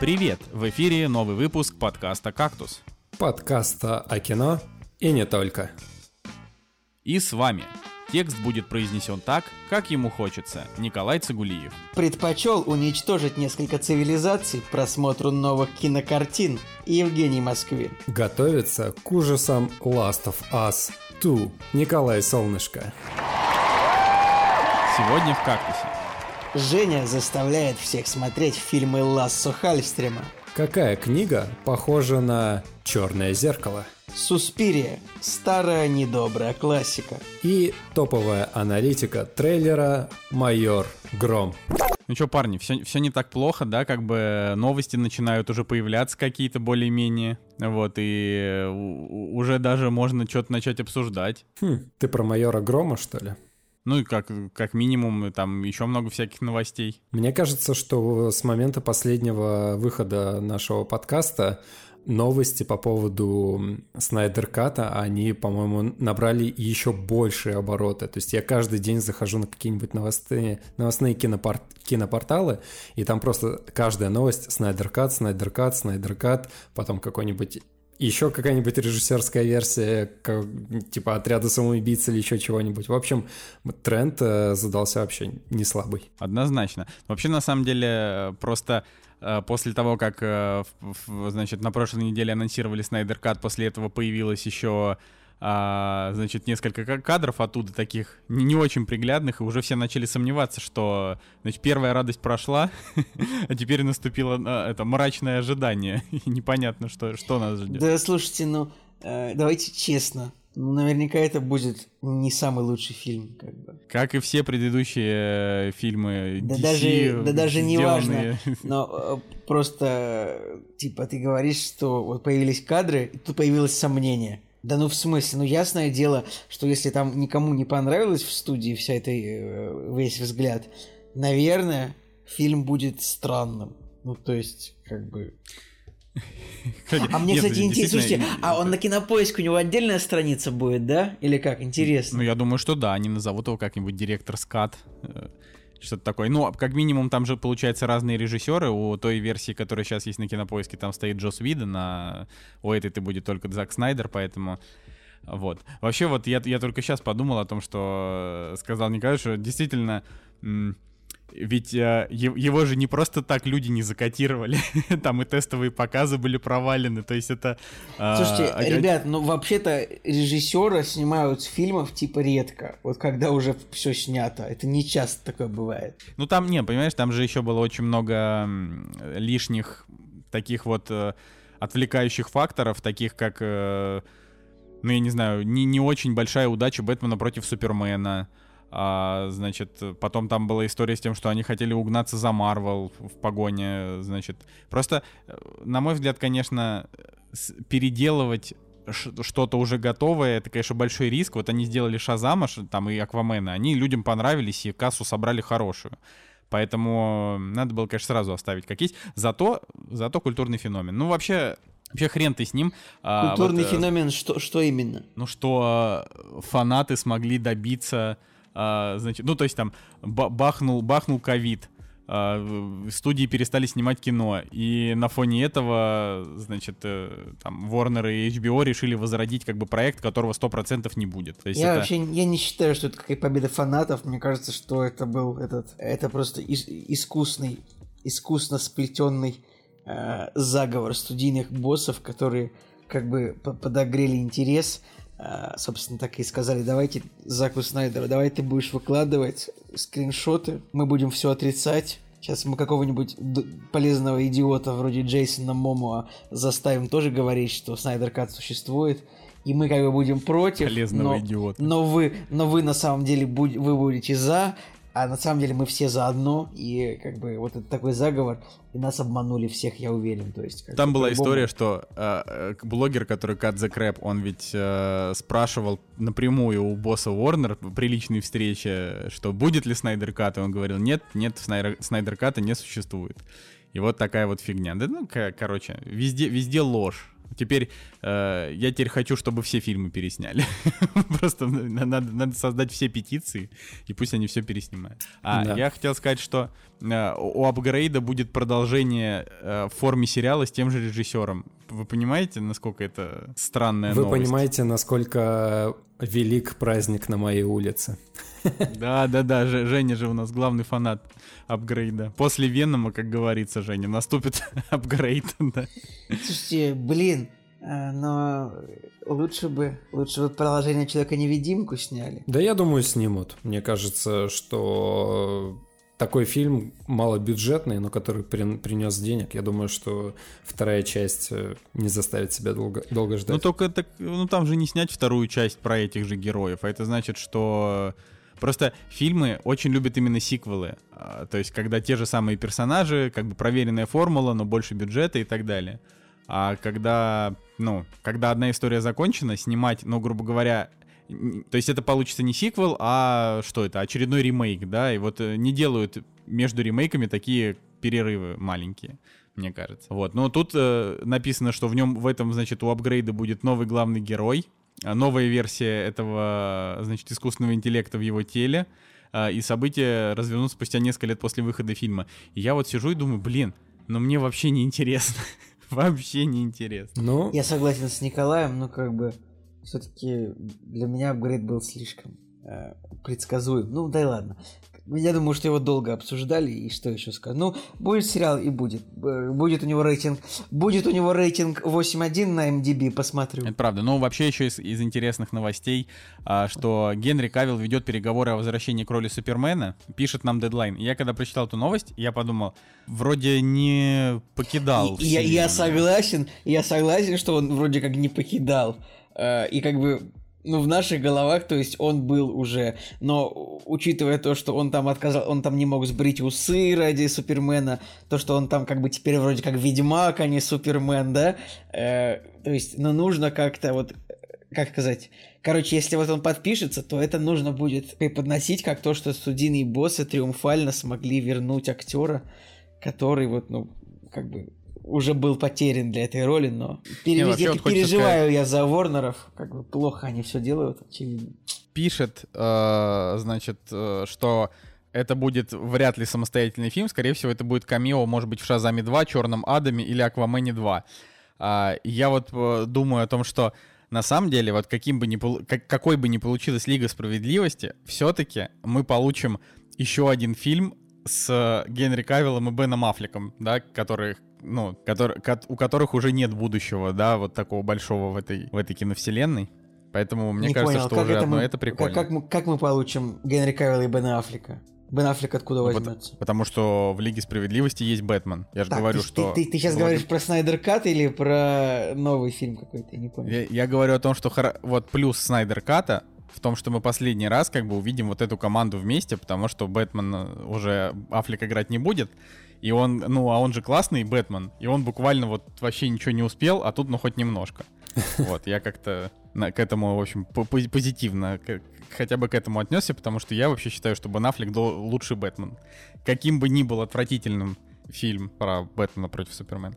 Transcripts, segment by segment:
Привет! В эфире новый выпуск подкаста «Кактус». Подкаста о кино и не только. И с вами Текст будет произнесен так, как ему хочется. Николай Цигулиев. Предпочел уничтожить несколько цивилизаций просмотру новых кинокартин Евгений Москвин. Готовится к ужасам Last of Us 2. Николай Солнышко. Сегодня в «Кактусе». Женя заставляет всех смотреть фильмы Лассо Хальстрема. Какая книга похожа на «Черное зеркало»? Суспирия. Старая недобрая классика. И топовая аналитика трейлера «Майор Гром». Ну что, парни, все, все не так плохо, да, как бы новости начинают уже появляться какие-то более-менее, вот, и уже даже можно что-то начать обсуждать. Хм, ты про майора Грома, что ли? Ну и как, как минимум там еще много всяких новостей. Мне кажется, что с момента последнего выхода нашего подкаста новости по поводу Снайдер Ката, они, по-моему, набрали еще большие обороты. То есть я каждый день захожу на какие-нибудь новостные, новостные кинопорт, кинопорталы, и там просто каждая новость Снайдер Кат, Снайдер Кат, Снайдер Кат, потом какой-нибудь еще какая-нибудь режиссерская версия, как, типа отряда самоубийц или еще чего-нибудь. В общем, тренд э, задался вообще не слабый. Однозначно. Вообще, на самом деле, просто э, после того, как, э, значит, на прошлой неделе анонсировали Снайдер Кат, после этого появилась еще а, значит, несколько кадров оттуда таких не, не очень приглядных, и уже все начали сомневаться, что, значит, первая радость прошла, а теперь наступило а, это мрачное ожидание, и непонятно, что, что нас ждет. Да, слушайте, ну, э, давайте честно, ну, наверняка это будет не самый лучший фильм, как бы. Как и все предыдущие э, фильмы да DC, даже, да даже не важно, но э, просто, типа, ты говоришь, что вот появились кадры, и тут появилось сомнение – да ну в смысле, ну ясное дело, что если там никому не понравилось в студии вся эта э, весь взгляд, наверное, фильм будет странным. Ну то есть, как бы... А мне, кстати, интересно, слушайте, а он на кинопоиск у него отдельная страница будет, да? Или как? Интересно. Ну, я думаю, что да, они назовут его как-нибудь директор скат. Что-то такое. Ну, как минимум, там же, получается, разные режиссеры. У той версии, которая сейчас есть на кинопоиске, там стоит Джос Виден, а у этой ты будет только Зак Снайдер, поэтому... Вот. Вообще, вот я, я только сейчас подумал о том, что сказал Николай, что действительно ведь э, его же не просто так люди не закотировали. Там и тестовые показы были провалены. То есть это... Э, Слушайте, а... ребят, ну вообще-то режиссеры снимают фильмов типа редко. Вот когда уже все снято. Это не часто такое бывает. Ну там, не, понимаешь, там же еще было очень много лишних таких вот э, отвлекающих факторов, таких как... Э, ну, я не знаю, не, не очень большая удача Бэтмена против Супермена. А, значит, потом там была история с тем, что они хотели угнаться за Марвел в погоне, значит. Просто, э, на мой взгляд, конечно, переделывать что-то уже готовое, это, конечно, большой риск. Вот они сделали Шазама, там и Аквамена, они людям понравились и кассу собрали хорошую. Поэтому надо было, конечно, сразу оставить как есть. Зато, зато культурный феномен. Ну, вообще, Вообще хрен ты с ним. Культурный а, вот, феномен, что, что именно? Ну, что фанаты смогли добиться а, значит, ну, то есть там бахнул, бахнул ковид, Uh, студии перестали снимать кино, и на фоне этого, значит, э, там Warner и HBO решили возродить как бы проект, которого 100% не будет. То есть я это... вообще я не считаю, что это какая победа фанатов. Мне кажется, что это был этот, это просто ис- искусный, искусно сплетенный э, заговор студийных боссов, которые как бы подогрели интерес а, собственно, так и сказали, давайте Заку Снайдеру, давай ты будешь выкладывать скриншоты, мы будем все отрицать. Сейчас мы какого-нибудь полезного идиота вроде Джейсона Момоа заставим тоже говорить, что Снайдер Кат существует. И мы как бы будем против. Полезного но, идиота. Но вы, но вы на самом деле будь, вы будете за, а на самом деле мы все заодно, и как бы вот это такой заговор, и нас обманули всех, я уверен. То есть, Там была история, что э, блогер, который Cut the Crap, он ведь э, спрашивал напрямую у босса Warner при личной встрече, что будет ли Снайдер Кат, и он говорил, нет, нет, Снайдер, Снайдер Ката не существует. И вот такая вот фигня. Да, ну, короче, везде, везде ложь. Теперь э, я теперь хочу, чтобы все фильмы пересняли. Просто надо, надо создать все петиции, и пусть они все переснимают. А да. я хотел сказать, что э, у апгрейда будет продолжение э, в форме сериала с тем же режиссером. Вы понимаете, насколько это странная Вы новость? понимаете, насколько велик праздник на моей улице. Да, да, да, Женя же у нас главный фанат апгрейда. После Венома, как говорится, Женя, наступит апгрейд. да. Слушайте, блин, а, но лучше бы, лучше бы продолжение Человека-невидимку сняли. Да я думаю, снимут. Мне кажется, что такой фильм малобюджетный, но который принес денег. Я думаю, что вторая часть э, не заставит себя долго, долго ждать. Ну только так, ну там же не снять вторую часть про этих же героев, а это значит, что Просто фильмы очень любят именно сиквелы. А, То есть, когда те же самые персонажи, как бы проверенная формула, но больше бюджета и так далее. А когда, ну, когда одна история закончена, снимать, ну, грубо говоря, то есть это получится не сиквел, а что это, очередной ремейк, да, и вот э, не делают между ремейками такие перерывы маленькие, мне кажется. Вот, но тут э, написано, что в нем, в этом, значит, у апгрейда будет новый главный герой, новая версия этого, значит, искусственного интеллекта в его теле, а, и события развернутся спустя несколько лет после выхода фильма. И я вот сижу и думаю, блин, но мне вообще не интересно. Вообще не интересно. Ну, Я согласен с Николаем, но как бы все-таки для меня апгрейд был слишком э, предсказуем. Ну, да и ладно. Я думаю, что его долго обсуждали, и что еще сказать. Ну, будет сериал и будет. Будет у него рейтинг. Будет у него рейтинг 8.1 на MDB, посмотрю. Это правда. Но вообще еще из, из интересных новостей, а, что Генри Кавилл ведет переговоры о возвращении к роли Супермена, пишет нам дедлайн. Я когда прочитал эту новость, я подумал, вроде не покидал. И- я, я согласен, я согласен, что он вроде как не покидал. Э, И как бы, ну, в наших головах, то есть он был уже, но учитывая то, что он там отказал, он там не мог сбрить усы ради Супермена, то, что он там как бы теперь вроде как Ведьмак, а не Супермен, да, Э, то есть, ну, нужно как-то вот, э, как сказать, короче, если вот он подпишется, то это нужно будет преподносить как то, что студийные боссы триумфально смогли вернуть актера, который вот, ну, как бы уже был потерян для этой роли, но пере- вообще я вот хочется переживаю я за Ворнеров, как бы плохо они все делают, очевидно. пишет, э, значит, э, что это будет вряд ли самостоятельный фильм, скорее всего, это будет камео, может быть, в Шазаме 2, Черном Адаме или Аквамене 2. А, я вот э, думаю о том, что на самом деле, вот каким бы ни как- какой бы ни получилась Лига Справедливости, все-таки мы получим еще один фильм с Генри Кавиллом и Беном Аффлеком, да, которых ну, котор- кот- у которых уже нет будущего, да, вот такого большого в этой, в этой киновселенной. Поэтому мне Не кажется, понял, что как уже это одно мы- это прикольно. Как, как мы, как мы получим Генри Кавилла и Бена Аффлека? Бен Аффлек откуда возьмется? Потому что в Лиге Справедливости есть Бэтмен. Я же Так, говорю, ты, что... ты, ты, сейчас вроде- говоришь про Снайдер Кат или про новый фильм какой-то? Я не понял. Я, я говорю о том, что хоро- вот плюс Снайдер Ката в том, что мы последний раз как бы увидим вот эту команду вместе, потому что Бэтмен уже Аффлек играть не будет. И он, ну, а он же классный Бэтмен, и он буквально вот вообще ничего не успел, а тут, ну, хоть немножко. Вот, я как-то к этому, в общем, по- пози- позитивно к- хотя бы к этому отнесся, потому что я вообще считаю, что Бен Аффлек лучший Бэтмен. Каким бы ни был отвратительным фильм про Бэтмена против Супермена.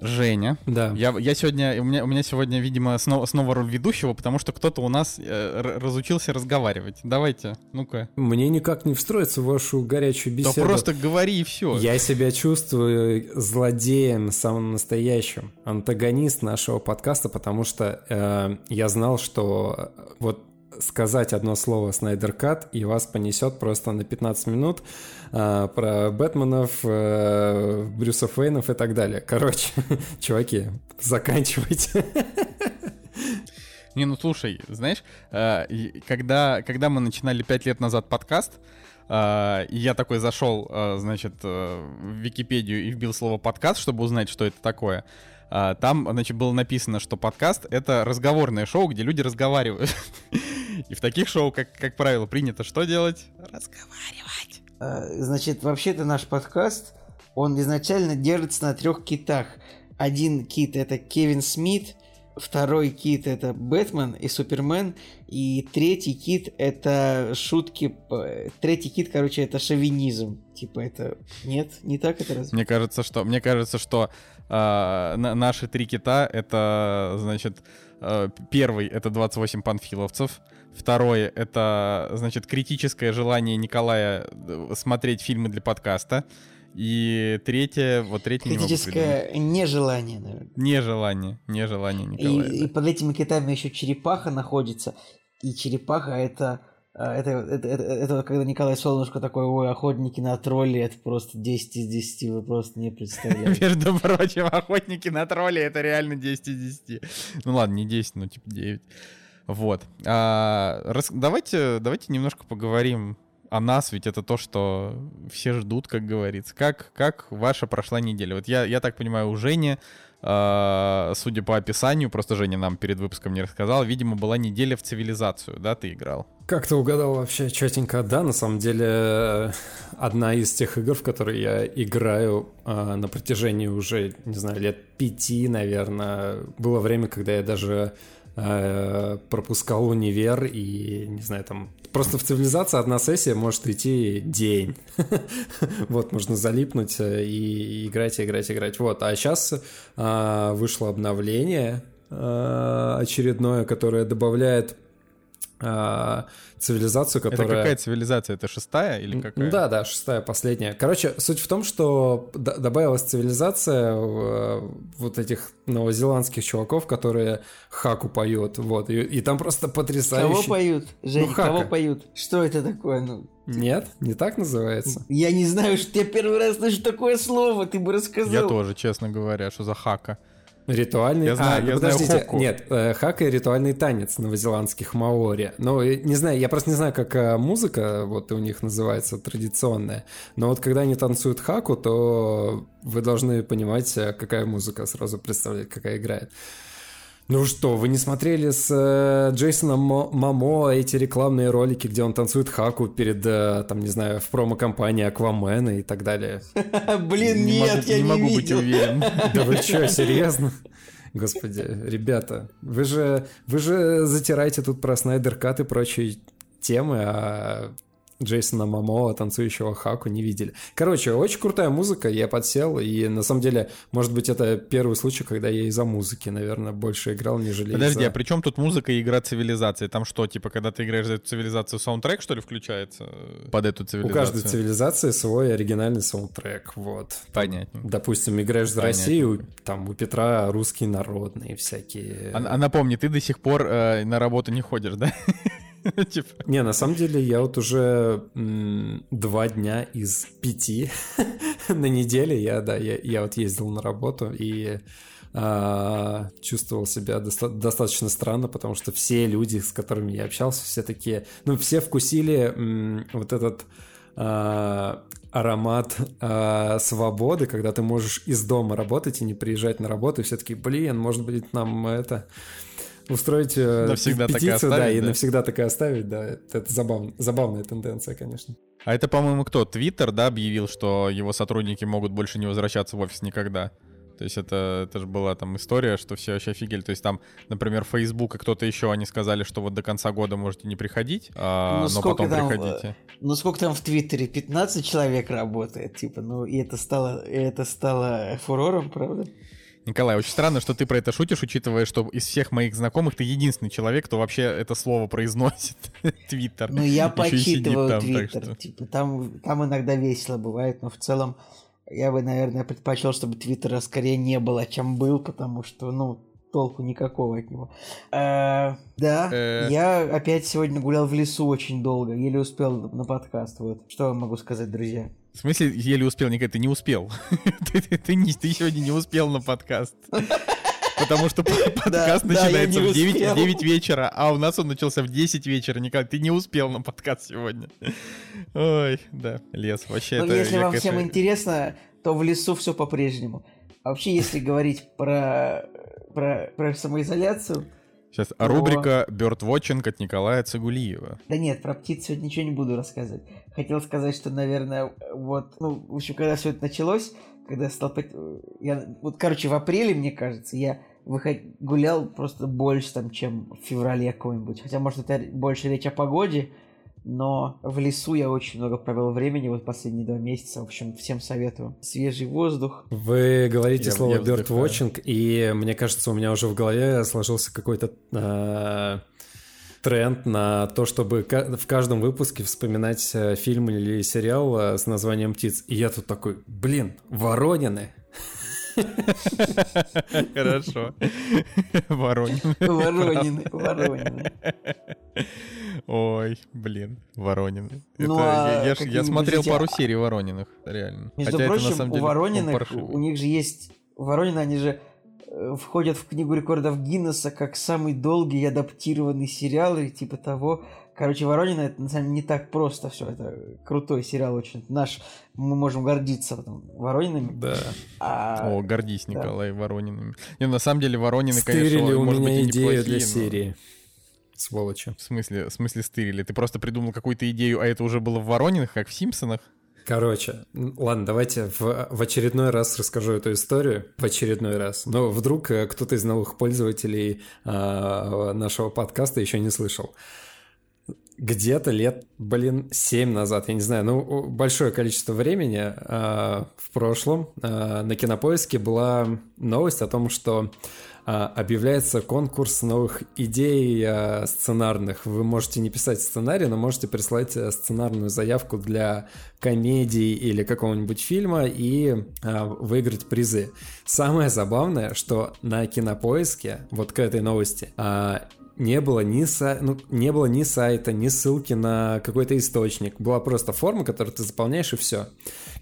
Женя, да. я, я сегодня, у меня, у меня сегодня, видимо, снова, снова роль ведущего, потому что кто-то у нас э, разучился разговаривать. Давайте, ну-ка. Мне никак не встроиться в вашу горячую Да беседу. просто говори и все. Я себя чувствую злодеем самым настоящим, антагонист нашего подкаста, потому что э, я знал, что э, вот сказать одно слово Снайдер Кат, и вас понесет просто на 15 минут э, про Бэтменов, э, Брюсов Вейнов и так далее. Короче, чуваки, заканчивайте. Не, ну слушай, знаешь, э, когда, когда мы начинали пять лет назад подкаст, э, я такой зашел, э, значит, в Википедию и вбил слово подкаст, чтобы узнать, что это такое. Там, значит, было написано, что подкаст — это разговорное шоу, где люди разговаривают. И в таких шоу, как, как правило, принято что делать? Разговаривать. Э, Значит, вообще-то наш подкаст, он изначально держится на трех китах. Один кит это Кевин Смит, второй кит это Бэтмен и Супермен, и третий кит это шутки... Третий кит, короче, это шовинизм. Типа это... Нет? Не так это разве? Мне кажется, что мне кажется, что э, на- наши три кита это, значит, э, первый это 28 панфиловцев, Второе — это, значит, критическое желание Николая э, смотреть фильмы для подкаста. И третье, вот третье Критическое не нежелание, наверное. Нежелание, нежелание Николая. И, и под этими китами еще черепаха находится. И черепаха это а, это, это, это, это когда Николай Солнышко такой, ой, охотники на тролли, это просто 10 из 10, вы просто не представляете. Между прочим, охотники на тролли, это реально 10 из 10. Ну ладно, не 10, но типа 9. Вот. А, рас... давайте, давайте немножко поговорим о нас, ведь это то, что все ждут, как говорится. Как, как ваша прошла неделя? Вот я, я так понимаю, у Жени Uh, судя по описанию, просто Женя нам перед выпуском не рассказал, видимо, была неделя в цивилизацию, да, ты играл? Как ты угадал вообще четенько? Да, на самом деле, одна из тех игр, в которые я играю uh, на протяжении уже, не знаю, лет пяти, наверное. Было время, когда я даже пропускал универ и, не знаю, там Просто в цивилизации одна сессия может идти день. вот, можно залипнуть э, и играть, играть, играть. Вот, а сейчас а, вышло обновление очередное, которое добавляет цивилизацию, которая... Это какая цивилизация? Это шестая или какая? Да, да, шестая, последняя. Короче, суть в том, что добавилась цивилизация вот этих новозеландских чуваков, которые хаку поют, вот, и, и там просто потрясающе... Кого поют? Жень, ну, кого поют? Что это такое? Ну, нет, не так называется. Я не знаю, что я первый раз слышу такое слово, ты бы рассказал. Я тоже, честно говоря, что за хака. Ритуальный... Я знаю, а, я подождите, знаю хоку. нет, э, хака и ритуальный танец новозеландских маори. Ну, не знаю, я просто не знаю, как э, музыка вот у них называется традиционная, но вот когда они танцуют хаку, то вы должны понимать, э, какая музыка сразу представлять, какая играет. Ну что, вы не смотрели с э, Джейсоном Мамо эти рекламные ролики, где он танцует хаку перед, э, там, не знаю, в промо-компании Аквамена и так далее? Блин, нет, я не могу быть уверен. Да вы что, серьезно? Господи, ребята, вы же, вы же затираете тут про Снайдер Кат и прочие темы, а Джейсона Мамоа, танцующего Хаку, не видели. Короче, очень крутая музыка, я подсел, и на самом деле, может быть, это первый случай, когда я из-за музыки, наверное, больше играл, нежели Подожди, а при чем тут музыка и игра цивилизации? Там что, типа, когда ты играешь за эту цивилизацию, саундтрек, что ли, включается под эту цивилизацию? У каждой цивилизации свой оригинальный саундтрек, вот. Понятно. Допустим, играешь за Понятно. Россию, там у Петра русские народные всякие. А, а напомни, ты до сих пор э, на работу не ходишь, да? Типа. Не, на самом деле я вот уже два дня из пяти на неделе я, да, я, я вот ездил на работу и а, чувствовал себя доста- достаточно странно, потому что все люди, с которыми я общался, все такие, ну, все вкусили вот этот а, аромат а, свободы, когда ты можешь из дома работать и не приезжать на работу, и все таки блин, может быть, нам это устроить э, навсегда петицию, оставить, да, и навсегда такая оставить, да, это забав... забавная тенденция, конечно. А это, по-моему, кто? Твиттер, да, объявил, что его сотрудники могут больше не возвращаться в офис никогда. То есть это, это же была там история, что все вообще офигели. То есть там, например, Facebook и кто-то еще, они сказали, что вот до конца года можете не приходить, а, ну, но потом там, приходите. Ну сколько там в Твиттере? 15 человек работает, типа, ну и это стало, это стало фурором, правда? Николай, очень странно, что ты про это шутишь, учитывая, что из всех моих знакомых ты единственный человек, кто вообще это слово произносит. Твиттер. Ну, я почитываю Твиттер. Типа, там, там иногда весело бывает, но в целом я бы, наверное, предпочел, чтобы Твиттера скорее не было, чем был, потому что, ну, толку никакого от него. А, да, э. я опять сегодня гулял в лесу очень долго, еле успел на подкаст. Вот. Что я могу сказать, друзья? В смысле, еле успел, Николай, ты не успел. ты, ты, ты, не, ты сегодня не успел на подкаст. Потому что подкаст начинается в 9, 9 вечера, а у нас он начался в 10 вечера. Николай, ты не успел на подкаст сегодня. Ой, да, лес. Вообще ну, это... Если вам всем интересно, то в лесу все по-прежнему. А вообще, если говорить про, про, про самоизоляцию, Сейчас то... рубрика «Бёрдвотчинг» от Николая Цигулиева. Да нет, про птиц сегодня ничего не буду рассказывать. Хотел сказать, что, наверное, вот, ну, в общем, когда все это началось, когда я стал... Я, вот, короче, в апреле, мне кажется, я выход... гулял просто больше, там, чем в феврале какой-нибудь. Хотя, может, это больше речь о погоде, но в лесу я очень много провел времени вот последние два месяца. В общем, всем советую. Свежий воздух. Вы говорите я, слово birdwatching, и мне кажется, у меня уже в голове сложился какой-то э, тренд на то, чтобы в каждом выпуске вспоминать э, фильм или сериал э, с названием «Птиц». И я тут такой, блин, Воронины. Хорошо. Воронины. Воронины, Воронины. Ой, блин, Воронины. Ну, это, а я, я, я смотрел пару серий Ворониных, реально. Между Хотя прочим, это, на самом деле, у Ворониных, у них же есть... Воронины, они же э, входят в книгу рекордов Гиннесса как самый долгий адаптированный сериал или типа того. Короче, Воронина это на самом деле не так просто все. Это крутой сериал очень. Наш, мы можем гордиться потом Воронинами. Да. А... О, гордись, Николай, да. Воронинами. Не, на самом деле Воронины, Стырили конечно, у может меня быть, идею для но... Сволочи. В смысле, в смысле стырили? Ты просто придумал какую-то идею, а это уже было в Воронинах, как в Симпсонах? Короче, ладно, давайте в, в очередной раз расскажу эту историю. В очередной раз. Но вдруг э, кто-то из новых пользователей э, нашего подкаста еще не слышал где-то лет, блин, 7 назад, я не знаю, ну, большое количество времени э, в прошлом э, на Кинопоиске была новость о том, что объявляется конкурс новых идей э, сценарных. Вы можете не писать сценарий, но можете прислать э, сценарную заявку для комедии или какого-нибудь фильма и э, выиграть призы. Самое забавное, что на Кинопоиске, вот к этой новости, не было ни, са... ну, не было ни сайта, ни ссылки на какой-то источник. Была просто форма, которую ты заполняешь, и все.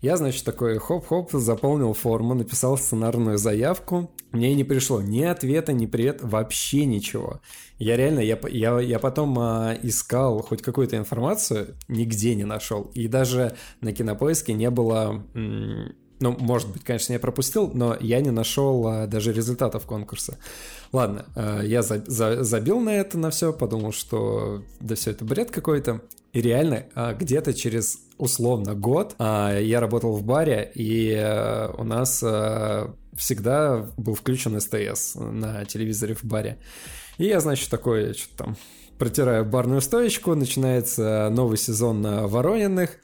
Я, значит, такой хоп-хоп, заполнил форму, написал сценарную заявку. Мне не пришло ни ответа, ни привет, вообще ничего. Я реально, я, я, я потом а, искал хоть какую-то информацию, нигде не нашел. И даже на кинопоиске не было... М- ну, может быть, конечно, я пропустил, но я не нашел а, даже результатов конкурса. Ладно, а, я за, за, забил на это, на все, подумал, что да все это бред какой-то. И реально, а, где-то через условно год а, я работал в баре, и а, у нас а, всегда был включен СТС на телевизоре в баре. И я, значит, такой, что-то там протираю барную стоечку, начинается новый сезон Ворониных —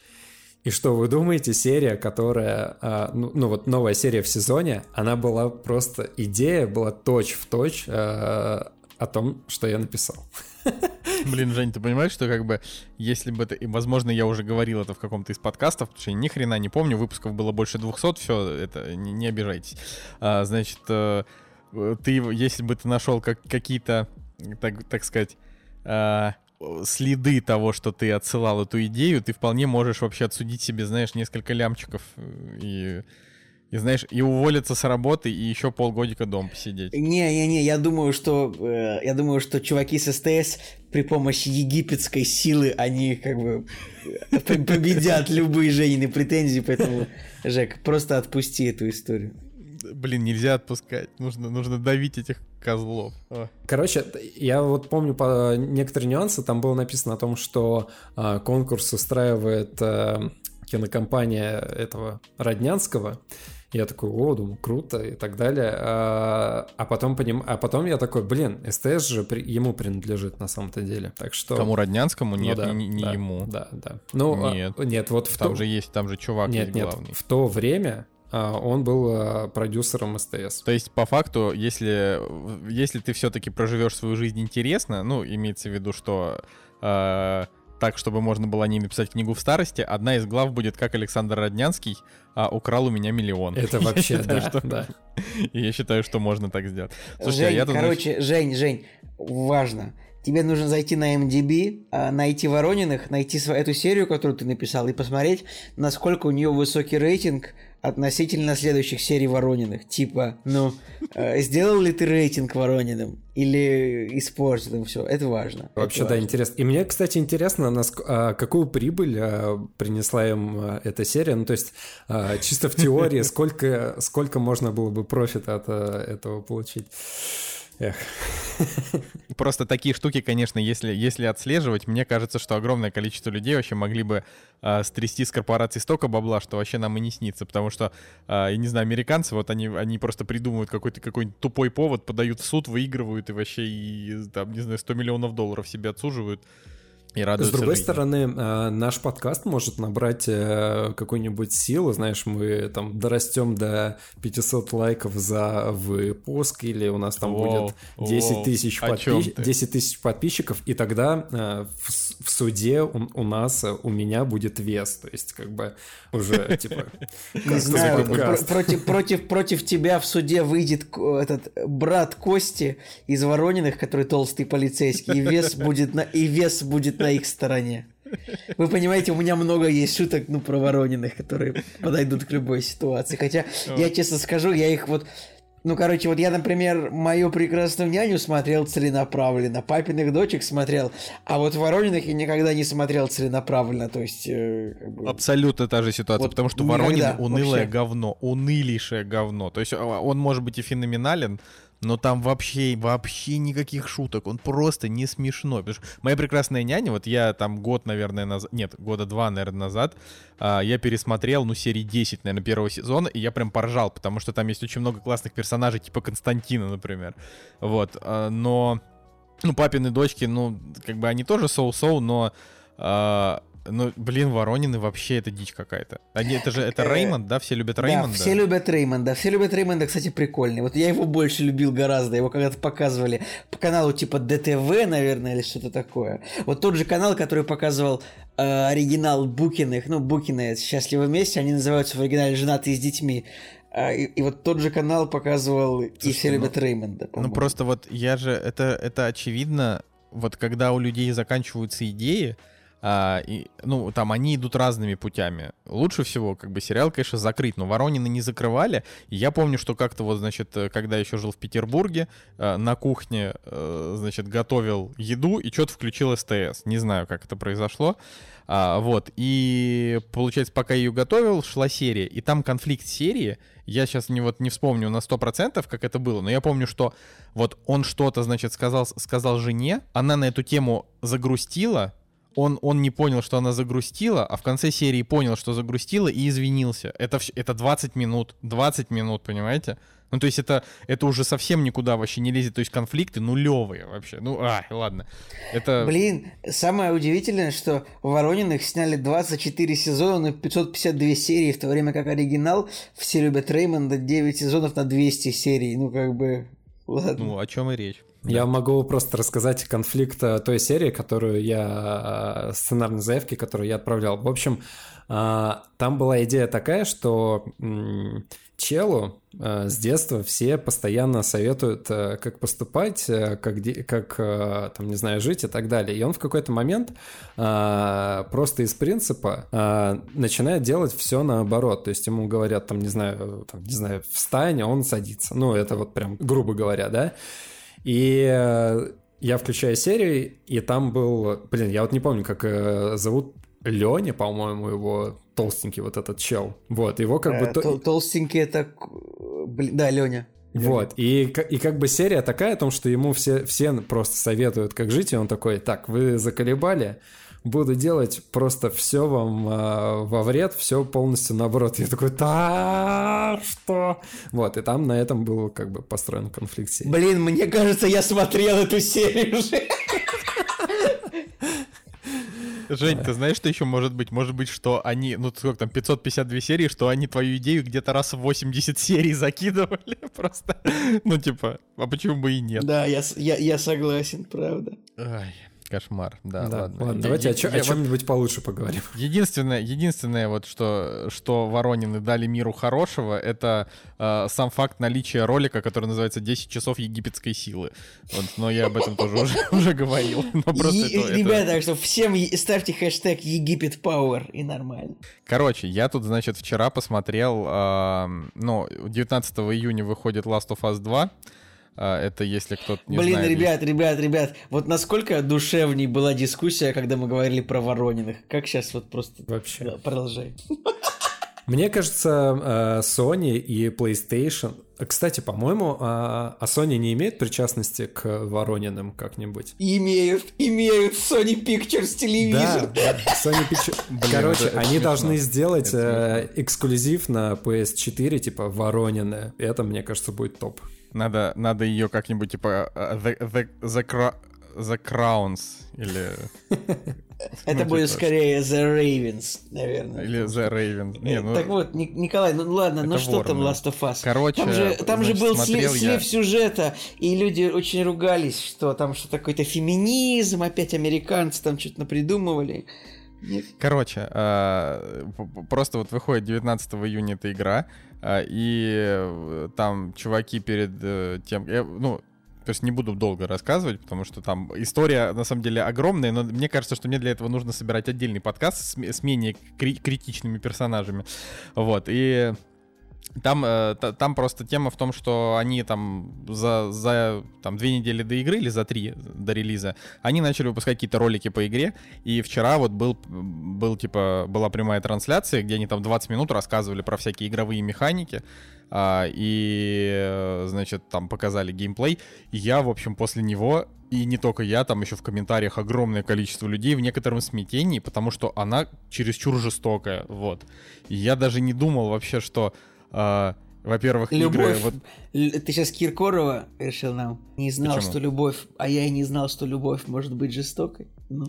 и что вы думаете, серия, которая, ну, ну вот новая серия в сезоне, она была просто, идея была точь-в-точь а, о том, что я написал. Блин, Жень, ты понимаешь, что как бы, если бы это, и, возможно, я уже говорил это в каком-то из подкастов, потому что я ни хрена не помню, выпусков было больше 200, все, это, не, не обижайтесь. А, значит, э, ты, если бы ты нашел как, какие-то, так, так сказать, а, следы того, что ты отсылал эту идею, ты вполне можешь вообще отсудить себе, знаешь, несколько лямчиков э, и и знаешь, и уволиться с работы, и еще полгодика дом посидеть. Не-не-не, я думаю, что э, я думаю, что чуваки с СТС при помощи египетской силы они как бы победят любые Женины претензии, поэтому, Жек, просто отпусти эту историю блин, нельзя отпускать. Нужно, нужно давить этих козлов. О. Короче, я вот помню по некоторые нюансы. Там было написано о том, что э, конкурс устраивает э, кинокомпания этого Роднянского. Я такой, о, думаю, круто и так далее. А, а, потом, поним... а потом я такой, блин, СТС же при... ему принадлежит на самом-то деле. Так что... Кому Роднянскому? Ну нет, ну, да, не, не да, ему. Да, да. Ну, а, нет. нет, вот в Там то... же есть, там же чувак нет, есть нет, главный. в то время а, он был а, продюсером СТС. То есть, по факту, если, если ты все-таки проживешь свою жизнь интересно, ну, имеется в виду, что э, так, чтобы можно было о ней написать книгу в старости, одна из глав будет «Как Александр Роднянский а, украл у меня миллион». Это вообще, да, что... да. Я считаю, что можно так сделать. Слушай, а Жень, я короче. Жень, Жень, важно. Тебе нужно зайти на MDB, а, найти Ворониных, найти эту серию, которую ты написал, и посмотреть, насколько у нее высокий рейтинг относительно следующих серий Ворониных. Типа, ну, э, сделал ли ты рейтинг Ворониным или испортил им все? Это важно. Вообще, это да, важно. интересно. И мне, кстати, интересно, наск... а, какую прибыль а, принесла им а, эта серия. Ну, то есть, а, чисто в теории, сколько, сколько можно было бы профита от а, этого получить. Эх. Просто такие штуки, конечно, если, если отслеживать, мне кажется, что огромное количество людей вообще могли бы э, стрясти с корпорации столько бабла, что вообще нам и не снится. Потому что, э, я не знаю, американцы, вот они, они просто придумывают какой-то какой тупой повод, подают в суд, выигрывают и вообще, и, там, не знаю, 100 миллионов долларов себе отсуживают. И радуются С другой жизни. стороны, э, наш подкаст может набрать э, какую-нибудь силу, знаешь, мы там дорастем до 500 лайков за выпуск, или у нас там Воу, будет 10 воу, тысяч, подпи- ты? 10 тысяч подписчиков, и тогда э, в, в суде у, у нас, у меня будет вес, то есть как бы уже типа... Не знаю, против, против, против тебя в суде выйдет этот брат Кости из Ворониных, который толстый полицейский, и вес будет на, и вес будет на их стороне. Вы понимаете, у меня много есть шуток, ну, про Ворониных, которые подойдут к любой ситуации. Хотя, я честно скажу, я их вот... Ну, короче, вот я, например, мою прекрасную няню смотрел целенаправленно, папиных дочек смотрел, а вот Ворониных я никогда не смотрел целенаправленно, то есть... э, как бы- Абсолютно та же ситуация, Вот потому что Воронин унылое вообще. говно, унылейшее говно. То есть а, он может быть и феноменален, но там вообще, вообще никаких шуток, он просто не смешной. Потому что моя прекрасная няня, вот я там год, наверное, назад, нет, года два, наверное, назад, а, я пересмотрел, ну, серии 10, наверное, первого сезона, и я прям поржал, потому что там есть очень много классных персонажей, типа Константина, например. Вот, а, но, ну, папины дочки, ну, как бы они тоже соу-соу, но а, ну, блин, Воронины вообще это дичь какая-то. Они, это же, это Э, Реймонд, да? Все любят Да, Реймонда? все любят Реймонда. Все любят Реймонда, кстати, прикольный. Вот я его больше любил гораздо. Его когда-то показывали по каналу типа ДТВ, наверное, или что-то такое. Вот тот же канал, который показывал э, оригинал Букиных, ну, Букины «Счастливы вместе», они называются в оригинале «Женатые с детьми». А, и, и вот тот же канал показывал «И Слушай, все ну- любят Реймонда». Ну просто вот я же, это, это очевидно, вот когда у людей заканчиваются идеи, а, и, ну, там они идут разными путями. Лучше всего, как бы, сериал, конечно, закрыть, но Воронины не закрывали. И я помню, что как-то вот, значит, э, когда еще жил в Петербурге, э, на кухне, э, значит, готовил еду и что-то включил СТС. Не знаю, как это произошло. А, вот, и получается, пока я ее готовил, шла серия, и там конфликт серии, я сейчас не, вот, не вспомню на 100%, как это было, но я помню, что вот он что-то, значит, сказал, сказал жене, она на эту тему загрустила, он, он не понял, что она загрустила, а в конце серии понял, что загрустила и извинился. Это, это 20 минут, 20 минут, понимаете? Ну, то есть это, это уже совсем никуда вообще не лезет, то есть конфликты нулевые вообще. Ну, а, ладно. Это... Блин, самое удивительное, что Ворониных сняли 24 сезона на 552 серии, в то время как оригинал «Все любят Реймонда» 9 сезонов на 200 серий. Ну, как бы, ладно. Ну, о чем и речь. Я могу просто рассказать конфликт э, той серии, которую я... э, сценарной заявки, которую я отправлял. В общем, э, там была идея такая, что м, челу э, с детства все постоянно советуют, э, как поступать, э, как, как э, там, не знаю, жить и так далее. И он в какой-то момент просто из принципа начинает делать все наоборот. То есть ему говорят, там, не знаю, там, не знаю, встань, а он садится. Ну, это вот прям грубо говоря, да? И я включаю серию, и там был... Блин, я вот не помню, как зовут Леня, по-моему, его толстенький вот этот чел. Вот, его как бы... Э, то- тол- Толстенький это... Блин, да, Леня. Вот, и, и как бы серия такая о том, что ему все, все просто советуют, как жить, и он такой, так, вы заколебали, буду делать просто все вам э, во вред, все полностью наоборот. Я такой, да, что? Вот, и там на этом был как бы построен конфликт серии. Блин, мне кажется, я смотрел эту серию уже. Жень, ты знаешь, что еще может быть? Может быть, что они, ну сколько там, 552 серии, что они твою идею где-то раз в 80 серий закидывали просто. Ну типа, а почему бы и нет? Да, я, я, я согласен, правда. Ай, кошмар, да, Да, ладно. ладно, давайте я- о, я о вот- чем-нибудь получше поговорим. Единственное, единственное вот что, что Воронины дали миру хорошего, это э, сам факт наличия ролика, который называется «10 часов египетской силы». Вот, но я об этом тоже уже, уже говорил. Но просто Е- это- это- Ребята, так что всем ставьте хэштег Египет Пауэр и нормально. Короче, я тут, значит, вчера посмотрел, а, ну, 19 июня выходит Last of Us 2. А, это если кто-то не Блин, знает. ребят, ребят, ребят, вот насколько душевней была дискуссия, когда мы говорили про Ворониных. Как сейчас вот просто... Вообще. Да, продолжай. Мне кажется, э, Sony и PlayStation... Кстати, по-моему, а а Sony не имеет причастности к Ворониным как-нибудь? Имеют, имеют Sony Pictures Television. Да, да, Sony Pictures. Блин, Короче, это- они смешно. должны сделать Это э, эксклюзив на PS4, типа Воронины. Это, мне кажется, будет топ. Надо, надо ее как-нибудь, типа, а, The, the, the, Cra- the Crowns или Это будет скорее The Ravens, наверное. Или The Ravens. Ну... Так вот, Николай, ну ладно, ну что там Last of Us? Короче, там же, был слив, сюжета, и люди очень ругались, что там что-то какой-то феминизм, опять американцы там что-то напридумывали. Короче, э, просто вот выходит 19 июня эта игра, э, и э, там чуваки перед э, тем... Ну, то есть не буду долго рассказывать, потому что там история на самом деле огромная, но мне кажется, что мне для этого нужно собирать отдельный подкаст с, с менее кри- критичными персонажами. Вот, и там, э, там просто тема в том, что они там за, за там, две недели до игры или за три до релиза, они начали выпускать какие-то ролики по игре, и вчера вот был, был типа, была прямая трансляция, где они там 20 минут рассказывали про всякие игровые механики, а, и, э, значит, там показали геймплей. И я, в общем, после него, и не только я, там еще в комментариях огромное количество людей в некотором смятении, потому что она чересчур жестокая, вот. И я даже не думал вообще, что... А, во-первых, любовь. игры... Вот... Ты сейчас Киркорова решил нам? Не знал, Почему? что любовь... А я и не знал, что любовь может быть жестокой. Ну.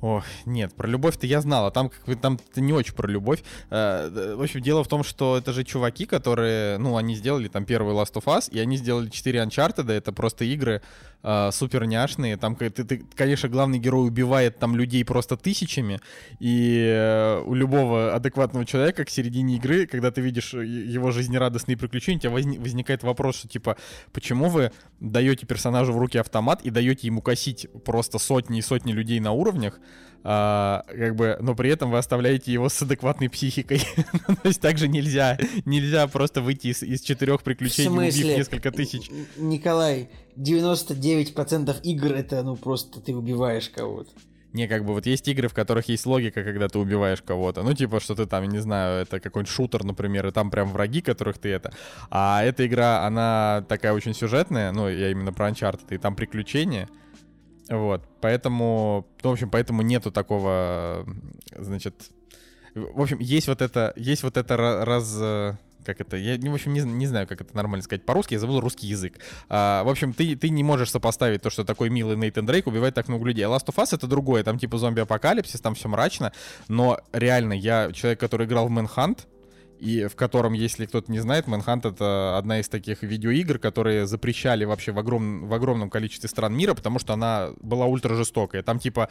Ох, нет, про любовь-то я знал, а там как бы там не очень про любовь. Э, в общем, дело в том, что это же чуваки, которые, ну, они сделали там первый Last of Us, и они сделали 4 Uncharted, это просто игры э, супер няшные. Там, ты, ты, конечно, главный герой убивает там людей просто тысячами, и э, у любого адекватного человека к середине игры, когда ты видишь его жизнерадостные приключения, у тебя возник, возникает вопрос, что типа, почему вы даете персонажу в руки автомат и даете ему косить просто сотни и сотни людей на уровнях, а, как бы, но при этом вы оставляете его с адекватной психикой. То есть также нельзя, нельзя просто выйти из, из четырех приключений, убив несколько тысяч. Николай, 99% игр это, ну, просто ты убиваешь кого-то. Не, как бы вот есть игры, в которых есть логика, когда ты убиваешь кого-то. Ну, типа, что ты там, не знаю, это какой-нибудь шутер, например, и там прям враги, которых ты это. А эта игра, она такая очень сюжетная, ну, я именно про Uncharted, и там приключения. Вот, поэтому, ну, в общем, поэтому нету такого, значит, в общем, есть вот это, есть вот это раз, как это, я, в общем, не, не знаю, как это нормально сказать по-русски, я забыл русский язык. А, в общем, ты, ты не можешь сопоставить то, что такой милый Нейтан Дрейк убивает так много людей. А Last of Us это другое, там типа зомби-апокалипсис, там все мрачно, но реально, я человек, который играл в Manhunt, и в котором, если кто-то не знает, Manhunt — это одна из таких видеоигр, которые запрещали вообще в, огром, в огромном количестве стран мира, потому что она была ультра жестокая. Там типа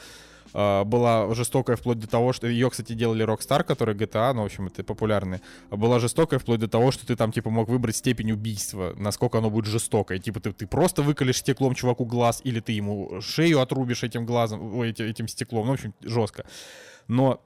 э, была жестокая вплоть до того, что... Ее, кстати, делали Rockstar, который GTA, ну, в общем, это популярный. Была жестокая вплоть до того, что ты там, типа, мог выбрать степень убийства, насколько оно будет жестокое. Типа, ты, ты просто выколешь стеклом чуваку глаз, или ты ему шею отрубишь этим глазом, ой, этим стеклом. Ну, в общем, жестко. Но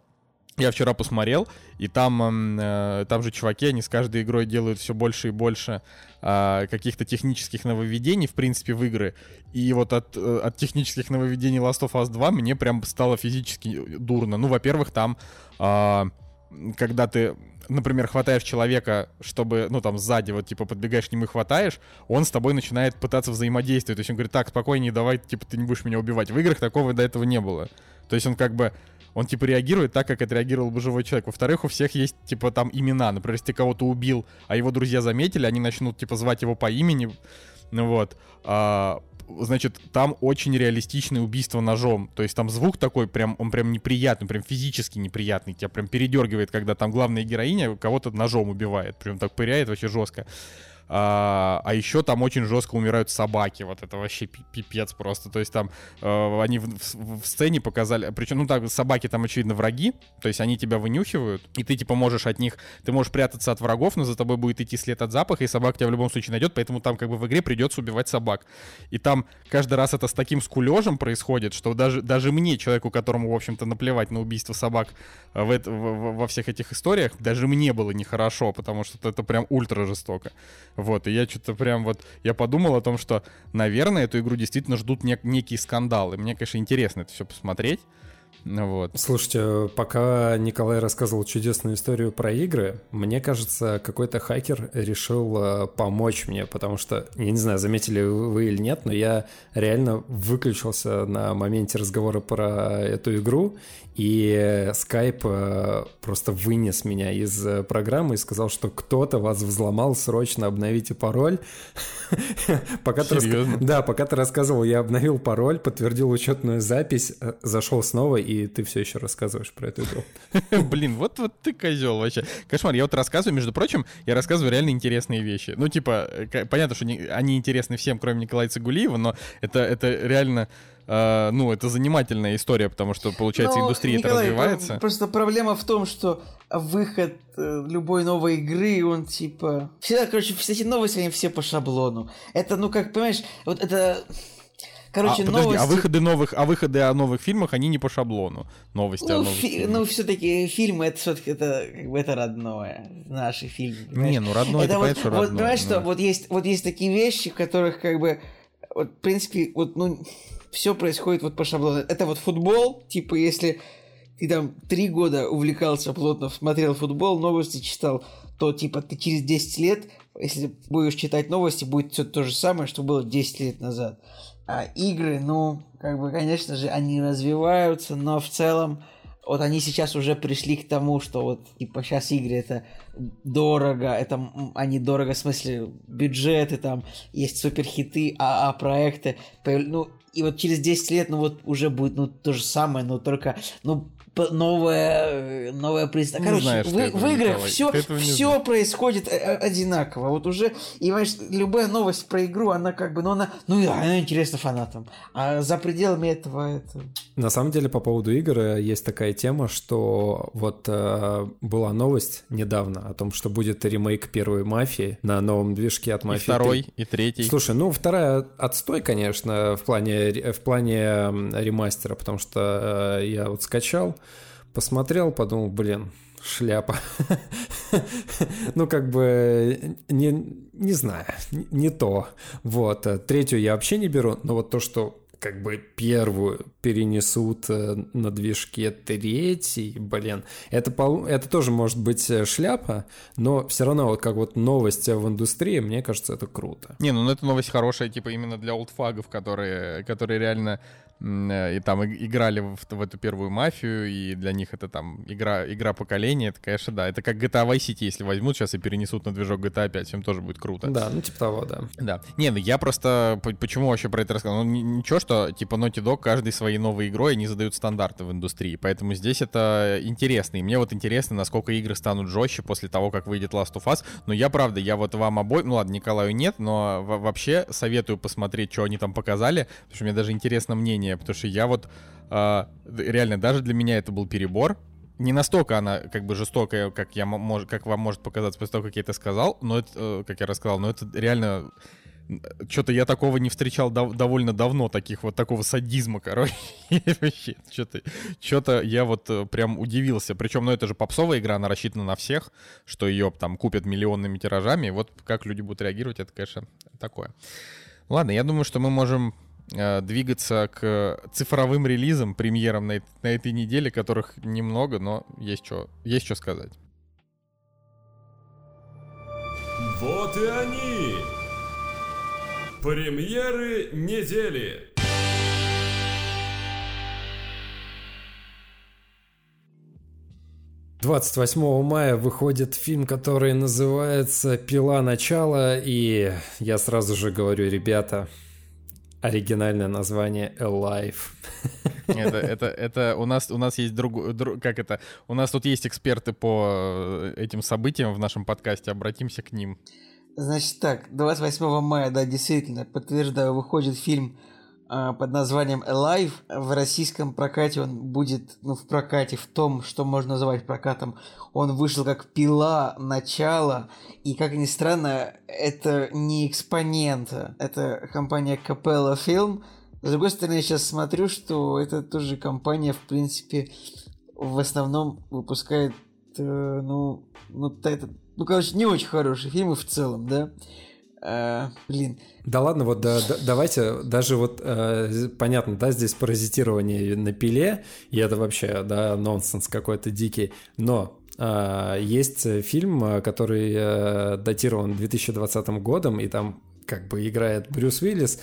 я вчера посмотрел, и там, э, там же чуваки, они с каждой игрой делают все больше и больше э, каких-то технических нововведений, в принципе, в игры. И вот от, э, от технических нововведений Last of Us 2 мне прям стало физически дурно. Ну, во-первых, там, э, когда ты например, хватаешь человека, чтобы, ну, там, сзади, вот, типа, подбегаешь к нему и хватаешь, он с тобой начинает пытаться взаимодействовать. То есть он говорит, так, спокойнее, давай, типа, ты не будешь меня убивать. В играх такого до этого не было. То есть он как бы он типа реагирует так, как отреагировал бы живой человек. Во-вторых, у всех есть типа там имена. Например, если ты кого-то убил, а его друзья заметили, они начнут типа звать его по имени. Ну вот. А, значит, там очень реалистичное убийство ножом. То есть там звук такой, прям, он прям неприятный, прям физически неприятный. Тебя прям передергивает, когда там главная героиня кого-то ножом убивает. Прям так пыряет вообще жестко. А, а еще там очень жестко умирают собаки. Вот это вообще пипец просто. То есть там э, они в, в, в сцене показали. Причем, ну так, собаки там, очевидно, враги. То есть они тебя вынюхивают. И ты, типа, можешь от них. Ты можешь прятаться от врагов, но за тобой будет идти след от запаха, и собака тебя в любом случае найдет. Поэтому там, как бы, в игре придется убивать собак. И там каждый раз это с таким скулежем происходит, что даже, даже мне, человеку, которому, в общем-то, наплевать на убийство собак в, это, в, во всех этих историях, даже мне было нехорошо, потому что это прям ультра жестоко. Вот, и я что-то прям вот, я подумал о том, что, наверное, эту игру действительно ждут нек- некие скандалы. Мне, конечно, интересно это все посмотреть. Вот. Слушайте, пока Николай рассказывал чудесную историю про игры, мне кажется, какой-то хакер решил э, помочь мне, потому что, я не знаю, заметили вы или нет, но я реально выключился на моменте разговора про эту игру, и Skype э, просто вынес меня из э, программы и сказал, что кто-то вас взломал, срочно обновите пароль. пока ты. Да, пока ты рассказывал, я обновил пароль, подтвердил учетную запись, зашел снова, и и ты все еще рассказываешь про эту игру. Блин, вот вот ты козел вообще. Кошмар, я вот рассказываю, между прочим, я рассказываю реально интересные вещи. Ну, типа, понятно, что они интересны всем, кроме Николая Цигулиева, но это, это реально Uh, ну, это занимательная история, потому что, получается, Но, индустрия Николай, развивается. Просто проблема в том, что выход э, любой новой игры, он типа... Всегда, короче, все эти новости, они все по шаблону. Это, ну, как, понимаешь, вот это Короче, а, подожди, новости... а выходы новых, а выходы о новых фильмах, они не по шаблону. Новости ну, о новых фи- фильмах. Ну, все-таки фильмы это все-таки это как бы это родное. Наши фильмы. Понимаешь? Не, ну родное это, это вот, понятно, вот, родное. Понимаешь, но... что вот есть, вот есть такие вещи, в которых как бы вот, в принципе, вот, ну, все происходит вот по шаблону. Это вот футбол, типа, если ты там три года увлекался плотно, смотрел футбол, новости читал, то, типа, ты через 10 лет, если будешь читать новости, будет все то же самое, что было 10 лет назад. А игры, ну, как бы, конечно же, они развиваются, но в целом вот они сейчас уже пришли к тому, что вот, типа, сейчас игры это дорого, это они дорого, в смысле, бюджеты, там, есть суперхиты, АА проекты, ну, и вот через 10 лет, ну, вот уже будет, ну, то же самое, но только, ну, новая, новая признак. Короче, знаешь, в, в играх все, все происходит э, э, одинаково. Вот уже, и понимаешь, любая новость про игру, она как бы, ну она, ну она интересна фанатам. А за пределами этого это... На самом деле, по поводу игр э, есть такая тема, что вот э, была новость недавно о том, что будет ремейк первой мафии на новом движке от мафии. И второй, 3. и третий. Слушай, ну вторая отстой, конечно, в плане, в плане ремастера, потому что э, я вот скачал, посмотрел, подумал, блин, шляпа. ну, как бы, не, не знаю, не то. Вот, третью я вообще не беру, но вот то, что как бы первую перенесут э, на движке третий, блин, это, это тоже может быть э, шляпа, но все равно вот как вот новость в индустрии, мне кажется, это круто. Не, ну, ну это новость хорошая, типа именно для олдфагов, которые, которые реально Э, и там играли в, в эту первую мафию, и для них это там игра, игра поколения, это, конечно, да. Это как GTA Vice City, если возьмут сейчас и перенесут на движок GTA 5, им тоже будет круто. Да, ну типа того, да. Да. Не, ну я просто, почему вообще про это рассказал? Ну ничего, что типа Naughty Dog каждой своей новой игрой они задают стандарты в индустрии, поэтому здесь это интересно. И мне вот интересно, насколько игры станут жестче после того, как выйдет Last of Us. Но я, правда, я вот вам обоим, ну ладно, Николаю нет, но вообще советую посмотреть, что они там показали, потому что мне даже интересно мнение мнение, потому что я вот э, реально даже для меня это был перебор. Не настолько она как бы жестокая, как я мож, как вам может показаться после того, как я это сказал, но это, э, как я рассказал, но это реально что-то я такого не встречал дов- довольно давно, таких вот такого садизма, короче. Что-то, что-то я вот э, прям удивился. Причем, ну это же попсовая игра, она рассчитана на всех, что ее там купят миллионными тиражами. Вот как люди будут реагировать, это, конечно, такое. Ладно, я думаю, что мы можем двигаться к цифровым релизам, премьерам на, на этой неделе, которых немного, но есть что, есть что сказать. Вот и они! Премьеры недели! Двадцать восьмого мая выходит фильм, который называется «Пила начала», и я сразу же говорю, ребята, оригинальное название Alive. Это, это, это у нас у нас есть друг, друг, как это, у нас тут есть эксперты по э, этим событиям в нашем подкасте, обратимся к ним. Значит так, 28 мая, да, действительно, подтверждаю, выходит фильм под названием Alive. В российском прокате он будет, ну, в прокате, в том, что можно называть прокатом, он вышел как пила начало. И, как ни странно, это не экспонента. Это компания Capella Film. С другой стороны, я сейчас смотрю, что это тоже компания, в принципе, в основном выпускает, э, ну, ну, это, ну, короче, не очень хорошие фильмы в целом, да. Э, блин. Да ладно, вот да, да, давайте, даже вот э, понятно, да, здесь паразитирование на пиле, и это вообще, да, нонсенс какой-то дикий, но э, есть фильм, э, который э, датирован 2020 годом, и там как бы играет Брюс Уиллис,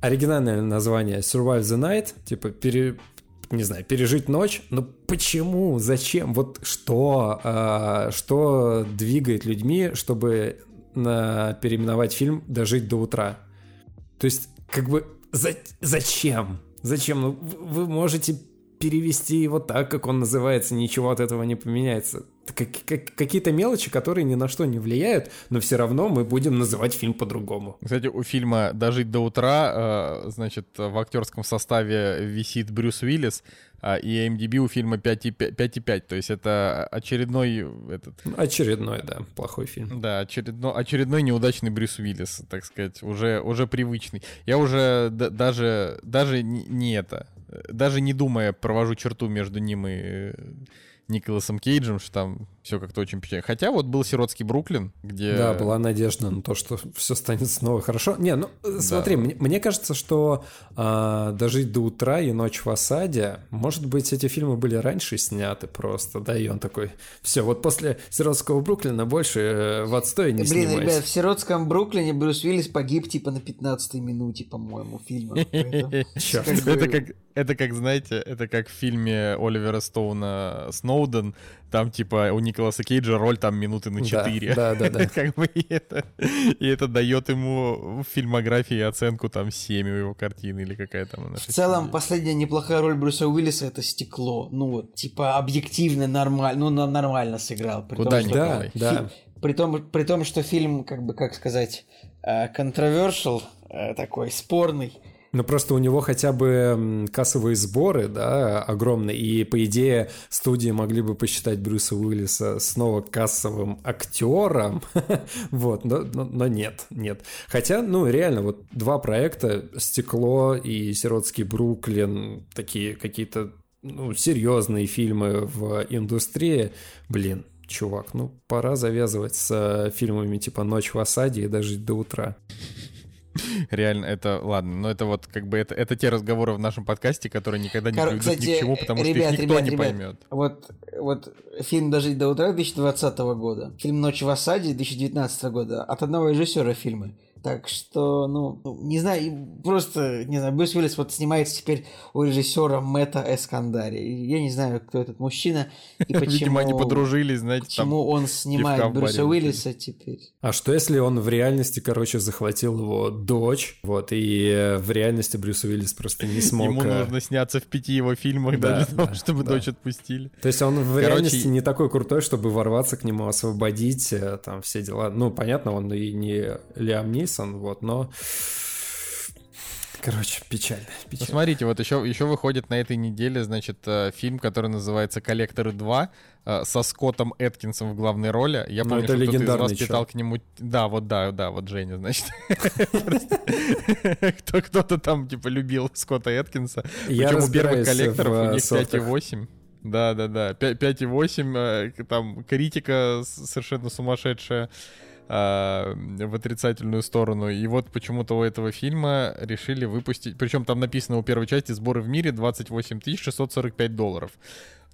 оригинальное название Survive the Night, типа пере, не знаю, пережить ночь, но почему, зачем, вот что, э, что двигает людьми, чтобы переименовать фильм «Дожить до утра». То есть, как бы, за, зачем? Зачем? Ну, вы можете перевести его так, как он называется, ничего от этого не поменяется. Как, как, какие-то мелочи, которые ни на что не влияют, но все равно мы будем называть фильм по-другому. Кстати, у фильма «Дожить до утра», э, значит, в актерском составе висит Брюс Уиллис, и MDB у фильма 5,5, то есть это очередной этот... Очередной, да, плохой фильм. Да, очередной, очередной неудачный Брюс Уиллис, так сказать, уже, уже привычный. Я уже даже, даже не это, даже не думая, провожу черту между ним и э, Николасом Кейджем, что там все как-то очень печально. Хотя вот был сиротский Бруклин, где... Да, была надежда на то, что все станет снова хорошо. Не, ну э, смотри, да. мне, мне кажется, что э, «Дожить до утра» и «Ночь в осаде», может быть, эти фильмы были раньше сняты просто, да, и он такой, все, вот после «Сиротского Бруклина» больше э, в отстой не Блин, снимайся. ребят, в «Сиротском Бруклине» Брюс Уиллис погиб типа на 15-й минуте, по-моему, фильма. Это как это как, знаете, это как в фильме Оливера Стоуна «Сноуден», там типа у Николаса Кейджа роль там минуты на 4. Да, да, да. как бы и это, и это дает ему в фильмографии оценку там 7 у его картины или какая там она. В целом, последняя неплохая роль Брюса Уиллиса это стекло. Ну вот, типа объективно нормально, ну нормально сыграл. При Куда том, да, да. При том, при том, что фильм, как бы, как сказать, controversial, э, такой спорный, ну, просто у него хотя бы кассовые сборы, да, огромные, и, по идее, студии могли бы посчитать Брюса Уиллиса снова кассовым актером, вот, но, но, но нет, нет. Хотя, ну, реально, вот два проекта, «Стекло» и «Сиротский Бруклин», такие какие-то, ну, серьезные фильмы в индустрии, блин, чувак, ну, пора завязывать с фильмами типа «Ночь в осаде» и даже до утра. Реально, это ладно, но это вот как бы это, это те разговоры в нашем подкасте, которые никогда не Кор- приведут кстати, ни к чему, потому ребят, что их никто ребят, не ребят, поймет. Вот, вот фильм «Дожить до утра» 2020 года, фильм «Ночь в осаде» 2019 года от одного режиссера фильмы. Так что, ну, не знаю, просто, не знаю, Брюс Уиллис вот снимается теперь у режиссера Мэтта Эскандари. Я не знаю, кто этот мужчина и почему... Видимо, они подружились, знаете, Почему он снимает Брюса Уиллиса теперь. А что, если он в реальности, короче, захватил его дочь, вот, и в реальности Брюс Уиллис просто не смог... Ему э, нужно сняться в пяти его фильмах, да, для того, чтобы дочь отпустили. То есть он в реальности не такой крутой, чтобы ворваться к нему, освободить, э, там, все дела. Ну, понятно, он и не Лиам Нисон, вот, но... Короче, печально. печально. Ну, смотрите, вот еще, еще выходит на этой неделе, значит, э, фильм, который называется «Коллекторы 2», э, со Скоттом Эткинсом в главной роли. Я ну, помню, это что кто-то из вас питал к нему... Да, вот да, да, вот Женя, значит. Кто-то там, типа, любил Скотта Эткинса. Причем у первых коллекторов у них 5,8. Да, да, да. 5,8, там критика совершенно сумасшедшая. А, в отрицательную сторону. И вот почему-то у этого фильма решили выпустить... Причем там написано у первой части сборы в мире 28 645 долларов.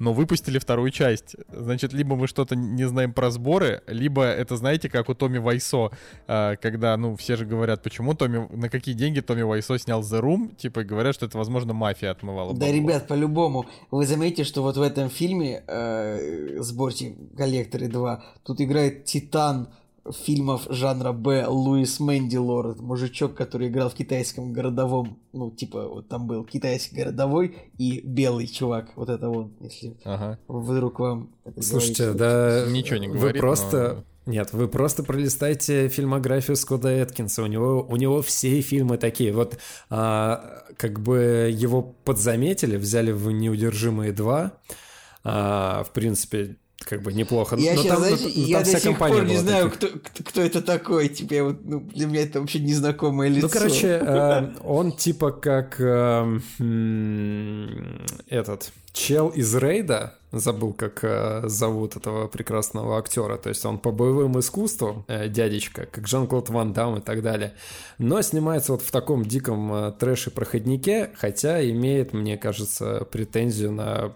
Но выпустили вторую часть. Значит, либо мы что-то не знаем про сборы, либо это, знаете, как у Томи Вайсо, а, когда, ну, все же говорят, почему Томи, на какие деньги Томи Вайсо снял The Room, типа, говорят, что это, возможно, мафия отмывала. Да, ребят, по-любому, вы заметите, что вот в этом фильме э, «Сборте коллекторы 2» тут играет Титан, фильмов жанра Б Луис Мэндилор, мужичок, который играл в китайском городовом, ну, типа, вот там был китайский городовой и белый чувак, вот это он, если ага. вдруг вам... Слушайте, говорит, да... Ничего не говорит, Вы просто... Но... Нет, вы просто пролистайте фильмографию Скотта Эткинса. У него, у него все фильмы такие. Вот а, как бы его подзаметили, взяли в «Неудержимые два». А, в принципе, как бы неплохо. Я но сейчас, там, знаете, но, я до сих пор не знаю, кто, кто, кто это такой. Типа, вот, ну, для меня это вообще незнакомое лицо. Ну, короче, э, он типа как э, этот чел из Рейда, забыл, как э, зовут этого прекрасного актера. То есть он по боевым искусствам, э, дядечка, как Жан-Клод Ван Дам и так далее. Но снимается вот в таком диком э, трэше-проходнике, хотя имеет, мне кажется, претензию на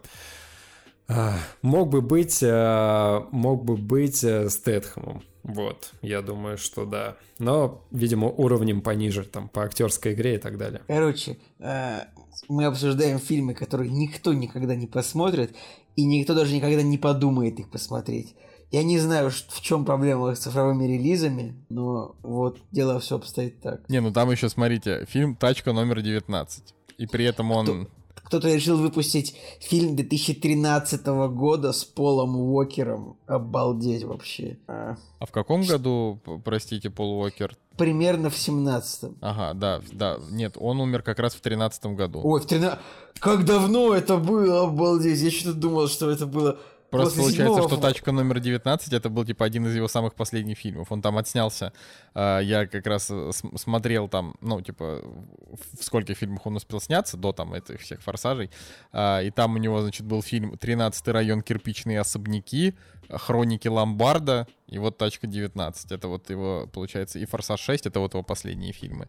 Мог бы быть, э, мог бы быть э, Стэтхэмом. Вот, я думаю, что да. Но, видимо, уровнем пониже, там, по актерской игре и так далее. Короче, э, мы обсуждаем фильмы, которые никто никогда не посмотрит, и никто даже никогда не подумает их посмотреть. Я не знаю, в чем проблема с цифровыми релизами, но вот дело все обстоит так. Не, ну там еще, смотрите, фильм «Тачка номер 19». И при этом он... Кто? кто-то решил выпустить фильм 2013 года с Полом Уокером. Обалдеть вообще. А, А в каком году, простите, Пол Уокер? примерно в 17 Ага, да, да, нет, он умер как раз в тринадцатом году. Ой, в 13... Как давно это было, обалдеть. Я что-то думал, что это было Просто после получается, седьмого что «Тачка номер 19» это был, типа, один из его самых последних фильмов. Он там отснялся. а, Я как раз э, см- смотрел там, ну, типа, в скольких фильмах он успел сняться до там этих всех «Форсажей». А, И там у него, значит, был фильм «13-й район. Кирпичные особняки», «Хроники Ломбарда» и вот «Тачка 19». Это вот его, получается, и «Форсаж 6» — это вот его последние фильмы.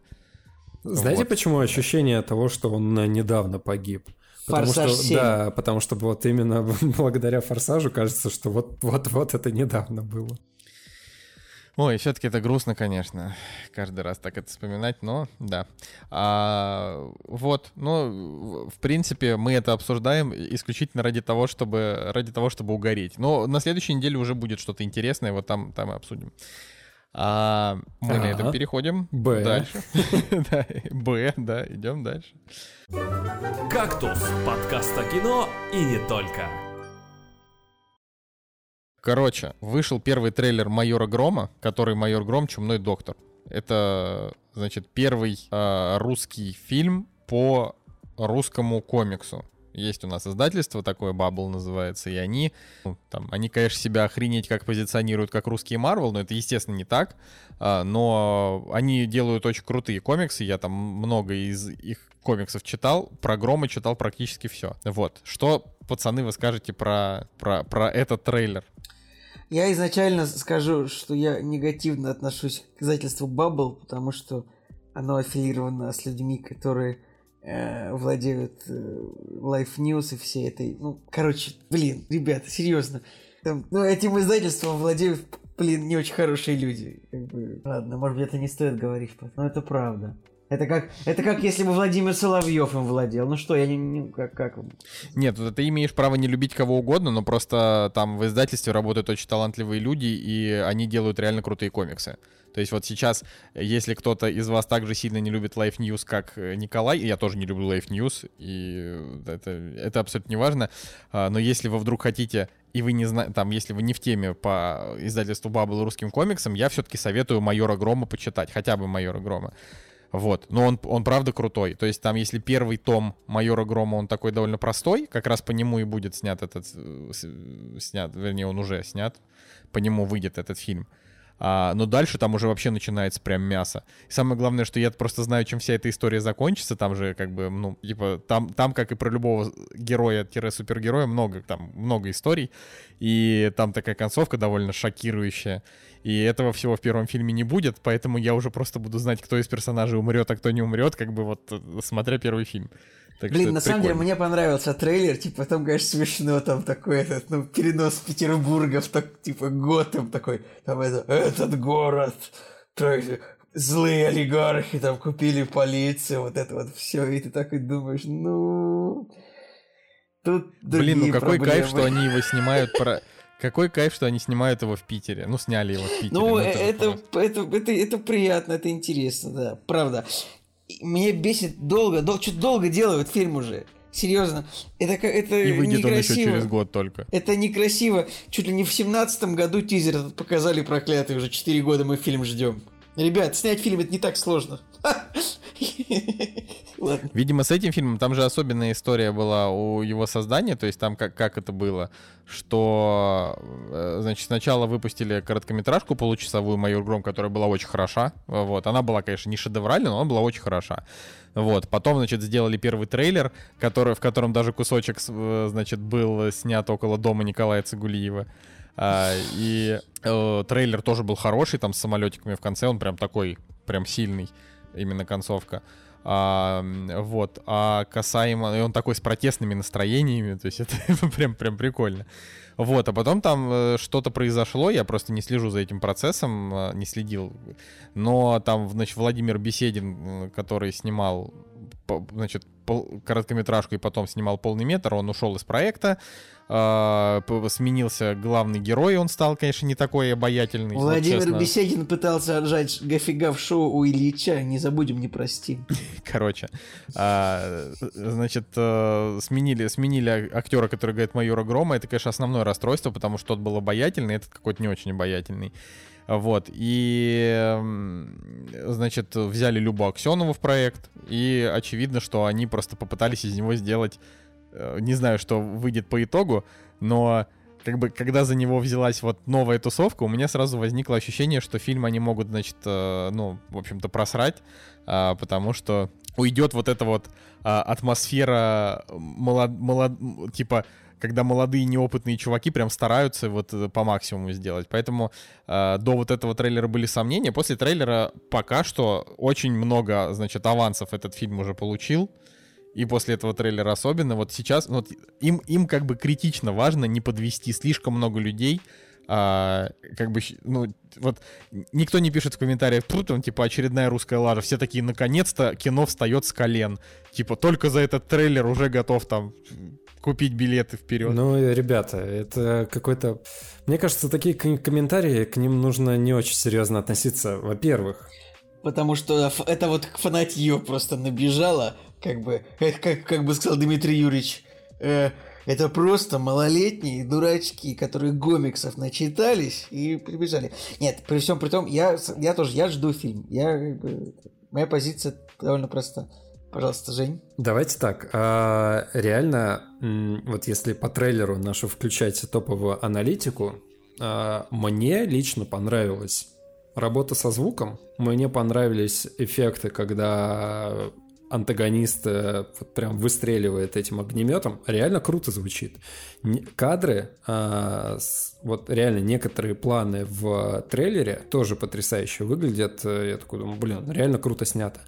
Знаете, Вот. почему ощущение того, что он э, недавно погиб? Потому «Форсаж что, 7». да, потому что вот именно благодаря форсажу кажется, что вот вот вот это недавно было. Ой, все-таки это грустно, конечно, каждый раз так это вспоминать, но да. А, вот, ну, в принципе, мы это обсуждаем исключительно ради того, чтобы ради того, чтобы угореть. Но на следующей неделе уже будет что-то интересное, вот там, там и обсудим. А, мы на этом переходим Б. дальше. Да, Б, да, идем дальше. «Кактус» — подкаст о кино и не только. Короче, вышел первый трейлер Майора Грома, который Майор Гром Чумной доктор. Это, значит, первый э, русский фильм по русскому комиксу. Есть у нас издательство такое, Bubble называется, и они, ну, там, они, конечно, себя охренеть как позиционируют, как русские Марвел, но это, естественно, не так. А, но они делают очень крутые комиксы, я там много из их комиксов читал, про Грома читал практически все. Вот. Что, пацаны, вы скажете про, про, про этот трейлер? Я изначально скажу, что я негативно отношусь к издательству Bubble, потому что оно аффилировано с людьми, которые владеют э, Life News и всей этой... Ну, короче, блин, ребята, серьезно. Там, ну, этим издательством владеют, блин, не очень хорошие люди. Как бы, ладно, может быть, это не стоит говорить, но это правда. Это как, это как если бы Владимир Соловьев им владел. Ну что, я не... не как, как... Нет, ты имеешь право не любить кого угодно, но просто там в издательстве работают очень талантливые люди, и они делают реально крутые комиксы. То есть вот сейчас, если кто-то из вас также сильно не любит Life News, как э, Николай, я тоже не люблю Life News, и это, это абсолютно не важно, а, но если вы вдруг хотите, и вы не знаете, там, если вы не в теме по издательству и русским комиксам, я все-таки советую Майора Грома почитать, хотя бы Майора Грома. Вот, но он, он правда крутой. То есть там, если первый том Майора Грома, он такой довольно простой, как раз по нему и будет снят этот, э, с- снят, вернее, он уже снят, по нему выйдет этот фильм. А, но дальше там уже вообще начинается прям мясо. И самое главное, что я просто знаю, чем вся эта история закончится. Там же как бы, ну, типа, там, там как и про любого героя-супергероя, много, там, много историй. И там такая концовка довольно шокирующая. И этого всего в первом фильме не будет, поэтому я уже просто буду знать, кто из персонажей умрет, а кто не умрет, как бы вот э, смотря первый фильм. Так Блин, на это самом деле мне понравился трейлер, типа там, конечно, смешно, там такой этот, ну, перенос Петербурга в так, типа Готэм такой, там это, этот город, есть, злые олигархи там купили полицию, вот это вот все, и ты такой думаешь, ну, тут Блин, ну какой кайф, что проблемы. они его снимают про... Какой кайф, что они снимают его в Питере. Ну, сняли его в Питере. Ну, это же это, просто. это, это, это приятно, это интересно, да, правда. Мне бесит долго, дол, что долго делают фильм уже. Серьезно, это, ка- это И выйдет он еще некрасиво. через год только. Это некрасиво. Чуть ли не в семнадцатом году тизер показали проклятый. Уже 4 года мы фильм ждем. Ребят, снять фильм это не так сложно. Видимо, с этим фильмом там же особенная история была у его создания, то есть там как, как это было, что, э, значит, сначала выпустили короткометражку получасовую «Майор Гром», которая была очень хороша, вот, она была, конечно, не шедевральная, но она была очень хороша. Вот, потом, значит, сделали первый трейлер, который, в котором даже кусочек, э, значит, был снят около дома Николая Цигулиева. А, и э, трейлер тоже был хороший, там с самолетиками в конце, он прям такой, прям сильный, именно концовка. А, вот, а касаемо, и он такой с протестными настроениями, то есть это прям, прям прикольно. Вот, а потом там э, что-то произошло, я просто не слежу за этим процессом, э, не следил. Но там, значит, Владимир Беседин, э, который снимал, значит, короткометражку и потом снимал полный метр, он ушел из проекта, сменился главный герой, он стал, конечно, не такой обаятельный. Владимир вот, Беседин пытался отжать дофига в шоу у Ильича, не забудем, не простим. Короче, э, значит, э, сменили, сменили актера, который играет майора Грома, это, конечно, основное расстройство, потому что тот был обаятельный, этот какой-то не очень обаятельный. Вот, и, значит, взяли Любу Аксенову в проект, и очевидно, что они просто попытались из него сделать, не знаю, что выйдет по итогу, но как бы, когда за него взялась вот новая тусовка, у меня сразу возникло ощущение, что фильм они могут, значит, э, ну, в общем-то, просрать, а, потому что уйдет вот эта вот а, атмосфера молод, молод, типа когда молодые неопытные чуваки прям стараются вот э, по максимуму сделать. Поэтому э, до вот этого трейлера были сомнения. После трейлера пока что очень много, значит, авансов этот фильм уже получил. И после этого трейлера особенно. Вот сейчас вот им, им как бы критично важно не подвести слишком много людей, а, как бы, ну, вот никто не пишет в комментариях, тут там, типа, очередная русская лажа. Все такие, наконец-то кино встает с колен. Типа, только за этот трейлер уже готов там купить билеты вперед. Ну, ребята, это какой-то... Мне кажется, такие комментарии, к ним нужно не очень серьезно относиться, во-первых. Потому что это вот к фанатью просто набежало, как бы, как, как бы сказал Дмитрий Юрьевич, э, это просто малолетние дурачки, которые гомиксов начитались и прибежали. Нет, при всем при том, я, я тоже, я жду фильм. Я, как бы, моя позиция довольно проста. Пожалуйста, Жень. Давайте так. А, реально, вот если по трейлеру нашу включать топовую аналитику, а, мне лично понравилась работа со звуком. Мне понравились эффекты, когда антагонист э, вот прям выстреливает этим огнеметом, реально круто звучит. Кадры, а, вот реально некоторые планы в трейлере тоже потрясающе выглядят. Я такой думаю, блин, реально круто снято.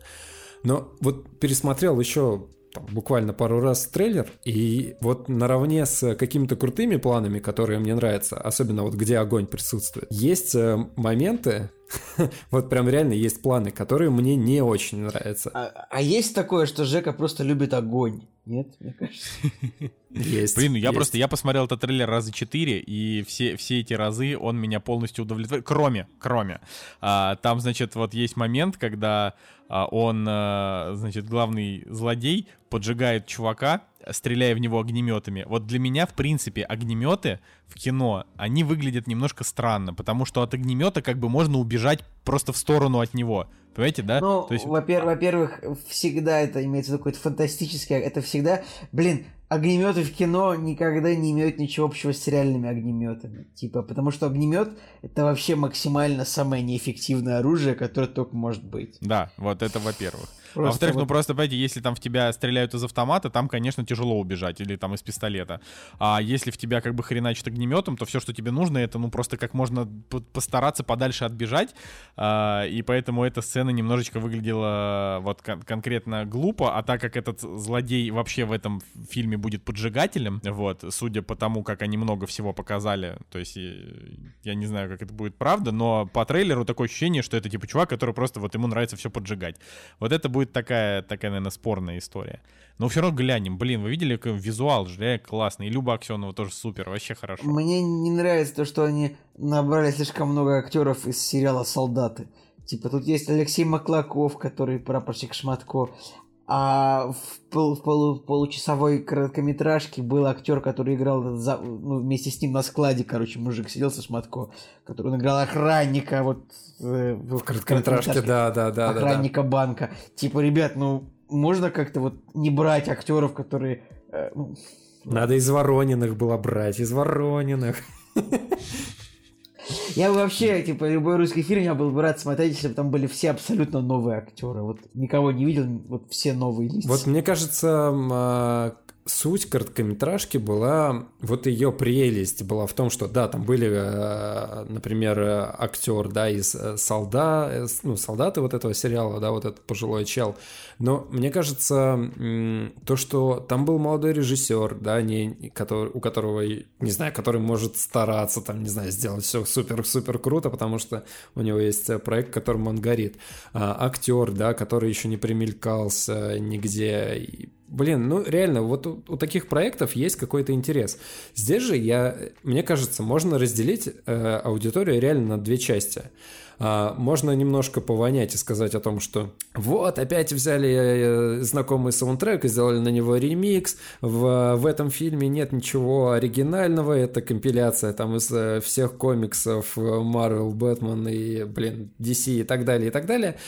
Но вот пересмотрел еще там, буквально пару раз трейлер, и вот наравне с какими-то крутыми планами, которые мне нравятся, особенно вот где огонь присутствует, есть э, моменты, вот прям реально есть планы, которые мне не очень нравятся. А, а есть такое, что Жека просто любит огонь? Нет, мне кажется. Есть. Блин, ну я есть. просто, я посмотрел этот трейлер раза четыре, и все, все эти разы он меня полностью удовлетворил. Кроме, кроме. А, там, значит, вот есть момент, когда он, а, значит, главный злодей поджигает чувака, стреляя в него огнеметами. Вот для меня, в принципе, огнеметы в кино, они выглядят немножко странно, потому что от огнемета как бы можно убежать просто в сторону от него. Понимаете, да? Ну, есть... во-первых, во-первых, всегда это имеется какое-то фантастическое, это всегда, блин, огнеметы в кино никогда не имеют ничего общего с реальными огнеметами. Типа, потому что огнемет это вообще максимально самое неэффективное оружие, которое только может быть. Да, вот это во-первых. Просто а во-вторых, ну, вот... ну просто, понимаете, если там в тебя стреляют из автомата, там, конечно, тяжело убежать, или там из пистолета. А если в тебя как бы хреначит огнеметом, то все, что тебе нужно, это, ну, просто как можно постараться подальше отбежать. А, и поэтому эта сцена немножечко выглядела вот кон- конкретно глупо, а так как этот злодей вообще в этом фильме будет поджигателем, вот, судя по тому, как они много всего показали, то есть я не знаю, как это будет правда, но по трейлеру такое ощущение, что это типа чувак, который просто вот ему нравится все поджигать. Вот это будет будет такая, такая, наверное, спорная история. Но все равно глянем. Блин, вы видели, какой визуал же, классный. И Люба Аксенова тоже супер, вообще хорошо. Мне не нравится то, что они набрали слишком много актеров из сериала «Солдаты». Типа тут есть Алексей Маклаков, который прапорщик Шматко, а в, пол, в, полу, получасовой короткометражке был актер, который играл за, ну, вместе с ним на складе, короче, мужик сидел со Шматко, который он играл охранника вот э, в короткометражке, да, да, да, охранника да, да. банка. Типа, ребят, ну можно как-то вот не брать актеров, которые э, ну, надо из Ворониных было брать, из Ворониных. Я бы вообще, типа, любой русский фильм я был бы рад смотреть, если бы там были все абсолютно новые актеры. Вот никого не видел, вот все новые лица. Вот мне кажется, а, суть короткометражки была, вот ее прелесть была в том, что да, там были, э, например, актер, да, из э, солда, ну, солдаты вот этого сериала, да, вот этот пожилой чел. Но мне кажется, то, что там был молодой режиссер, да, не, который, у которого, не знаю, который может стараться, там, не знаю, сделать все супер-супер круто, потому что у него есть проект, которым он горит. А, актер, да, который еще не примелькался нигде, блин, ну реально, вот у, у таких проектов есть какой-то интерес. Здесь же я, мне кажется, можно разделить э, аудиторию реально на две части. А, можно немножко повонять и сказать о том, что вот, опять взяли э, знакомый саундтрек и сделали на него ремикс, в, в этом фильме нет ничего оригинального, это компиляция там из э, всех комиксов Marvel, Бэтмен и, блин, DC и так далее, и так далее.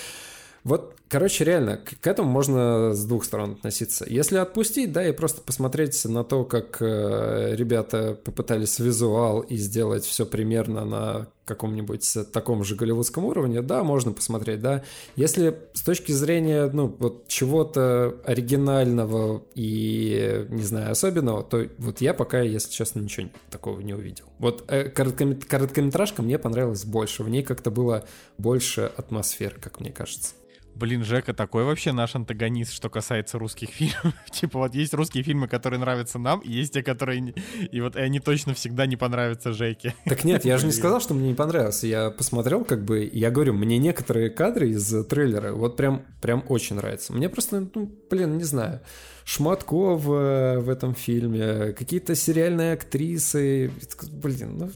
Вот, короче, реально, к, этому можно с двух сторон относиться. Если отпустить, да, и просто посмотреть на то, как э, ребята попытались визуал и сделать все примерно на каком-нибудь таком же голливудском уровне, да, можно посмотреть, да. Если с точки зрения, ну, вот чего-то оригинального и, не знаю, особенного, то вот я пока, если честно, ничего такого не увидел. Вот э, короткометражка мне понравилась больше, в ней как-то было больше атмосферы, как мне кажется. Блин, Жека такой вообще наш антагонист, что касается русских фильмов. типа вот есть русские фильмы, которые нравятся нам, и есть те, которые... И вот и они точно всегда не понравятся Жеке. Так нет, я же не сказал, что мне не понравился. Я посмотрел, как бы, я говорю, мне некоторые кадры из трейлера вот прям, прям очень нравятся. Мне просто, ну, блин, не знаю. Шматко в, в этом фильме, какие-то сериальные актрисы. Блин, ну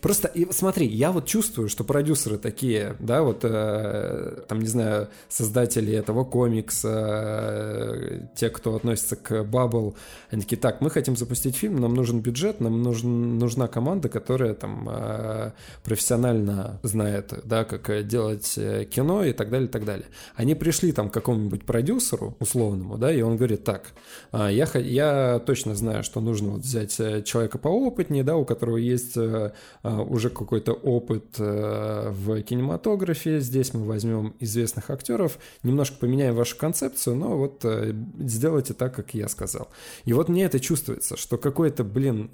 просто и, смотри, я вот чувствую, что продюсеры такие, да, вот э, там, не знаю, создатели этого комикса, э, те, кто относится к Bubble, они такие, так, мы хотим запустить фильм, нам нужен бюджет, нам нужен, нужна команда, которая там э, профессионально знает, да, как делать э, кино и так далее, и так далее. Они пришли там к какому-нибудь продюсеру условному, да, и он говорит так, «А, я, я точно знаю, что нужно вот взять э, человека поопытнее, да, у которого есть э, а, уже какой-то опыт э, в кинематографе, здесь мы возьмем известных актеров, немножко поменяем вашу концепцию, но вот сделайте так, как я сказал. И вот мне это чувствуется, что какой-то, блин,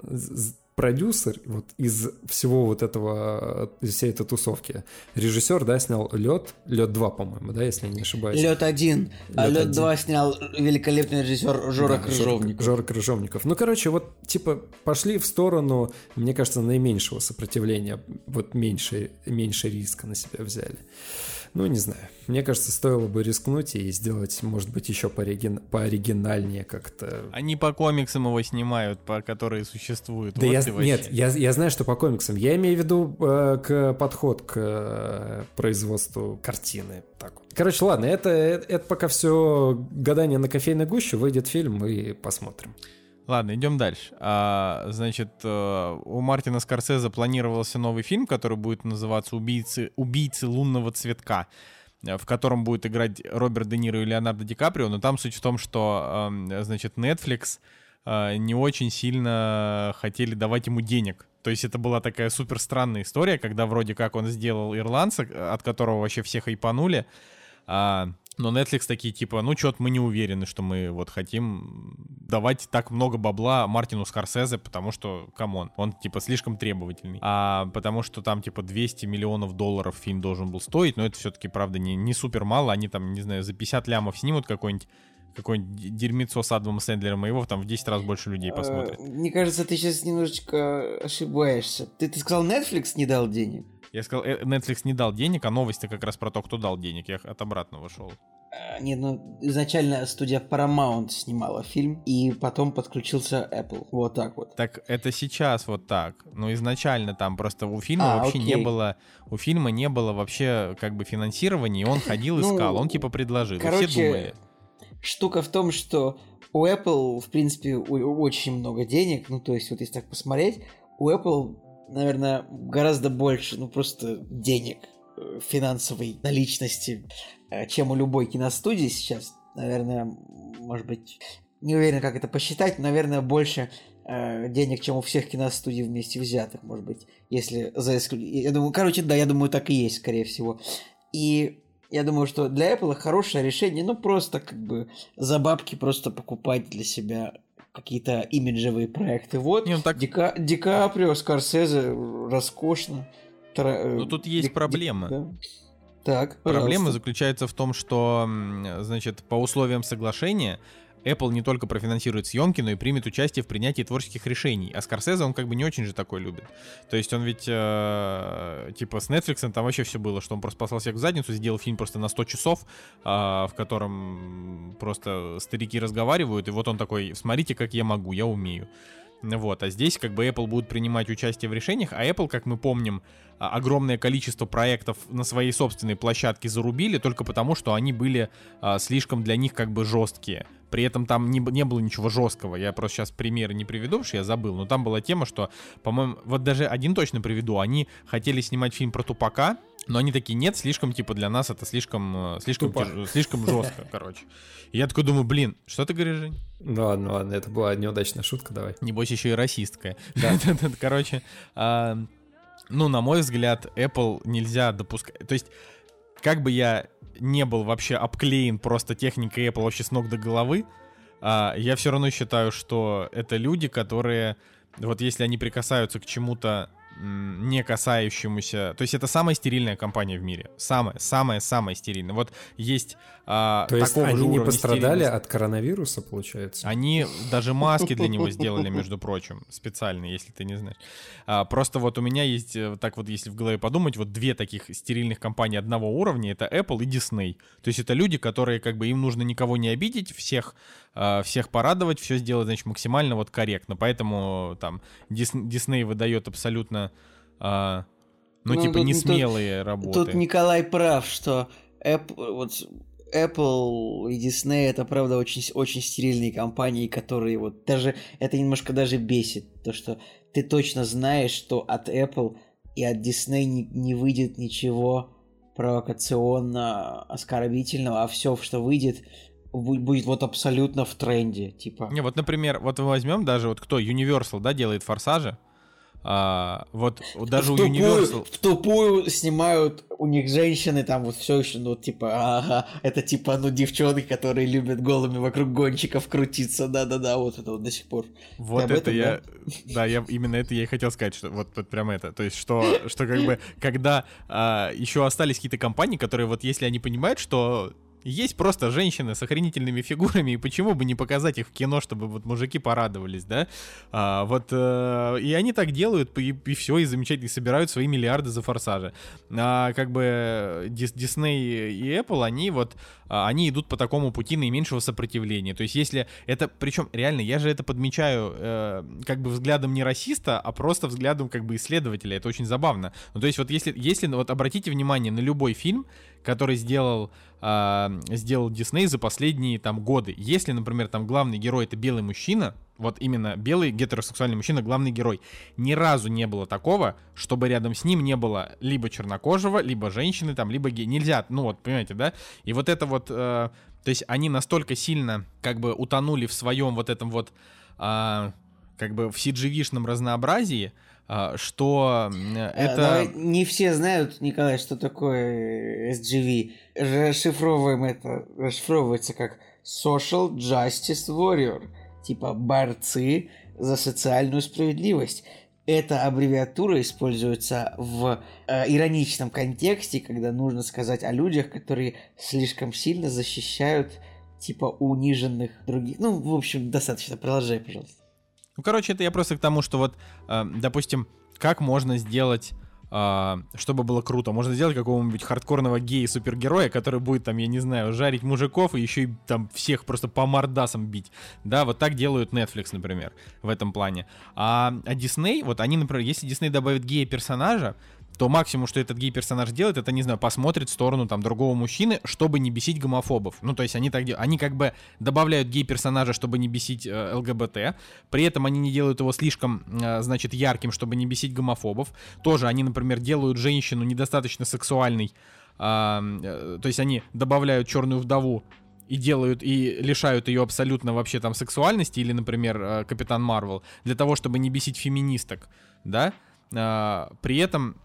продюсер вот из всего вот этого, из всей этой тусовки, режиссер, да, снял «Лед», «Лед 2», по-моему, да, если я не ошибаюсь. «Лед 1», а «Лед 2» снял великолепный режиссер Жора да, Крыжовников. Жора, Жора Крыжовников. Ну, короче, вот, типа, пошли в сторону, мне кажется, наименьшего сопротивления, вот меньше, меньше риска на себя взяли. Ну, не знаю. Мне кажется, стоило бы рискнуть и сделать, может быть, еще пооригин... пооригинальнее как-то. Они по комиксам его снимают, по которые существуют. Да вот я, нет, я, я знаю, что по комиксам. Я имею в виду э, к подход к э, производству картины. Так вот. Короче, ладно, это, это, это пока все гадание на кофейной гуще. Выйдет фильм и посмотрим. Ладно, идем дальше. А, значит, э, у Мартина Скорсезе планировался новый фильм, который будет называться «Убийцы, «Убийцы лунного цветка», э, в котором будет играть Роберт Де Ниро и Леонардо Ди Каприо, но там суть в том, что, эм, значит, Netflix э, не очень сильно хотели давать ему денег. То есть это была такая супер странная история, когда вроде как он сделал ирландца, от которого вообще все хайпанули, а, но Netflix такие типа, ну что-то мы не уверены, что мы вот хотим давать так много бабла Мартину Скорсезе, потому что, come on, он типа слишком требовательный. А потому что там типа 200 миллионов долларов фильм должен был стоить, но это все-таки, правда, не, не супер мало. Они там, не знаю, за 50 лямов снимут какой-нибудь какое-нибудь дерьмецо с Адамом Сэндлером, и его там в 10 раз больше людей а, посмотрит. Мне кажется, ты сейчас немножечко ошибаешься. Ты, ты сказал, Netflix не дал денег? Я сказал, э, Netflix не дал денег, а новости как раз про то, кто дал денег. Я от обратного шел. А, нет, ну изначально студия Paramount снимала фильм, и потом подключился Apple. Вот так вот. Так это сейчас вот так. Но изначально там просто у фильма а, вообще окей. не было, у фильма не было вообще как бы финансирования, и он ходил ну, искал, он типа предложил. Короче, все думали. Штука в том, что у Apple, в принципе, очень много денег. Ну, то есть, вот если так посмотреть, у Apple наверное, гораздо больше, ну, просто денег, э, финансовой наличности, э, чем у любой киностудии сейчас. Наверное, может быть, не уверен, как это посчитать, но, наверное, больше э, денег, чем у всех киностудий вместе взятых, может быть, если за исключением... Я думаю, короче, да, я думаю, так и есть, скорее всего. И я думаю, что для Apple хорошее решение, ну, просто как бы за бабки просто покупать для себя какие-то имиджевые проекты. Вот, Не, ну так... Ди, Ка... Ди Каприо, Скорсезе, роскошно. Тра... Ну тут есть Ди... проблема. Да. Так, Проблема заключается в том, что, значит, по условиям соглашения Apple не только профинансирует съемки, но и примет участие в принятии творческих решений. А Скорсезе, он как бы не очень же такой любит. То есть он ведь, э, типа, с Netflix там вообще все было, что он просто послал всех в задницу, сделал фильм просто на 100 часов, э, в котором просто старики разговаривают, и вот он такой, смотрите, как я могу, я умею. Вот, а здесь как бы Apple будут принимать участие в решениях, а Apple, как мы помним, а, огромное количество проектов на своей собственной площадке зарубили только потому, что они были а, слишком для них как бы жесткие. При этом там не, не было ничего жесткого. Я просто сейчас примеры не приведу, что я забыл. Но там была тема, что, по-моему, вот даже один точно приведу. Они хотели снимать фильм про Тупака, но они такие, нет, слишком, типа, для нас это слишком, э, слишком, тяж... слишком жестко, короче. И я такой думаю, блин, что ты говоришь, Жень? Ну ладно, ладно, это была неудачная шутка, давай. Небось еще и расистская. Да. Короче, а, ну, на мой взгляд, Apple нельзя допускать... То есть, как бы я не был вообще обклеен просто техникой Apple вообще с ног до головы, а, я все равно считаю, что это люди, которые... Вот если они прикасаются к чему-то не касающемуся... То есть это самая стерильная компания в мире. Самая, самая, самая стерильная. Вот есть а, То есть они не пострадали от коронавируса, получается? Они даже маски для него сделали, между прочим, специальные, если ты не знаешь. А, просто вот у меня есть, э, так вот если в голове подумать, вот две таких стерильных компании одного уровня, это Apple и Disney. То есть это люди, которые как бы им нужно никого не обидеть, всех а, всех порадовать, все сделать, значит, максимально вот корректно. Поэтому там Дисней выдает абсолютно, а, ну, ну, типа, не смелые работы. Тут Николай прав, что Apple, вот Apple и Disney это правда очень, очень стерильные компании, которые вот даже это немножко даже бесит, то что ты точно знаешь, что от Apple и от Disney не, не выйдет ничего провокационно оскорбительного, а все, что выйдет, будет вот абсолютно в тренде, типа. Не, вот, например, вот мы возьмем даже вот кто Universal, да, делает форсажи, а, вот даже в у тупую, Universal... В тупую снимают у них женщины, там вот все еще, ну, типа, ага, это типа, ну, девчонки, которые любят голыми вокруг гонщиков крутиться, да-да-да, вот это вот до сих пор. Вот это этом, я, да? да, я именно это я и хотел сказать, что вот, вот прям это, то есть что, что как бы, когда а, еще остались какие-то компании, которые вот если они понимают, что есть просто женщины с охренительными фигурами, и почему бы не показать их в кино, чтобы вот мужики порадовались, да? А, вот, э, и они так делают, и, и все, и замечательно, собирают свои миллиарды за форсажи. А, как бы Disney и Apple, они вот, они идут по такому пути наименьшего сопротивления. То есть если это, причем реально, я же это подмечаю э, как бы взглядом не расиста, а просто взглядом как бы исследователя. Это очень забавно. Ну, то есть вот если, если вот обратите внимание на любой фильм, который сделал, э, сделал Дисней за последние там годы. Если, например, там главный герой это белый мужчина, вот именно белый гетеросексуальный мужчина, главный герой, ни разу не было такого, чтобы рядом с ним не было либо чернокожего, либо женщины, там, либо гей. Нельзя, ну вот, понимаете, да? И вот это вот, э, то есть они настолько сильно как бы утонули в своем вот этом вот, э, как бы в cgi разнообразии, а, что э, это... не все знают, Николай, что такое SGV. Расшифровываем это, расшифровывается как Social Justice Warrior, типа борцы за социальную справедливость. Эта аббревиатура используется в э, ироничном контексте, когда нужно сказать о людях, которые слишком сильно защищают типа униженных других. Ну, в общем, достаточно. Продолжай, пожалуйста. Ну, короче, это я просто к тому, что вот, э, допустим, как можно сделать Uh, чтобы было круто. Можно сделать какого-нибудь хардкорного гея-супергероя, который будет там, я не знаю, жарить мужиков и еще и там всех просто по мордасам бить. Да, вот так делают Netflix, например, в этом плане. А, а Disney, вот они, например, если Disney добавит гея-персонажа, то максимум, что этот гей-персонаж делает, это, не знаю, посмотрит в сторону там другого мужчины, чтобы не бесить гомофобов. Ну, то есть они так делают. Они как бы добавляют гей-персонажа, чтобы не бесить э, ЛГБТ. При этом они не делают его слишком, э, значит, ярким, чтобы не бесить гомофобов. Тоже они, например, делают женщину недостаточно сексуальной. Э, э, то есть они добавляют черную вдову и делают и лишают ее абсолютно вообще там сексуальности или, например, э, Капитан Марвел для того, чтобы не бесить феминисток, да. Uh, при этом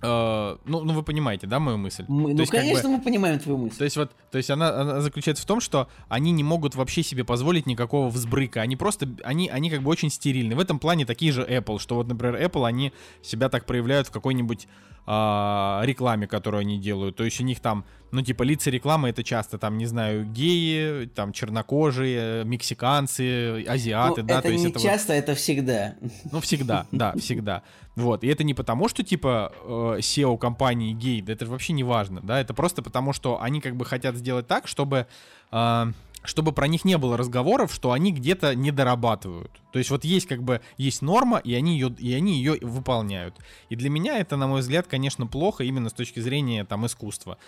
ну, ну, вы понимаете, да, мою мысль? Мы, ну, есть, конечно, как бы, мы понимаем твою мысль. То есть, вот, то есть она, она заключается в том, что они не могут вообще себе позволить никакого взбрыка. Они просто, они, они как бы очень стерильны. В этом плане такие же Apple, что вот, например, Apple, они себя так проявляют в какой-нибудь а, рекламе, которую они делают. То есть у них там, ну, типа, лица рекламы это часто, там, не знаю, геи, там, чернокожие, мексиканцы, азиаты, Ну, да, это то есть не это вот- часто, это всегда. ну, всегда, да, всегда. Вот. И это не потому, что, типа, э, SEO компании гей, да это вообще не важно, да, это просто потому, что они как бы хотят сделать так, чтобы... э, чтобы про них не было разговоров, что они где-то не дорабатывают. То есть вот есть как бы есть норма, и они ее и они ее выполняют. И для меня это, на мой взгляд, конечно, плохо именно с точки зрения там искусства.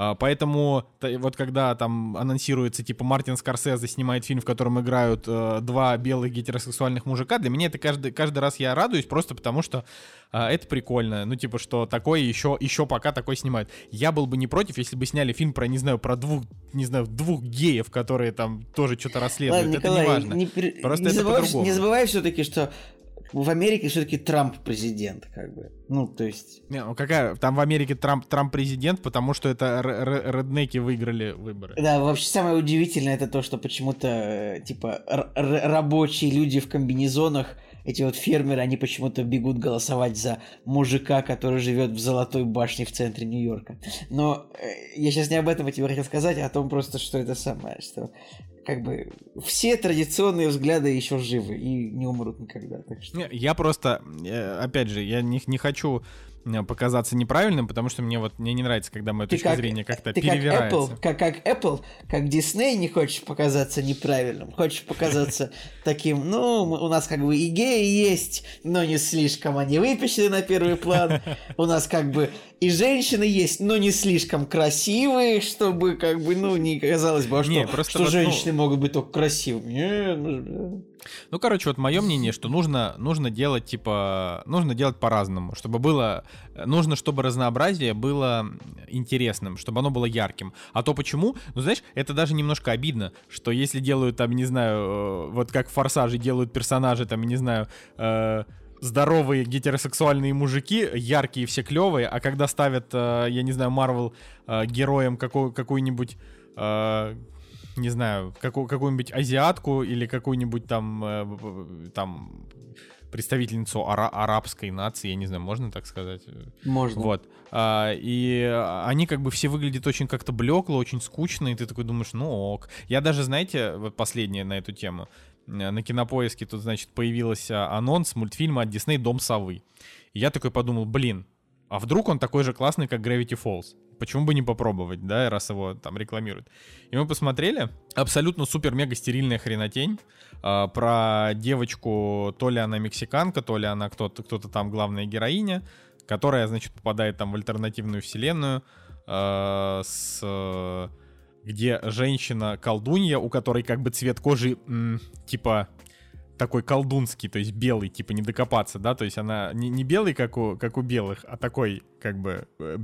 А, Поэтому вот когда там анонсируется, типа, Мартин Скорсезе снимает фильм, в котором играют э, два белых гетеросексуальных мужика, для меня это каждый, каждый раз я радуюсь просто потому, что а, это прикольно. Ну, типа, что такое еще, еще пока такой снимают. Я был бы не против, если бы сняли фильм про, не знаю, про двух, не знаю, двух геев, которые там тоже что-то расследуют. Ладно, это Николай, не важно. не, Просто не это забывай, по-другому. не забывай все-таки, что в Америке все-таки Трамп президент, как бы. Ну, то есть. Не, ну какая? Там в Америке Трамп, Трамп президент, потому что это реднеки выиграли выборы. Да, вообще самое удивительное это то, что почему-то, э, типа, рабочие люди в комбинезонах, эти вот фермеры, они почему-то бегут голосовать за мужика, который живет в Золотой башне в центре Нью-Йорка. Но э, я сейчас не об этом я тебе хотел сказать, а о том просто, что это самое, что как бы все традиционные взгляды еще живы и не умрут никогда. Так что... Не, Я просто, э, опять же, я не, не хочу показаться неправильным, потому что мне вот мне не нравится, когда моя Ты точка как, зрения как-то ты как перевирается. Apple, как, как Apple, как Disney не хочешь показаться неправильным, хочешь показаться таким, ну, у нас как бы и геи есть, но не слишком они выпущены на первый план. У нас как бы и женщины есть, но не слишком красивые, чтобы как бы, ну, не казалось бы, а что, Не, просто что вот, ну- женщины могут быть только красивыми. Ну, короче, вот мое мнение, что нужно, нужно делать, типа, нужно делать по-разному, чтобы было, нужно, чтобы разнообразие было интересным, чтобы оно было ярким. А то почему? Ну, знаешь, это даже немножко обидно, что если делают там, не знаю, э, вот как в «Форсаже» делают персонажи, там, не знаю, э, здоровые гетеросексуальные мужики, яркие все клевые, а когда ставят, э, я не знаю, Марвел э, героем какую- какую-нибудь э, не знаю, какую, какую-нибудь азиатку или какую-нибудь там, э, там представительницу ара- арабской нации, я не знаю, можно так сказать? можно. Вот. А, и они как бы все выглядят очень как-то блекло, очень скучно, и ты такой думаешь, ну ок. Я даже, знаете, вот последнее на эту тему. э, На кинопоиске тут, значит, появился анонс мультфильма от Disney «Дом совы». И я такой подумал, блин, а вдруг он такой же классный, как Gravity Falls? Почему бы не попробовать, да, раз его там рекламируют? И мы посмотрели, абсолютно супер-мега стерильная хренотень а, про девочку, то ли она мексиканка, то ли она кто-то, кто-то там главная героиня, которая, значит, попадает там в альтернативную вселенную а, с э, где женщина-колдунья, у которой как бы цвет кожи м, типа такой колдунский, то есть белый, типа не докопаться, да, то есть она не, не белый, как у, как у белых, а такой, как бы, э,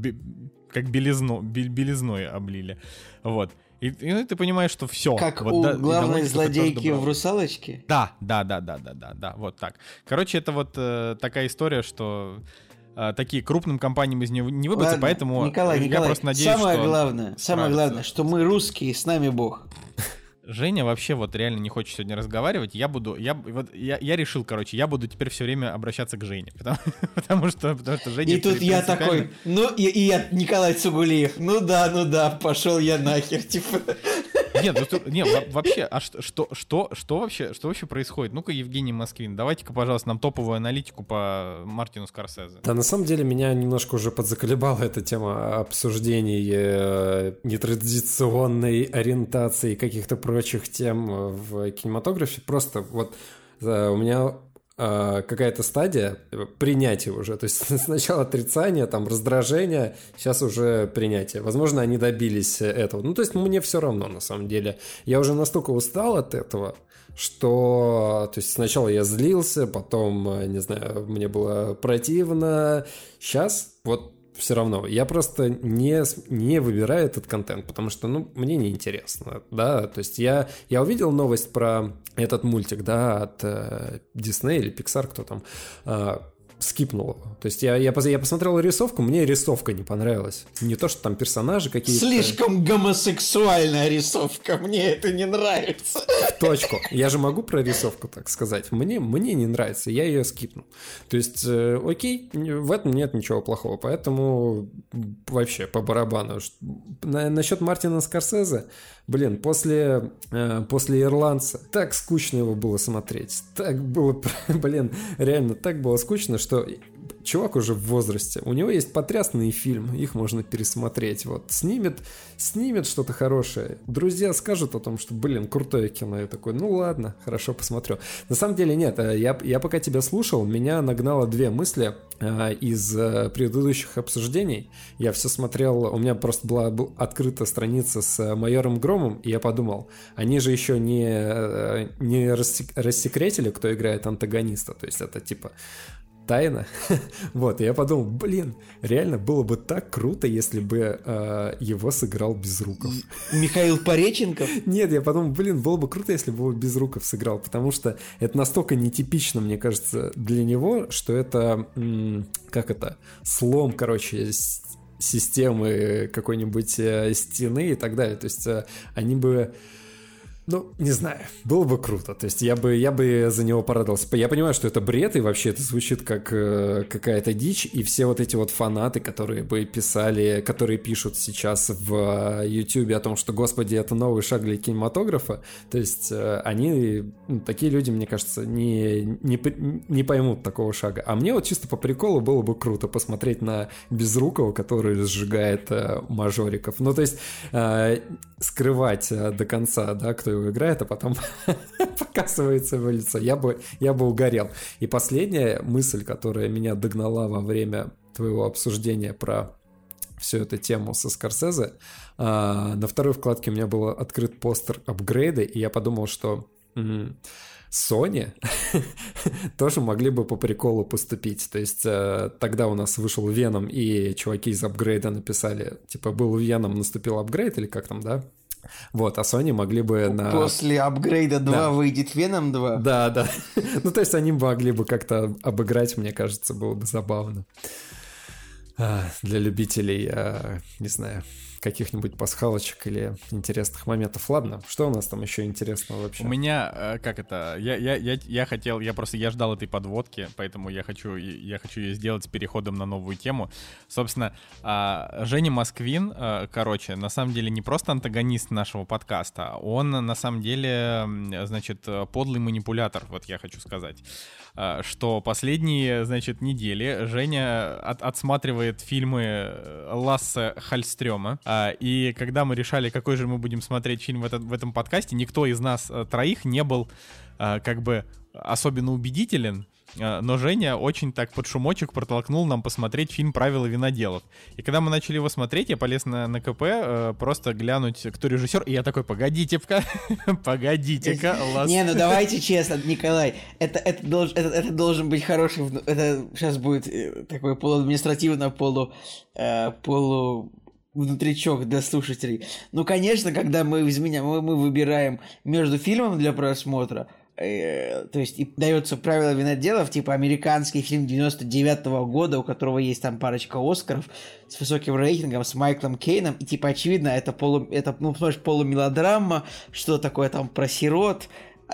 как белизну, бе- белизной облили, вот. И, и, ну, ты понимаешь, что все. Как у главной злодейки в «Русалочке». Да, да, да, да, да, да, да, вот так. Короче, это вот э, такая история, что э, такие крупным компаниям из нее не выбраться, Ладно, поэтому Николай, я Николай, просто надеюсь, самое что главное, самое главное, что мы русские, с нами Бог. Женя вообще вот реально не хочет сегодня разговаривать. Я буду, я вот я, я решил, короче, я буду теперь все время обращаться к Жене, потому, потому что потому что Женя И тут я такой, ну и, и я Николай Цугулиев, ну да, ну да, пошел я нахер, типа. Нет, ну, тут- не, во- вообще, а что, что, что, что вообще, что вообще происходит? Ну-ка, Евгений Москвин, давайте-ка, пожалуйста, нам топовую аналитику по Мартину Скорсезе. Да, на самом деле меня немножко уже подзаколебала эта тема обсуждений э, нетрадиционной ориентации и каких-то прочих тем в кинематографе. Просто вот э, у меня какая-то стадия э, принятия уже. То есть сначала отрицание, там раздражение, сейчас уже принятие. Возможно, они добились э, этого. Ну, то есть мне все равно, на самом деле. Я уже настолько устал от этого, что, то есть сначала я злился, потом, э, не знаю, мне было противно. Сейчас вот все равно. Я просто не, не выбираю этот контент, потому что, ну, мне неинтересно, да. То есть я, я увидел новость про этот мультик, да, от э, Disney или Pixar, кто там, э, скипнул. То есть я, я, я посмотрел рисовку, мне рисовка не понравилась. Не то, что там персонажи какие-то... Слишком гомосексуальная рисовка, мне это не нравится. В точку. Я же могу про рисовку так сказать. Мне, мне не нравится, я ее скипнул. То есть, э, окей, в этом нет ничего плохого, поэтому вообще по барабану. На, насчет Мартина Скорсезе, блин, после, э, после Ирландца так скучно его было смотреть. Так было, блин, реально так было скучно, что чувак уже в возрасте, у него есть потрясные фильмы, их можно пересмотреть, вот, снимет, снимет что-то хорошее, друзья скажут о том, что, блин, крутое кино, я такой, ну ладно, хорошо, посмотрю. На самом деле нет, э, я, я пока тебя слушал, меня нагнало две мысли э, из э, предыдущих обсуждений, я все смотрел, у меня просто была открыта страница с майором Громом, и я подумал, они же еще не, не рассекретили, кто играет антагониста, то есть это типа тайна. вот, и я подумал, блин, реально было бы так круто, если бы э, его сыграл Безруков. Михаил Пореченков? Нет, я подумал, блин, было бы круто, если бы его Безруков сыграл, потому что это настолько нетипично, мне кажется, для него, что это, как это, слом, короче, системы какой-нибудь э, стены и так далее. То есть э, они бы ну, не знаю, было бы круто. То есть я бы, я бы за него порадовался. Я понимаю, что это бред, и вообще это звучит как э, какая-то дичь. И все вот эти вот фанаты, которые бы писали, которые пишут сейчас в YouTube о том, что, господи, это новый шаг для кинематографа, то есть э, они, ну, такие люди, мне кажется, не, не, не поймут такого шага. А мне вот чисто по приколу было бы круто посмотреть на Безрукова, который сжигает э, мажориков. Ну, то есть э, скрывать э, до конца, да, кто его играет, а потом показывается его лицо. Я бы, я бы угорел. И последняя мысль, которая меня догнала во время твоего обсуждения про всю эту тему со Скорсезе, а, на второй вкладке у меня был открыт постер апгрейда, и я подумал, что Sony тоже могли бы по приколу поступить. То есть э, тогда у нас вышел Веном, и чуваки из апгрейда написали, типа, был Веном, наступил апгрейд, или как там, да? Вот, а Sony могли бы на... После апгрейда 2 да. выйдет Venom 2? Да, да. ну, то есть они могли бы как-то обыграть, мне кажется, было бы забавно. А, для любителей, а, не знаю, каких-нибудь пасхалочек или интересных моментов. Ладно, что у нас там еще интересного вообще? У меня, э, как это, я, я, я, я хотел, я просто, я ждал этой подводки, поэтому я хочу, я хочу ее сделать с переходом на новую тему. Собственно, а, Женя Москвин, э, короче, на самом деле не просто антагонист нашего подкаста, он на самом деле, значит, подлый манипулятор, вот я хочу сказать. А, что последние, значит, недели Женя от, отсматривает фильмы э, Ласса Хальстрёма. А, и когда мы решали, какой же мы будем смотреть фильм в, этот, в этом подкасте, никто из нас э, троих не был как бы особенно убедителен, но Женя очень так под шумочек протолкнул нам посмотреть фильм «Правила виноделов». И когда мы начали его смотреть, я полез на, на КП э, просто глянуть, кто режиссер, и я такой, погодите-ка, погодите-ка. Не, ну давайте честно, Николай, это, это, должен, это, это должен быть хороший, это сейчас будет э, такой полуадминистративно, полу, э, полу внутричок для слушателей. Ну, конечно, когда мы из меня мы, мы выбираем между фильмом для просмотра, Э, то есть и дается правило виноделов, типа американский фильм 99 -го года, у которого есть там парочка Оскаров с высоким рейтингом, с Майклом Кейном, и типа очевидно, это полу, это, ну, полумелодрама, что такое там про сирот,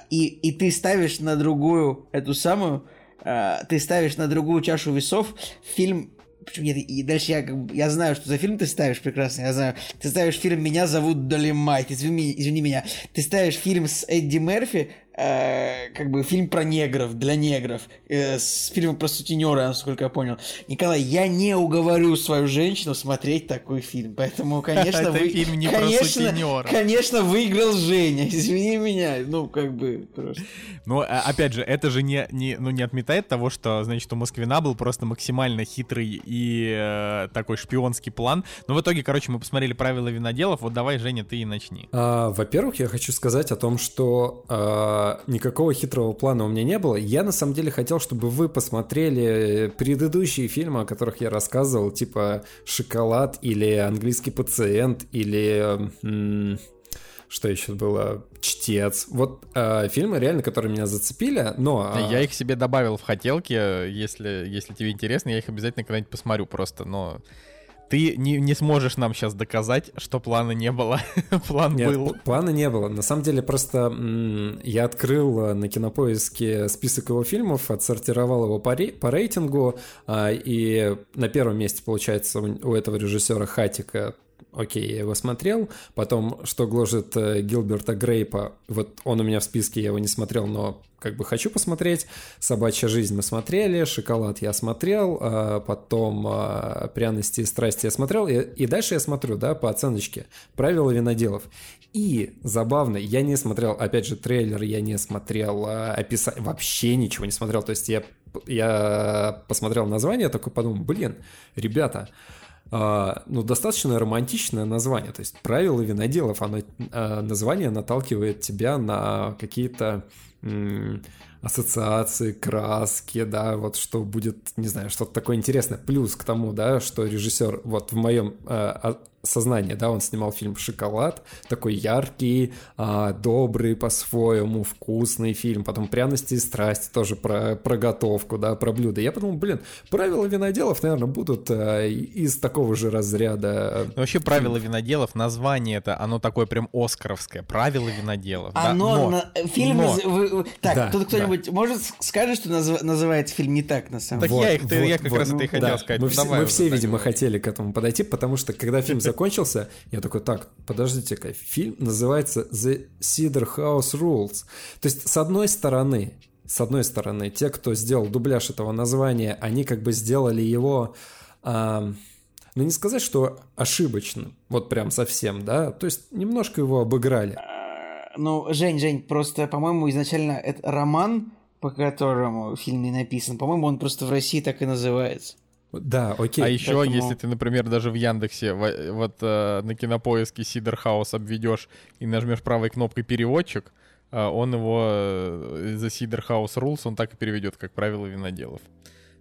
и, и ты ставишь на другую эту самую, э, ты ставишь на другую чашу весов фильм Почему нет? И дальше я, как я знаю, что за фильм ты ставишь прекрасно, я знаю. Ты ставишь фильм «Меня зовут Долимайт», извини, извини меня. Ты ставишь фильм с Эдди Мерфи, Э, как бы фильм про негров, для негров, э, с фильмом про сутенера, насколько я понял. Николай, я не уговорю свою женщину смотреть такой фильм, поэтому, конечно, вы... фильм не конечно, Конечно, выиграл Женя, извини меня, ну, как бы, просто. Ну, а, опять же, это же не, не, ну, не отметает того, что, значит, у Москвина был просто максимально хитрый и э, такой шпионский план. Но в итоге, короче, мы посмотрели правила виноделов, вот давай, Женя, ты и начни. А, во-первых, я хочу сказать о том, что а, никакого хитрого плана у меня не было. Я на самом деле хотел, чтобы вы посмотрели предыдущие фильмы, о которых я рассказывал, типа «Шоколад» или «Английский пациент» или... что еще было? Чтец. Вот э, фильмы реально, которые меня зацепили, но... Э... Я их себе добавил в хотелки, если, если тебе интересно, я их обязательно когда-нибудь посмотрю просто, но ты не, не сможешь нам сейчас доказать, что плана не было. План Нет, был. Плана не было. На самом деле, просто я открыл э, на кинопоиске список его фильмов, отсортировал его по, рей, по рейтингу, а, и на первом месте, получается, у, у этого режиссера Хатика окей, я его смотрел. Потом, что гложет э, Гилберта Грейпа, вот он у меня в списке, я его не смотрел, но как бы хочу посмотреть. «Собачья жизнь» мы смотрели, «Шоколад» я смотрел, а потом а, «Пряности и страсти» я смотрел, и, дальше я смотрю, да, по оценочке «Правила виноделов». И забавно, я не смотрел, опять же, трейлер, я не смотрел а, описание, вообще ничего не смотрел. То есть я, я посмотрел название, такой подумал, блин, ребята, Uh, ну, достаточно романтичное название. То есть правила виноделов, оно, uh, название наталкивает тебя на какие-то ассоциации, краски, да, вот что будет, не знаю, что-то такое интересное. Плюс к тому, да, что режиссер, вот в моем э, сознание, да, он снимал фильм «Шоколад», такой яркий, а, добрый по-своему, вкусный фильм, потом «Пряности и страсти» тоже про, про готовку, да, про блюда. Я подумал, блин, правила виноделов, наверное, будут а, из такого же разряда. Ну, вообще правила виноделов, название это, оно такое прям оскаровское, правила виноделов. Оно, да, но, на, фильм, но... Вы, так, да, тут кто-нибудь да. может скажет, что назв, называется фильм не так, на самом деле? Так вот, я, их, вот, я как вот, раз ну, это и хотел да. сказать. Мы, ну, все, мы все, видимо, хотели к этому подойти, потому что когда фильм закончился, я такой, так, подождите-ка, фильм называется The Cedar House Rules. То есть, с одной стороны, с одной стороны, те, кто сделал дубляж этого названия, они как бы сделали его... А, ну, не сказать, что ошибочным, вот прям совсем, да, то есть немножко его обыграли. А, ну, Жень, Жень, просто, по-моему, изначально это роман, по которому фильм не написан. По-моему, он просто в России так и называется. Да, окей. А еще, Поэтому... если ты, например, даже в Яндексе вот э, на кинопоиске Сидор Хаус обведешь и нажмешь правой кнопкой переводчик, э, он его э, за Сидор Хаус Rules он так и переведет, как правило виноделов.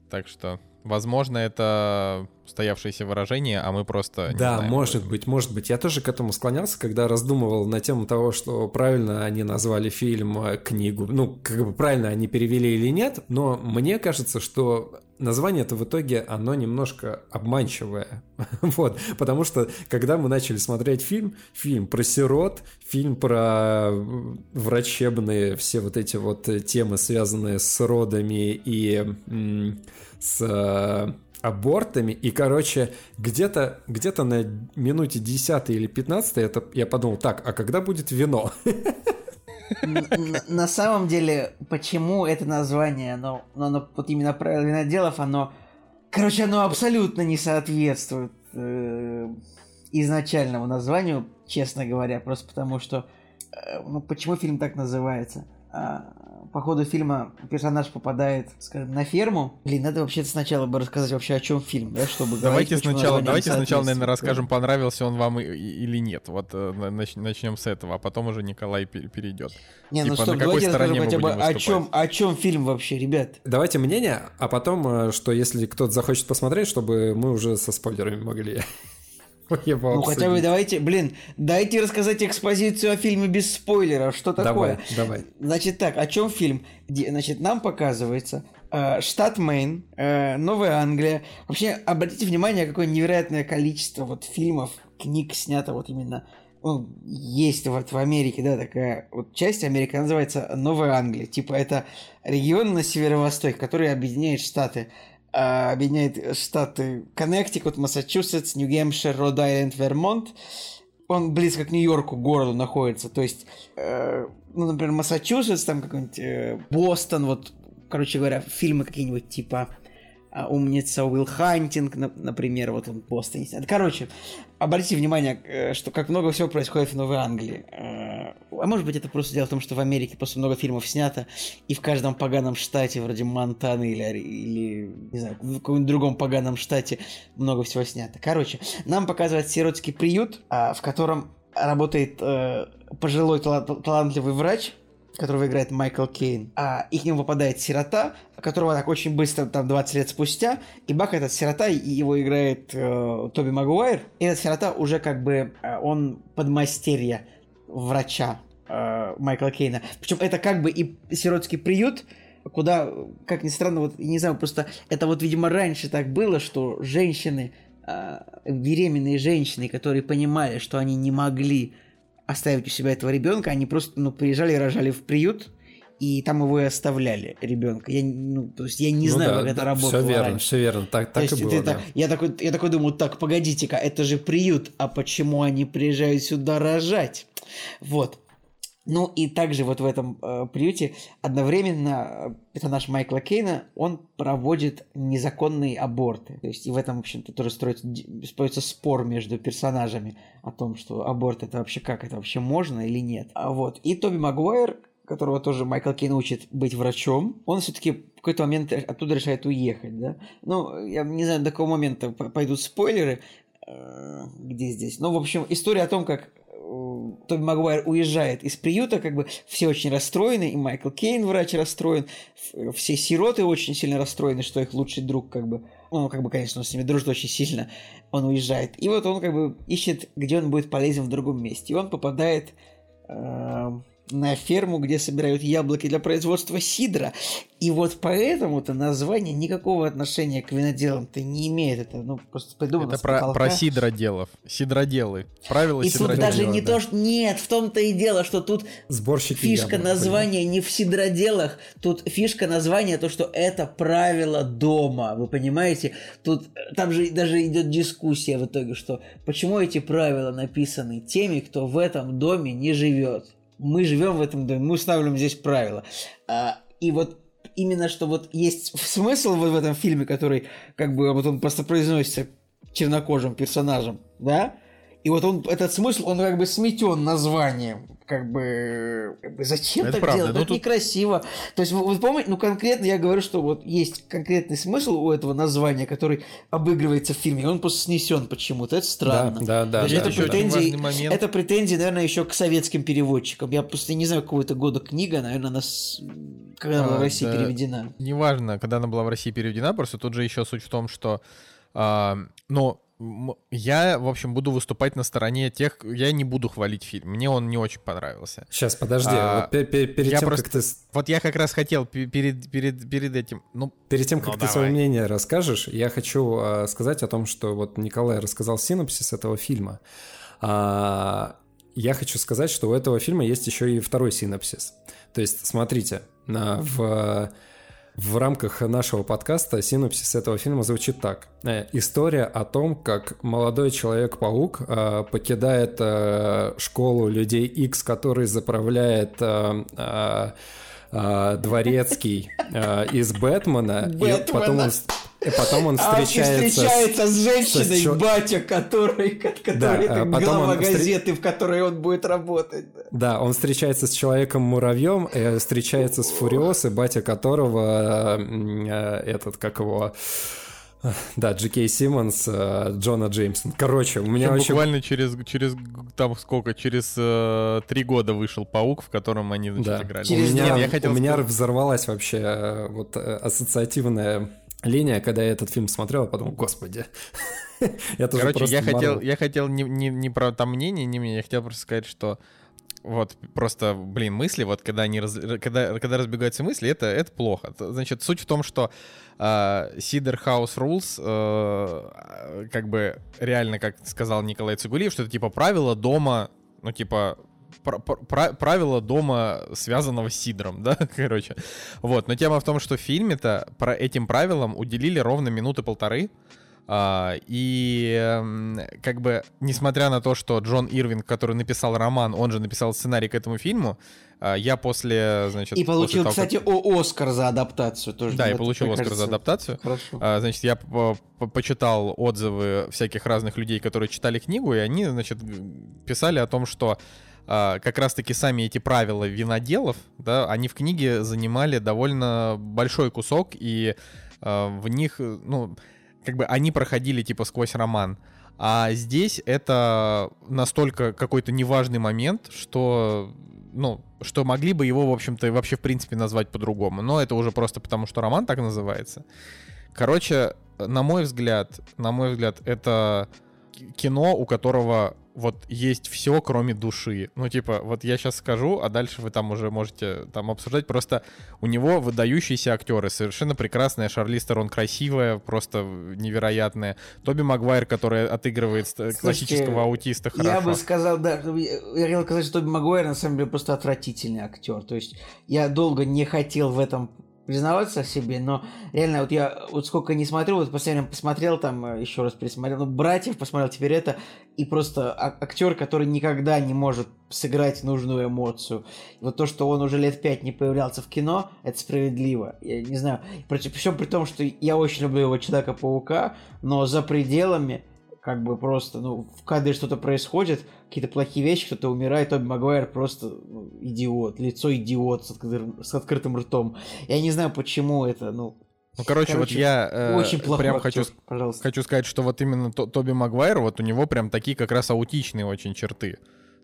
Так что Возможно, это стоявшееся выражение, а мы просто... да, знаем, может быть, может быть. Я тоже к этому склонялся, когда раздумывал на тему того, что правильно они назвали фильм э, книгу. Ну, как бы правильно они перевели или нет, но мне кажется, что название это в итоге, оно немножко обманчивое. вот, потому что, когда мы начали смотреть фильм, фильм про сирот, фильм про врачебные все вот эти вот темы, связанные с родами и с э, абортами, и, короче, где-то где на минуте 10 или 15 это, я подумал, так, а когда будет вино? На самом деле, почему это название, оно, оно вот именно правило виноделов, оно, короче, оно абсолютно не соответствует э, изначальному названию, честно говоря, просто потому что, э, ну, почему фильм так называется? А, по ходу фильма персонаж попадает, скажем, на ферму. Блин, надо вообще сначала бы рассказать вообще о чем фильм, да, чтобы Давайте говорить, сначала, давайте сначала, наверное, расскажем, понравился он вам или нет. Вот э, начнем с этого, а потом уже Николай перейдет. Не, ну типа, стоп, давайте расскажем хотя бы о чем, о чем фильм вообще, ребят. Давайте мнение, а потом, э, что если кто-то захочет посмотреть, чтобы мы уже со спойлерами могли ну хотя бы давайте, блин, дайте рассказать экспозицию о фильме без спойлеров. Что такое? Давай, давай. Значит так, о чем фильм? Значит, нам показывается э, штат Мэйн, э, Новая Англия. Вообще, обратите внимание, какое невероятное количество вот фильмов, книг снято вот именно ну, есть вот в Америке, да, такая вот часть Америки, называется Новая Англия. Типа это регион на северо-востоке, который объединяет штаты. А, объединяет штаты Коннектикут, Массачусетс, Нью-Гэмпшир, Род-Айленд, Вермонт. Он близко к Нью-Йорку, городу находится. То есть, э, ну, например, Массачусетс, там какой-нибудь э, Бостон, вот, короче говоря, фильмы какие-нибудь типа умница Уилл Хантинг, например, вот он сидит. Короче, обратите внимание, э, что как много всего происходит в Новой Англии. Э, а может быть, это просто дело в том, что в Америке просто много фильмов снято, и в каждом поганом штате, вроде Монтаны или, или не знаю, в каком-нибудь другом поганом штате много всего снято. Короче, нам показывают сиротский приют, а, в котором работает э, пожилой талантливый врач, которого играет Майкл Кейн, а, и к нему попадает сирота, которого так очень быстро, там, 20 лет спустя, и Бак этот сирота, и его играет э, Тоби Магуайр, и этот сирота уже как бы, э, он подмастерье врача э, Майкла Кейна. Причем это как бы и сиротский приют, куда, как ни странно, вот, не знаю, просто это вот, видимо, раньше так было, что женщины, э, беременные женщины, которые понимали, что они не могли оставить у себя этого ребенка, они просто, ну, приезжали и рожали в приют, и там его и оставляли, ребенка. Я, ну, то есть я не Ну знаю, да, как это работало Все верно, раньше. все верно. Так, То так есть и было, это- да. я, такой, я такой думаю, так, погодите-ка, это же приют, а почему они приезжают сюда рожать? Вот. Ну и также вот в этом э, приюте одновременно э, персонаж Майкла Кейна, он проводит незаконные аборты. То есть и в этом, в общем-то, тоже строится, строится спор между персонажами о том, что аборт это вообще как, это вообще можно или нет. А вот. И Тоби Магуайр, которого тоже Майкл Кейн учит быть врачом, он все-таки в какой-то момент оттуда решает уехать, да. Ну, я не знаю, до какого момента пойдут спойлеры, э, где здесь. Ну, в общем, история о том, как э, Тоби Магуайр уезжает из приюта, как бы все очень расстроены, и Майкл Кейн, врач, расстроен, все сироты очень сильно расстроены, что их лучший друг, как бы, ну, как бы, конечно, он с ними дружит очень сильно, он уезжает. И вот он, как бы, ищет, где он будет полезен в другом месте. И он попадает э, на ферму, где собирают яблоки для производства сидра. И вот поэтому-то название никакого отношения к виноделам-то не имеет. Это, ну, просто придумано Это про, про сидроделов. Сидроделы. Правила И тут сидроделов. даже не да. то, что... Нет, в том-то и дело, что тут Сборщики фишка яблок, названия не в сидроделах, тут фишка названия то, что это правило дома, вы понимаете? Тут э, там же даже идет дискуссия в итоге, что почему эти правила написаны теми, кто в этом доме не живет. Мы живем в этом доме, мы устанавливаем здесь правила. А, и вот именно что вот есть смысл вот в этом фильме, который как бы вот он просто произносится чернокожим персонажем, да? И вот он, этот смысл, он как бы сметен названием. Как бы, как бы зачем Это так правда, делать? ну это тут- некрасиво. То есть, вы, вы помните, ну конкретно я говорю, что вот есть конкретный смысл у этого названия, который обыгрывается в фильме, и он просто снесен почему-то. Это странно. Да, да, да, это, да, претензии, момент. это претензии, наверное, еще к советским переводчикам. Я просто не знаю, какого это года книга, наверное, она с- когда была А, в России да. переведена. Неважно, когда она была в России переведена, просто тут же еще суть в том, что, а, м- я, в общем, буду выступать на стороне тех, я не буду хвалить фильм, мне он не очень понравился. Сейчас, подожди, А, вот пе- пе- перед я тем, просто- как ты Вот я как раз хотел пе- перед, перед, перед этим, ну, Перед тем, как Ну, ты свое давай. мнение расскажешь, я хочу а, сказать о том, что вот Николай рассказал синопсис этого фильма. А, я хочу сказать, что у этого фильма есть еще и второй синопсис. То есть, смотрите, на- в, в рамках нашего подкаста синопсис этого фильма звучит так. Э, История о том, как молодой Человек-паук э, покидает э, школу людей X, который заправляет дворецкий из Бэтмена, и потом он, и потом он А, и встречается, с- встречается с женщиной, с чё- батя, который, который Да, это а потом глава он встр- газеты, в которой он будет работать. да. Да, он встречается с человеком-муравьем, э, встречается с Фуриос, и батя которого э, этот, как его... Да, Джи Кей Симмонс, э, Джона Джеймсон. Короче, у меня причем очень... буквально через, через, там сколько, через э, три года вышел «Паук», в котором они, значит, Да. играли. У Через меня, два. Нет, я хотел у меня взорвалась вообще вот ассоциативная линия, когда я этот фильм смотрел, я подумал, господи. Я тоже Короче, я хотел, я хотел не, не, не про там мнение, не мнение, я хотел просто сказать, что вот просто, блин, мысли, вот когда они раз- когда, когда разбегаются мысли, это, это плохо. Значит, суть в том, что а, Сидер House Rules, э, как бы реально, как сказал Николай Цигулиев, что это типа правило дома, ну типа правила дома, связанного с сидром, да, короче. Вот, но тема в том, что в фильме-то про этим правилам уделили ровно минуты полторы, а, и эм, как бы, несмотря на то, что Джон Ирвинг, который написал роман, он же написал сценарий к этому фильму, а, я после, значит... И получил, того, как- кстати, О- Оскар за адаптацию тоже. Да, и получил Оскар за кажется, адаптацию. Хорошо. А, Значит, я по- по- почитал отзывы всяких разных людей, которые читали книгу, и они, значит, писали о том, что как раз-таки сами эти правила виноделов, да, они в книге занимали довольно большой кусок, и а, в них, ну, как бы они проходили типа сквозь роман. А здесь это настолько какой-то неважный момент, что, ну, что могли бы его, в общем-то, вообще в принципе назвать по-другому. Но это уже просто потому, что роман так называется. Короче, на мой взгляд, на мой взгляд, это кино, у которого вот есть все, кроме души. Ну, типа, вот я сейчас скажу, а дальше вы там уже можете там обсуждать. Просто у него выдающиеся актеры, совершенно прекрасная. Шарли Стерон красивая, просто невероятная. Тоби Магуайр, который отыгрывает Слушайте, классического аутиста хорошо. Я бы сказал, да, я хотел сказать, что Тоби Магуайр на самом деле просто отвратительный актер. То есть я долго не хотел в этом признаваться себе, но реально вот я вот сколько не смотрю, вот последним посмотрел там, э, еще раз пересмотрел, ну, «Братьев» посмотрел, теперь это, и просто а, актер, который никогда не может сыграть нужную эмоцию. И вот то, что он уже лет пять не появлялся в кино, это справедливо. Я не знаю, причем при том, что я очень люблю его Человека-паука, но за пределами как бы просто, ну, в кадре что-то происходит, какие-то плохие вещи, кто-то умирает, Тоби Магуайр просто ну, идиот, лицо идиот с открытым, с открытым ртом. Я не знаю, почему это, ну... Ну, короче, короче вот я э, очень прям актер, хочу, пожалуйста. хочу сказать, что вот именно Тоби Магуайр, вот у него прям такие как раз аутичные очень черты.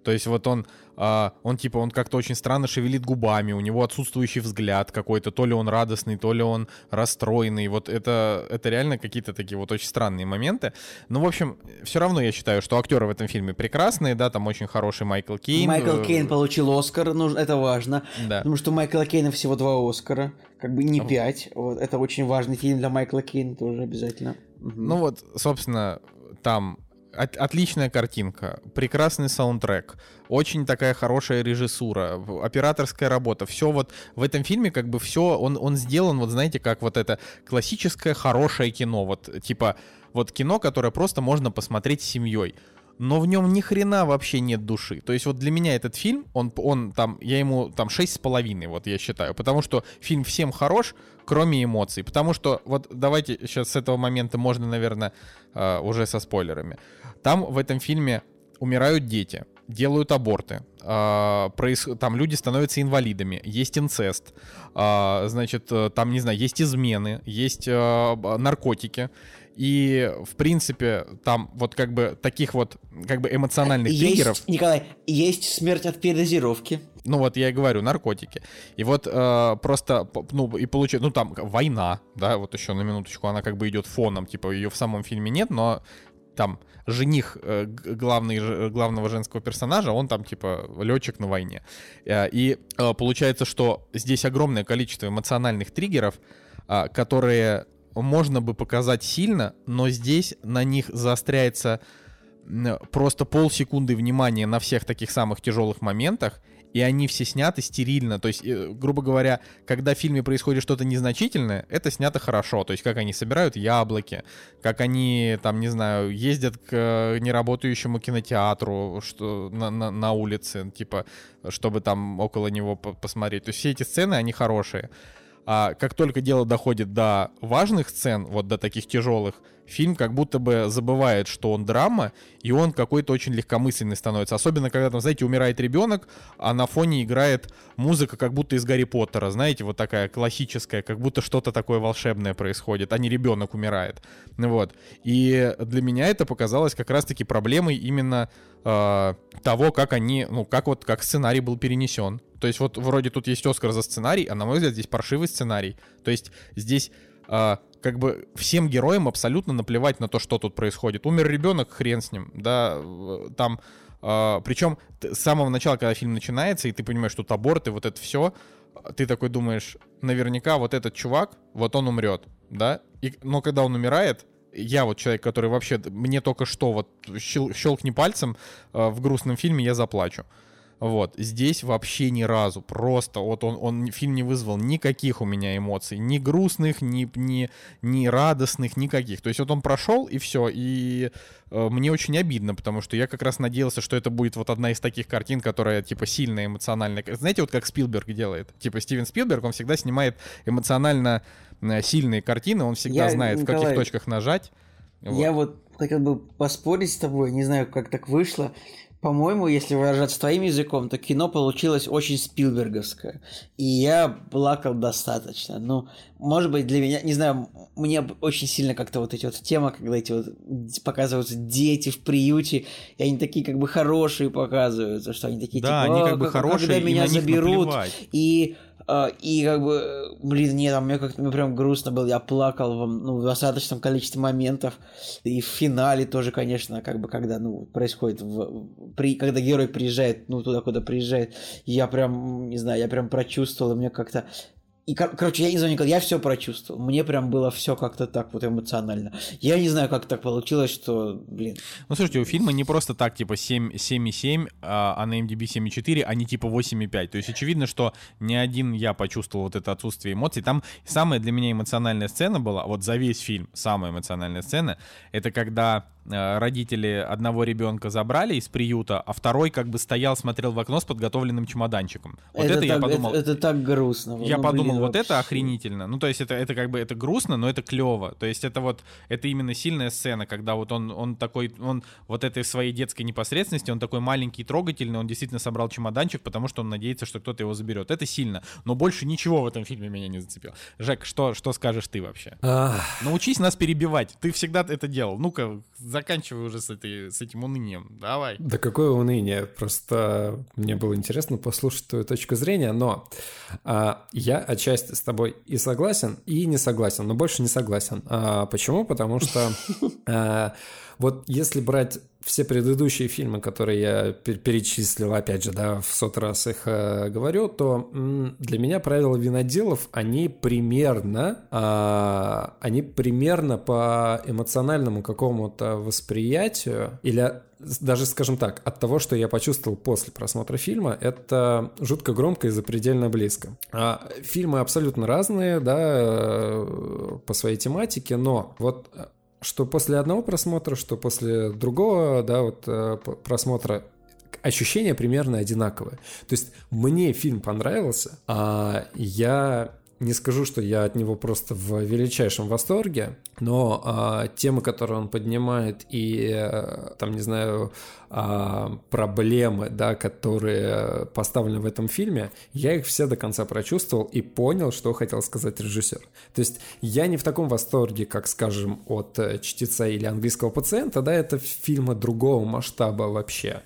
То есть вот он, а, он типа, он как-то очень странно шевелит губами, у него отсутствующий взгляд какой-то, то ли он радостный, то ли он расстроенный. Вот это, это реально какие-то такие вот очень странные моменты. Но, в общем, все равно я считаю, что актеры в этом фильме прекрасные, да, там очень хороший Майкл Кейн. Майкл Кейн получил Оскар, ну, это важно. Да. Потому что у Майкла Кейна всего два Оскара, как бы не пять. Вот, это очень важный фильм для Майкла Кейна тоже обязательно. Ну вот, собственно, там от, отличная картинка, прекрасный саундтрек, очень такая хорошая режиссура, операторская работа. Все вот в этом фильме как бы все, он, он сделан, вот знаете, как вот это классическое хорошее кино. Вот типа вот кино, которое просто можно посмотреть с семьей но в нем ни хрена вообще нет души. То есть вот для меня этот фильм, он, он там, я ему там шесть с половиной, вот я считаю, потому что фильм всем хорош, кроме эмоций. Потому что вот давайте сейчас с этого момента можно, наверное, э, уже со спойлерами. Там в этом фильме умирают дети, делают аборты, проис... там люди становятся инвалидами, есть инцест, э, значит, э, там, не знаю, есть измены, есть э, наркотики. И, в принципе, там вот как бы таких вот как бы эмоциональных есть, триггеров... Николай, есть смерть от передозировки. Ну вот я и говорю, наркотики. И вот э, просто, ну и получается, ну там война, да, вот еще на минуточку, она как бы идет фоном, типа ее в самом фильме нет, но там жених э, главный, главного женского персонажа, он там типа летчик на войне. Э, и э, получается, что здесь огромное количество эмоциональных триггеров, э, которые можно бы показать сильно, но здесь на них заостряется просто полсекунды внимания на всех таких самых тяжелых моментах, и они все сняты стерильно. То есть, э, грубо говоря, когда в фильме происходит что-то незначительное, это снято хорошо. То есть, как они собирают яблоки, как они, там, не знаю, ездят к э, неработающему кинотеатру что, на, на, на улице, типа, чтобы там около него посмотреть. То есть, все эти сцены, они хорошие. А как только дело доходит до важных сцен, вот до таких тяжелых, фильм как будто бы забывает, что он драма, и он какой-то очень легкомысленный становится. Особенно, когда там, знаете, умирает ребенок, а на фоне играет музыка как будто из Гарри Поттера, знаете, вот такая классическая, как будто что-то такое волшебное происходит, а не ребенок умирает. Вот. И для меня это показалось как раз-таки проблемой именно э, того, как они, ну, как вот, как сценарий был перенесен. То есть вот вроде тут есть Оскар за сценарий, а на мой взгляд здесь паршивый сценарий. То есть здесь э, как бы всем героям абсолютно наплевать на то, что тут происходит. Умер ребенок, хрен с ним, да, там... Э, причем с самого начала, когда фильм начинается, и ты понимаешь, что тут аборт и вот это все, ты такой думаешь, наверняка вот этот чувак, вот он умрет, да? И, но когда он умирает, я вот человек, который вообще, мне только что вот щел, щелкни пальцем э, в грустном фильме, я заплачу. Вот, здесь вообще ни разу, просто вот он, он фильм не вызвал никаких у меня эмоций, ни грустных, ни, ни, ни радостных, никаких. То есть вот он прошел и все, и э, мне очень обидно, потому что я как раз надеялся, что это будет вот одна из таких картин, которая типа сильная, эмоциональная. Знаете, вот как Спилберг делает? Типа Стивен Спилберг, он всегда снимает эмоционально э, сильные картины, он всегда я, знает, Николай, в каких точках нажать. Вот. Я вот хотел бы поспорить с тобой, не знаю, как так вышло по-моему, если выражаться твоим языком, то кино получилось очень спилберговское. И я плакал достаточно. Ну, может быть, для меня, не знаю, мне очень сильно как-то вот эти вот темы, когда эти вот показываются дети в приюте, и они такие как бы хорошие показываются, что они такие да, типа, они как бы хорошие, когда меня заберут. И А, и как бы, блин, нет, мне как-то мне прям грустно было, я плакал в, ну, в достаточном количестве моментов. И в финале тоже, конечно, как бы, когда, ну, происходит, в, при, когда герой приезжает, ну, туда, куда приезжает, я прям, не знаю, я прям прочувствовал, и мне как-то и, кор- короче, я не знаю, Николай, я все прочувствовал. Мне прям было все как-то так вот эмоционально. Я не знаю, как так получилось, что, блин. Ну, слушайте, у фильма не просто так, типа, 7, 7,7, а, а на MDB 7,4, а не типа 8,5. То есть очевидно, что ни один я почувствовал вот это отсутствие эмоций. Там самая для меня эмоциональная сцена была, вот за весь фильм самая эмоциональная сцена, это когда родители одного ребенка забрали из приюта, а второй как бы стоял, смотрел в окно с подготовленным чемоданчиком. Вот это, это я так, подумал. Это, это так грустно. Я ну, подумал, блин, вот вообще. это охренительно. Ну, то есть это, это как бы это грустно, но это клево. То есть это вот это именно сильная сцена, когда вот он, он такой, он вот этой своей детской непосредственности, он такой маленький, трогательный, он действительно собрал чемоданчик, потому что он надеется, что кто-то его заберет. Это сильно. Но больше ничего в этом фильме меня не зацепило. Жек, что, что скажешь ты вообще? Научись нас перебивать. Ты всегда это делал. Ну-ка, заканчивай уже с, этой, с этим унынием. Давай. Да какое уныние, просто мне было интересно послушать твою точку зрения, но а, я отчасти с тобой и согласен, и не согласен, но больше не согласен. А, почему? Потому что а, вот если брать все предыдущие фильмы, которые я пер- перечислил, опять же, да, в сот раз их э, говорю, то м, для меня правила виноделов, они примерно, а, они примерно по эмоциональному какому-то восприятию или даже, скажем так, от того, что я почувствовал после просмотра фильма, это жутко громко и запредельно близко. А, фильмы абсолютно разные, да, э, по своей тематике, но вот э, что после одного просмотра, что после другого, да, вот э, просмотра ощущения примерно одинаковые. То есть мне фильм понравился, а я не скажу, что я от него просто в величайшем восторге, но а, темы, которые он поднимает, и э, там, не знаю, а, проблемы, да, которые поставлены в этом фильме, я их все до конца прочувствовал и понял, что хотел сказать режиссер. То есть я не в таком восторге, как, скажем, от э, «Чтеца» или «Английского пациента», да, это фильмы другого масштаба вообще.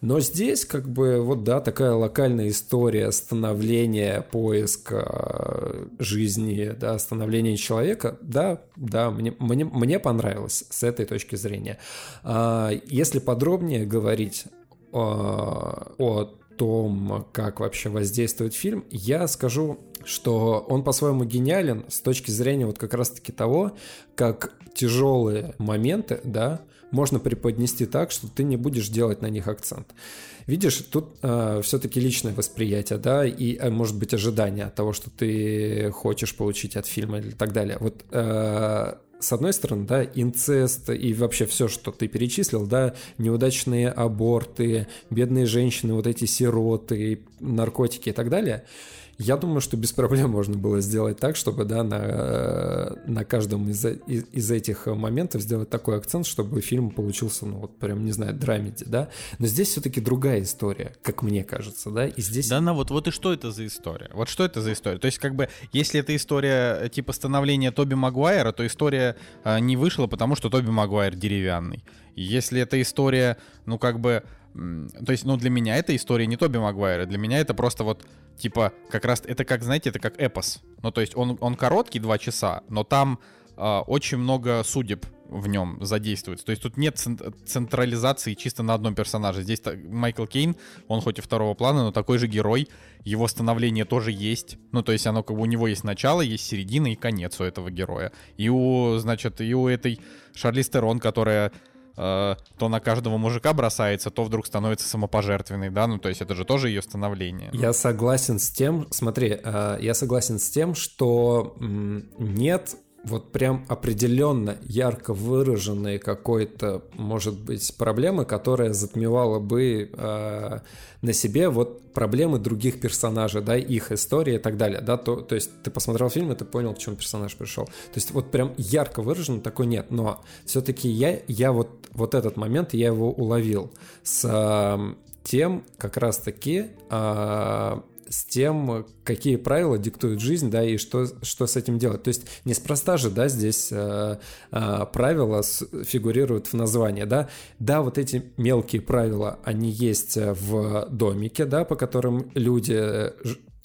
Но здесь, как бы, вот да, такая локальная история становления, поиска э, жизни, да, становления человека, да, да, мне, мне, мне понравилось с этой точки зрения. А, Если подробнее говорить а, о том, как вообще воздействует фильм, я скажу, что он по-своему гениален с точки зрения вот как раз-таки того, как тяжелые моменты, да, можно преподнести так, что ты не будешь делать на них акцент. Видишь, тут э, все-таки личное восприятие, да, и, э, может быть, ожидание от того, что ты хочешь получить от фильма и так далее. Вот э, с одной стороны, да, инцест и вообще все, что ты перечислил, да, неудачные аборты, бедные женщины, вот эти сироты, наркотики и так далее, я думаю, что без проблем можно было сделать так, чтобы, да, на, на каждом из, из, из этих моментов сделать такой акцент, чтобы фильм получился, ну, вот прям, не знаю, драмеди, да. Но здесь все-таки другая история, как мне кажется, да, и здесь... Да, на вот, вот и что это за история? Вот что это за история? То есть, как бы, если это история э, типа становления Тоби Магуайра, то история э, не вышла, потому что Тоби Магуайр деревянный. Если это история, ну, как бы, то есть, ну, для меня это история не Тоби Магуайра, для меня это просто вот, типа, как раз, это как, знаете, это как эпос. Ну, то есть, он, он короткий, два часа, но там э, очень много судеб в нем задействуется. То есть тут нет цен- централизации чисто на одном персонаже. Здесь Майкл Кейн, он хоть и второго плана, но такой же герой. Его становление тоже есть. Ну, то есть оно как бы у него есть начало, есть середина и конец у этого героя. И у, значит, и у этой Шарли Стерон, которая э, то на каждого мужика бросается, то вдруг становится самопожертвенной, да, ну то есть это же тоже ее становление. Я согласен с тем, смотри, э, я согласен с тем, что нет вот прям определенно ярко выраженной какой-то, может быть, проблемы, которая затмевала бы э, на себе вот проблемы других персонажей, да, их истории и так далее, да, то, то есть ты посмотрел фильм, и ты понял, к чему персонаж пришел. То есть вот прям ярко выраженно такой нет, но все-таки я, я вот, вот этот момент, я его уловил с э, тем, как раз-таки, э, с тем, какие правила диктует жизнь, да, и что, что с этим делать. То есть неспроста же, да, здесь э, э, правила с, фигурируют в названии, да. Да, вот эти мелкие правила, они есть в домике, да, по которым люди э,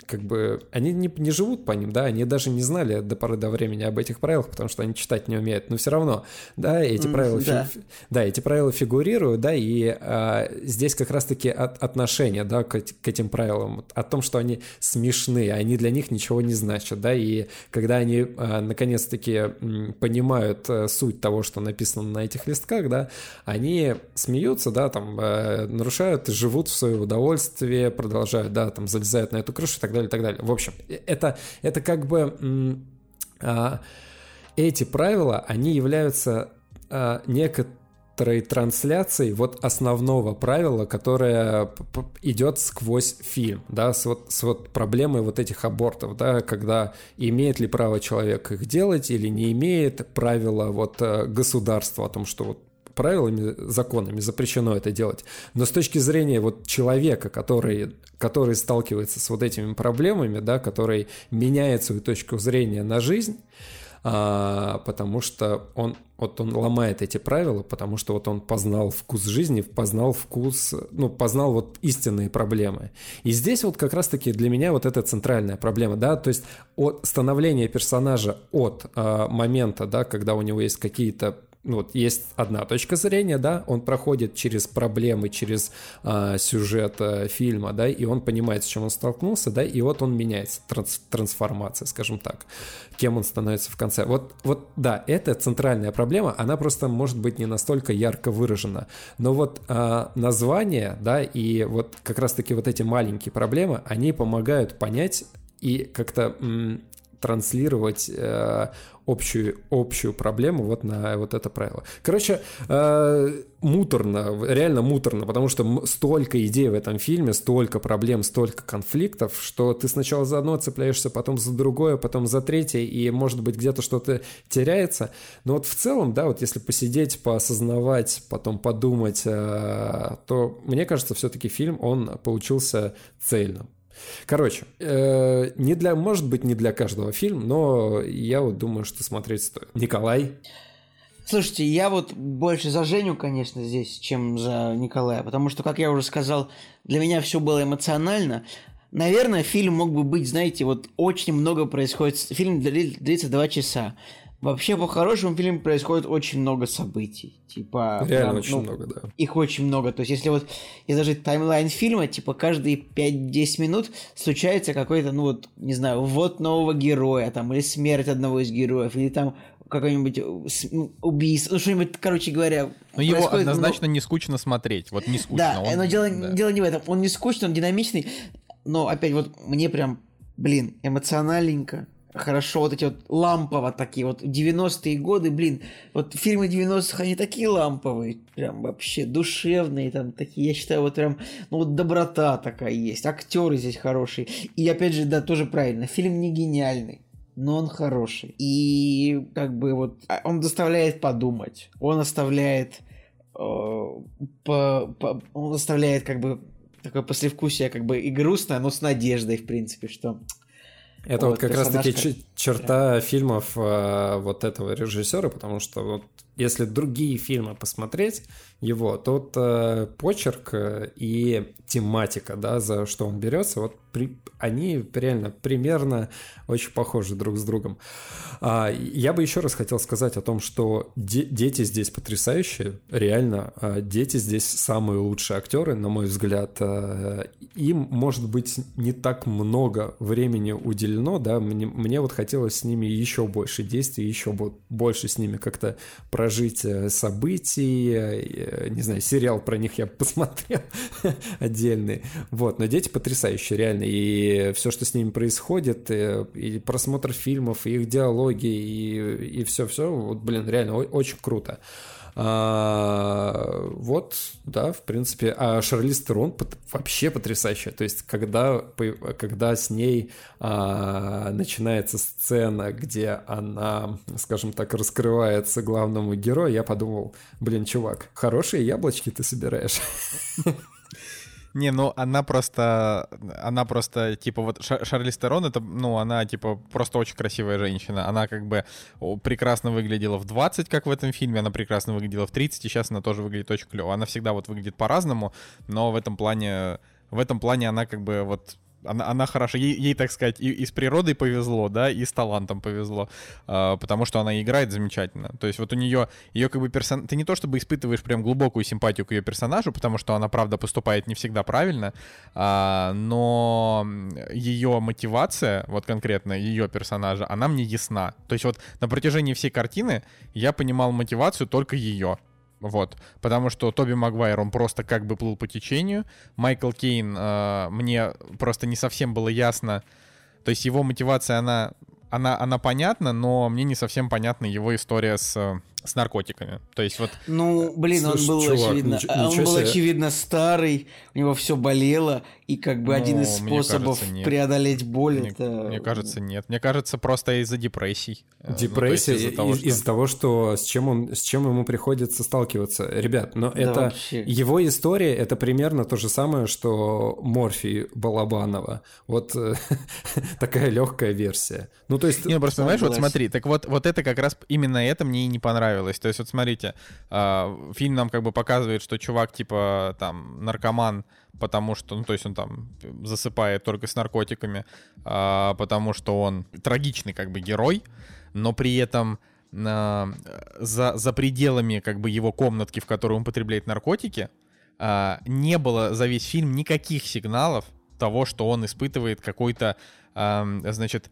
как бы, они не, не живут по ним, да, они даже не знали до поры до времени об этих правилах, потому что они читать не умеют, но все равно, да, эти правила, да. Фи, да, эти правила фигурируют, да, и а, здесь как раз-таки от, отношение, да, к, к этим правилам, о том, что они смешны, они для них ничего не значат, да, и когда они а, наконец-таки понимают а, суть того, что написано на этих листках, да, они смеются, да, там, а, нарушают, живут в свое удовольствие, продолжают, да, там, залезают на эту крышу и так далее, и так далее. В общем, это, это как бы а, эти правила, они являются а, некоторой трансляцией вот основного правила, которое идет сквозь фильм, да, с вот, с вот проблемой вот этих абортов, да, когда имеет ли право человек их делать или не имеет, правила вот э, государства о том, что вот правилами, законами запрещено это делать. Но с точки зрения вот человека, который, который сталкивается с вот этими проблемами, да, который меняет свою точку зрения на жизнь, а, потому что он вот он ломает эти правила, потому что вот он познал вкус жизни, познал вкус, ну, познал вот истинные проблемы. И здесь вот как раз-таки для меня вот эта центральная проблема, да, то есть от становления персонажа от а, момента, да, когда у него есть какие-то вот есть одна точка зрения, да, он проходит через проблемы, через а, сюжет а, фильма, да, и он понимает, с чем он столкнулся, да, и вот он меняется, транс, трансформация, скажем так, кем он становится в конце. Вот, вот, да, это центральная проблема, она просто может быть не настолько ярко выражена, но вот а, название, да, и вот как раз-таки вот эти маленькие проблемы, они помогают понять и как-то транслировать э, общую, общую проблему вот на вот это правило. Короче, э, муторно, реально муторно, потому что столько идей в этом фильме, столько проблем, столько конфликтов, что ты сначала за одно цепляешься, потом за другое, потом за третье, и, может быть, где-то что-то теряется. Но вот в целом, да, вот если посидеть, поосознавать, потом подумать, э, то, мне кажется, все-таки фильм, он получился цельным. Короче, э, не для, может быть, не для каждого фильм, но я вот думаю, что смотреть стоит. Николай? Слушайте, я вот больше за Женю, конечно, здесь, чем за Николая, потому что, как я уже сказал, для меня все было эмоционально. Наверное, фильм мог бы быть, знаете, вот очень много происходит. Фильм длится два часа. Вообще, по хорошему фильму происходит очень много событий. Типа, Реально прям, очень ну, много, да. Их очень много. То есть, если вот изложить таймлайн фильма, типа, каждые 5-10 минут случается какой-то, ну вот, не знаю, ввод нового героя, там, или смерть одного из героев, или там какое-нибудь э, ну, убийство, ну что-нибудь, короче говоря. Но его однозначно ну, не скучно смотреть, вот не скучно. Да, он, но дело, да. дело не в этом, он не скучный, он динамичный, но опять вот мне прям, блин, эмоциональненько, хорошо вот эти вот лампово такие вот 90-е годы, блин, вот фильмы 90-х, они такие ламповые, прям вообще душевные там такие, я считаю, вот прям, ну вот доброта такая есть, актеры здесь хорошие, и опять же, да, тоже правильно, фильм не гениальный, но он хороший, и как бы вот а, он заставляет подумать, он оставляет э, по, по, он оставляет как бы такое послевкусие как бы и грустное, но с надеждой, в принципе, что это вот, вот как раз-таки черта фильмов э, вот этого режиссера, потому что вот если другие фильмы посмотреть его, вот э, почерк э, и тематика, да, за что он берется, вот при, они реально примерно очень похожи друг с другом. А, я бы еще раз хотел сказать о том, что де- дети здесь потрясающие, реально, а, дети здесь самые лучшие актеры, на мой взгляд. А, им, может быть, не так много времени уделено, да, мне, мне вот хотелось с ними еще больше действий, еще больше с ними как-то прожить э, событий, э, не знаю, сериал про них я посмотрел отдельный, вот, но дети потрясающие, реально, и все, что с ними происходит, и, и просмотр фильмов, и их диалоги, и, и все-все, вот, блин, реально очень круто. А, вот, да, в принципе. А Шарлиз Терон вообще потрясающая. То есть, когда, когда с ней а, начинается сцена, где она, скажем так, раскрывается главному герою, я подумал, блин, чувак, хорошие яблочки ты собираешь. Не, ну она просто, она просто, типа, вот Шарли Стерон, это, ну, она, типа, просто очень красивая женщина. Она как бы прекрасно выглядела в 20, как в этом фильме, она прекрасно выглядела в 30, и сейчас она тоже выглядит очень клево. Она всегда вот выглядит по-разному, но в этом плане, в этом плане она как бы вот она, она хороша. Ей, ей, так сказать, и, и с природой повезло, да, и с талантом повезло, э, потому что она играет замечательно. То есть вот у нее, ее как бы персон... Ты не то чтобы испытываешь прям глубокую симпатию к ее персонажу, потому что она, правда, поступает не всегда правильно, э, но ее мотивация, вот конкретно ее персонажа, она мне ясна. То есть вот на протяжении всей картины я понимал мотивацию только ее. Вот. Потому что Тоби Магуайр, он просто как бы плыл по течению. Майкл Кейн, э, мне просто не совсем было ясно. То есть его мотивация, она, она, она понятна, но мне не совсем понятна его история с с наркотиками. То есть вот... Ну, блин, Слушай, он был, чувак, очевидно, ничего, он ничего был себе. очевидно старый, у него все болело, и как бы ну, один из способов кажется, преодолеть боль мне, это... Мне кажется, нет. Мне кажется, просто из-за депрессий. Депрессия э, ну, из-за из, из того, что с чем он, с чем ему приходится сталкиваться. Ребят, но да это вообще. его история, это примерно то же самое, что Морфий Балабанова. Вот э, такая легкая версия. Ну, то есть... Не, просто понимаешь, вот смотри, так вот, вот это как раз именно это мне и не понравилось понравилось. То есть вот смотрите, э, фильм нам как бы показывает, что чувак типа там наркоман, потому что, ну то есть он там засыпает только с наркотиками, э, потому что он трагичный как бы герой, но при этом э, за, за пределами как бы его комнатки, в которой он употребляет наркотики, не было за весь фильм никаких сигналов того, что он испытывает какой-то, значит,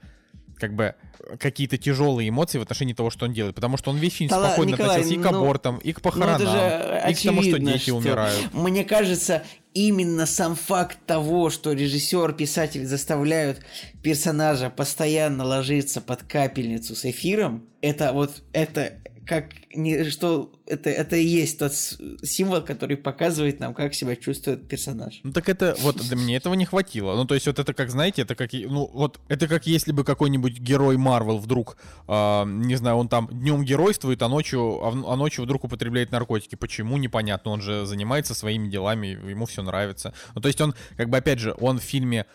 как бы какие-то тяжелые эмоции в отношении того, что он делает. Потому что он весь да, спокойно Николай, относился и к ну, абортам, и к ну, похоронам, и к тому, что дети что, умирают. Мне кажется, именно сам факт того, что режиссер, писатель заставляют персонажа постоянно ложиться под капельницу с эфиром, это вот это как не что это это и есть тот символ, который показывает нам, как себя чувствует персонаж. Ну так это вот для меня этого не хватило. Ну то есть вот это как знаете, это как ну вот это как если бы какой-нибудь герой Марвел вдруг, э, не знаю, он там днем геройствует, а ночью а, а ночью вдруг употребляет наркотики. Почему непонятно? Он же занимается своими делами, ему все нравится. Ну то есть он как бы опять же он в фильме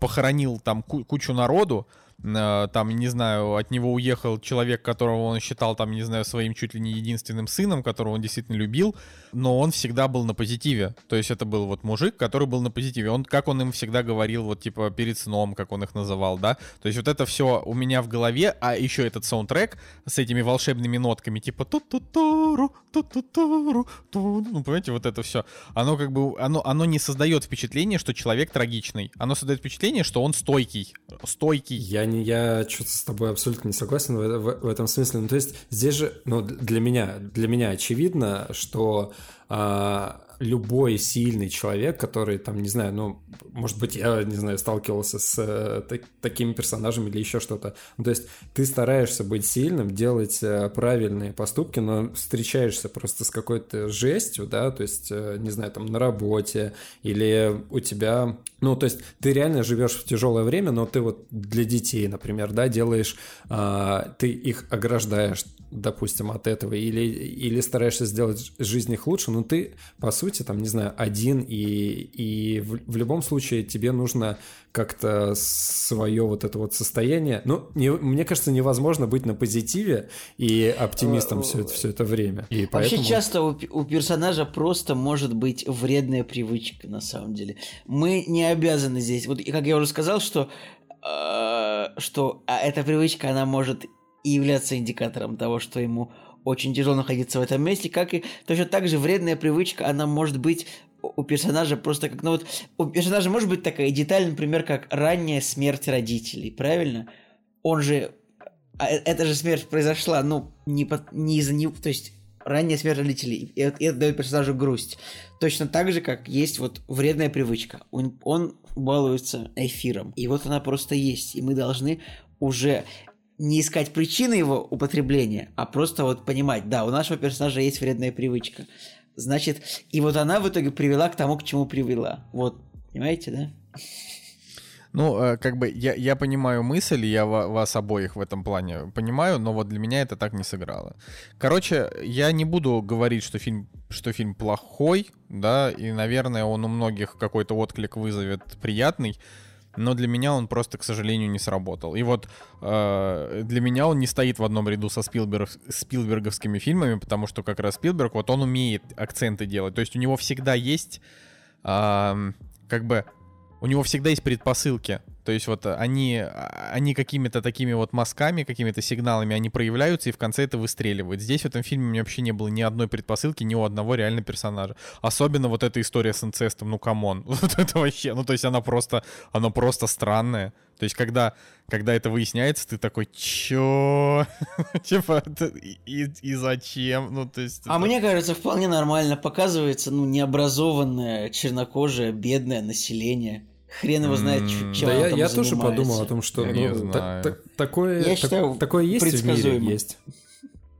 похоронил там кучу народу, там, не знаю, от него уехал человек, которого он считал, там, не знаю, своим чуть ли не единственным сыном, которого он действительно любил, но он всегда был на позитиве. То есть это был вот мужик, который был на позитиве. Он, как он им всегда говорил, вот типа перед сном, как он их называл, да. То есть вот это все у меня в голове, а еще этот саундтрек с этими волшебными нотками, типа ту ту туру ту ту туру ту ну, понимаете, вот это все. Оно как бы, оно, оно не создает впечатление, что человек трагичный. Оно создает впечатление, что он стойкий. Стойкий. Я не, я что-то с тобой абсолютно не согласен в, в, в этом смысле. Ну, то есть здесь же, ну, для меня, для меня очевидно, что а, любой сильный человек, который там, не знаю, ну, может быть, я, не знаю, сталкивался с э, так, такими персонажами или еще что-то. Ну, то есть ты стараешься быть сильным, делать э, правильные поступки, но встречаешься просто с какой-то жестью, да, то есть, э, не знаю, там на работе или у тебя, ну, то есть ты реально живешь в тяжелое время, но ты вот для детей, например, да, делаешь, э, ты их ограждаешь, допустим, от этого, или, или стараешься сделать жизнь их лучше, но ты, по сути, там, не знаю, один, и, и в, в любом случае тебе нужно как-то свое вот это вот состояние, ну, не, мне кажется, невозможно быть на позитиве и оптимистом все это, все это время. И Вообще часто у, у персонажа просто может быть вредная привычка, на самом деле. Мы не обязаны здесь, вот как я уже сказал, что э, что а эта привычка, она может и являться индикатором того, что ему очень тяжело находиться в этом месте, как и точно так же вредная привычка, она может быть у персонажа просто как, ну вот, у персонажа может быть такая деталь, например, как ранняя смерть родителей, правильно? Он же, а э, эта же смерть произошла, ну, не, под, не из-за него, то есть ранняя смерть родителей, и это, это дает персонажу грусть. Точно так же, как есть вот вредная привычка. Он, он балуется эфиром, и вот она просто есть, и мы должны уже не искать причины его употребления, а просто вот понимать, да, у нашего персонажа есть вредная привычка. Значит, и вот она в итоге привела к тому, к чему привела. Вот, понимаете, да? Ну, э, как бы я, я понимаю мысль, я вас обоих в этом плане понимаю, но вот для меня это так не сыграло. Короче, я не буду говорить, что фильм, что фильм плохой, да, и, наверное, он у многих какой-то отклик вызовет приятный, но для меня он просто, к сожалению, не сработал. И вот э, для меня он не стоит в одном ряду со Спилберг, Спилберговскими фильмами, потому что как раз Спилберг, вот он умеет акценты делать. То есть у него всегда есть э, как бы у него всегда есть предпосылки. То есть вот они, они какими-то такими вот мазками, какими-то сигналами, они проявляются и в конце это выстреливает. Здесь в этом фильме у меня вообще не было ни одной предпосылки, ни у одного реально персонажа. Особенно вот эта история с инцестом, ну come on. Вот это вообще, ну то есть она просто, она просто странная. То есть, когда, когда это выясняется, ты такой, чё? Типа, и, и зачем? Ну, то есть... А мне кажется, вполне нормально показывается, ну, необразованное, чернокожее, бедное население. Хрен его знает, mm, чем да я, я тоже подумал о том, что ну, та, та, такое, я считаю, такое есть в мире, есть.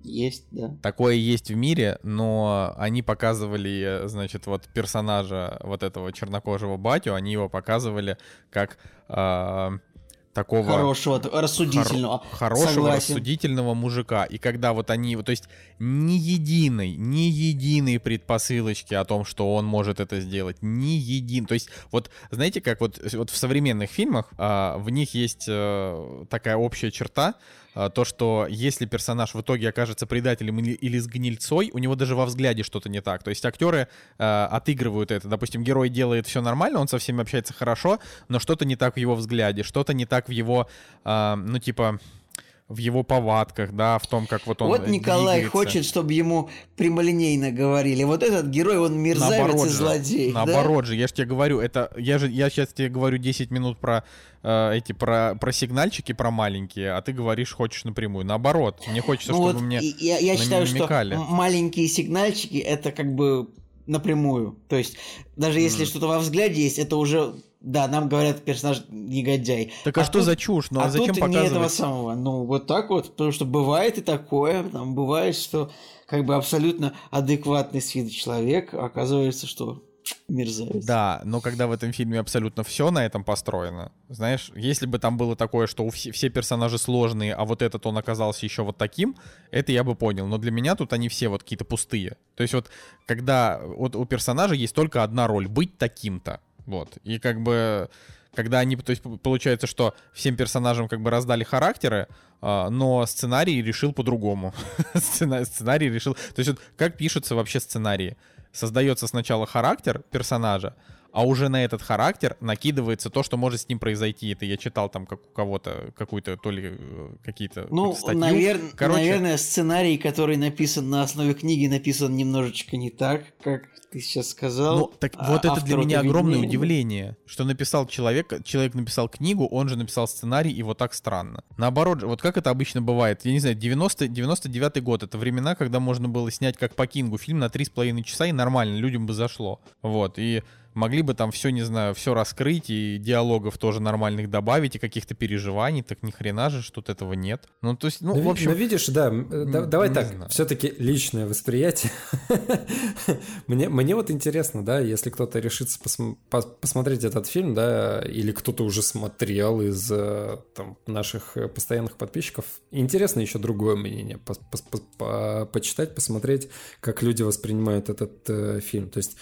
Есть, да. Такое есть в мире, но они показывали, значит, вот персонажа вот этого чернокожего батю, они его показывали как э, такого... Хорошего, рассудительного. Хор- хорошего, Согласен. рассудительного мужика. И когда вот они, то есть ни единой, ни единой предпосылочки о том, что он может это сделать, ни един. То есть вот знаете, как вот, вот в современных фильмах а, в них есть а, такая общая черта, то, что если персонаж в итоге окажется предателем или, или с гнильцой, у него даже во взгляде что-то не так. То есть актеры э, отыгрывают это. Допустим, герой делает все нормально, он со всеми общается хорошо, но что-то не так в его взгляде, что-то не так в его, э, ну типа в его повадках, да, в том, как вот он Вот Николай двигается. хочет, чтобы ему прямолинейно говорили. Вот этот герой, он мерзавец наоборот и злодей. Же, да? Наоборот же, я же тебе говорю, это я же я сейчас тебе говорю 10 минут про э, эти про про сигнальчики про маленькие, а ты говоришь хочешь напрямую. Наоборот, мне хочется, ну чтобы вот мне я, я считаю, намекали. что маленькие сигнальчики это как бы напрямую. То есть даже если mm. что-то во взгляде есть, это уже да, нам говорят, персонаж негодяй. Так а, а что тут, за чушь? Ну а, а зачем тут показывать? не этого самого. Ну вот так вот, потому что бывает и такое, там бывает, что как бы абсолютно адекватный с виду человек, оказывается, что мерзавец. Да, но когда в этом фильме абсолютно все на этом построено, знаешь, если бы там было такое, что все, все персонажи сложные, а вот этот он оказался еще вот таким, это я бы понял. Но для меня тут они все вот какие-то пустые. То есть вот когда вот у персонажа есть только одна роль — быть таким-то. Вот. И как бы когда они, то есть получается, что всем персонажам как бы раздали характеры, а, но сценарий решил по-другому. сценарий решил, то есть вот как пишутся вообще сценарии? Создается сначала характер персонажа, а уже на этот характер накидывается то, что может с ним произойти. Это я читал там как у кого-то какую-то то ли э, какие-то ну, статью. Навер... Короче... наверное, сценарий, который написан на основе книги, написан немножечко не так, как ты сейчас сказал. Ну, так а вот это для меня огромное удивление, что написал человек, человек написал книгу, он же написал сценарий, и вот так странно. Наоборот, вот как это обычно бывает, я не знаю, 90, 99 год, это времена, когда можно было снять как по Кингу фильм на 3,5 часа, и нормально, людям бы зашло. Вот, и могли бы там все, не знаю, все раскрыть и диалогов тоже нормальных добавить и каких-то переживаний, так ни хрена же, что тут этого нет. Ну, то есть, ну, ну в общем... Ну, видишь, да, да давай так, все-таки личное восприятие. мне, мне вот интересно, да, если кто-то решится пос пос посмотреть этот фильм, да, или кто-то уже смотрел из э, там, наших постоянных подписчиков, интересно еще другое мнение, по -по -по почитать, посмотреть, как люди воспринимают этот э, фильм. То есть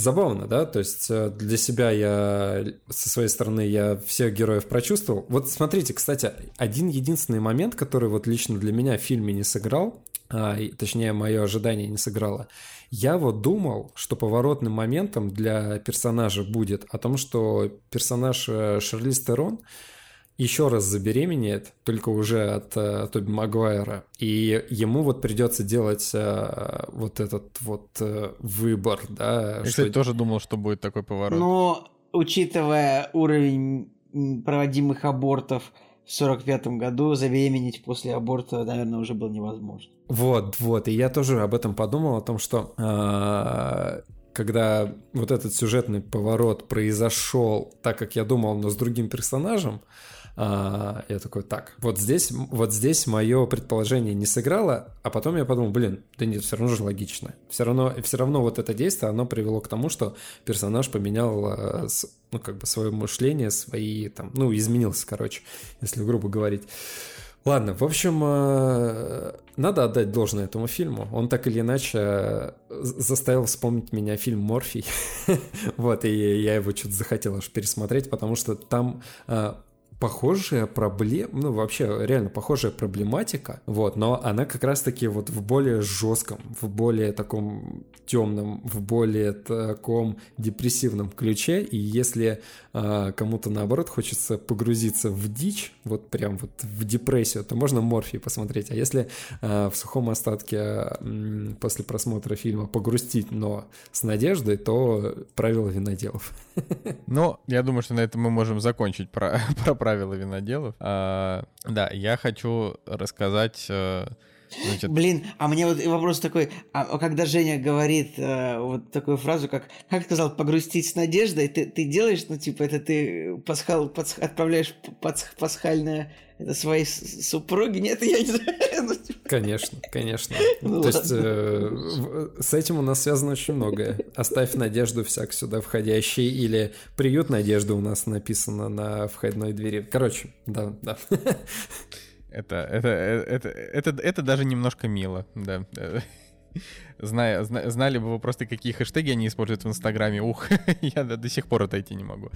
забавно, да, то есть э, для себя я, со своей стороны, я всех героев прочувствовал. Вот смотрите, кстати, один единственный момент, который вот лично для меня в фильме не сыграл, а, точнее, мое ожидание не сыграло, я вот думал, что поворотным моментом для персонажа будет о том, что персонаж э, Шарли Стерон, еще раз забеременеет, только уже от э, Тоби Магуайра. И ему вот придется делать э, вот этот вот э, выбор, да. Я, что... кстати, тоже думал, что будет такой поворот. Но, учитывая уровень проводимых абортов в 45-м году, забеременеть после аборта, наверное, уже было невозможно. Вот, вот. И я тоже об этом подумал, о том, что... Э когда вот этот сюжетный поворот произошел так, как я думал, но с другим персонажем, а, я такой, так, вот здесь, вот здесь мое предположение не сыграло, а потом я подумал, блин, да нет, все равно же логично. Все равно, все равно вот это действие, оно привело к тому, что персонаж поменял, а, ну, как бы свое мышление, свои там, ну, изменился, короче, если грубо говорить. Ладно, в общем, а, надо отдать должное этому фильму. Он так или иначе заставил вспомнить меня фильм «Морфий». вот, и я его что-то захотел аж пересмотреть, потому что там похожая проблема, ну вообще реально похожая проблематика, вот, но она как раз-таки вот в более жестком, в более таком темном, в более таком депрессивном ключе, и если э, кому-то наоборот хочется погрузиться в дичь, вот прям вот в депрессию, то можно Морфий посмотреть, а если э, в сухом остатке э, после просмотра фильма погрустить, но с надеждой, то правила виноделов. Ну, я думаю, что на этом мы можем закончить про, про правила виноделов. А, да, я хочу рассказать... Э, значит... Блин, а мне вот вопрос такой, а когда Женя говорит э, вот такую фразу, как, как сказал, погрустить с надеждой, ты, ты делаешь, ну, типа, это ты пасхал, пасх, отправляешь пасх, пасхальное своей супруге? Нет, я не знаю. Ну, типа. Конечно, конечно. Ну, То есть э, с этим у нас связано очень многое. Оставь надежду всяк сюда входящий или приют надежды у нас написано на входной двери. Короче, да, да. Это, это, это, это, это даже немножко мило, да. Зная, зна, знали бы вы просто, какие хэштеги они используют в Инстаграме, ух, я до, до сих пор отойти не могу.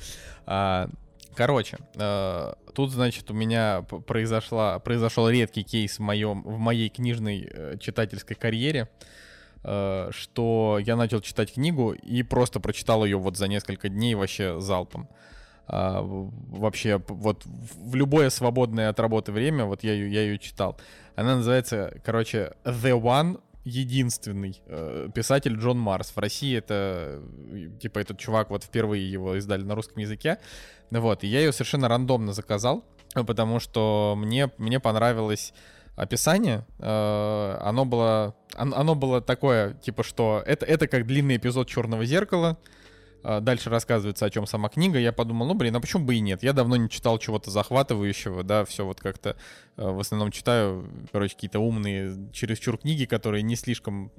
А, Короче, э, тут, значит, у меня произошла, произошел редкий кейс в, моем, в моей книжной э, читательской карьере, э, что я начал читать книгу и просто прочитал ее вот за несколько дней вообще залпом. Uh, вообще вот в любое свободное от работы время вот я ее, я ее читал. Она называется, короче, The One единственный э, писатель Джон Марс. В России это, типа, этот чувак, вот впервые его издали на русском языке. Вот, и я ее совершенно рандомно заказал, потому что мне, мне понравилось описание. Э, оно было, оно, было такое, типа, что это, это как длинный эпизод Черного зеркала. А, дальше рассказывается, о чем сама книга. Я подумал, ну, блин, а почему бы и нет? Я давно не читал чего-то захватывающего, да, все вот как-то э, в основном читаю, короче, какие-то умные чересчур книги, которые не слишком,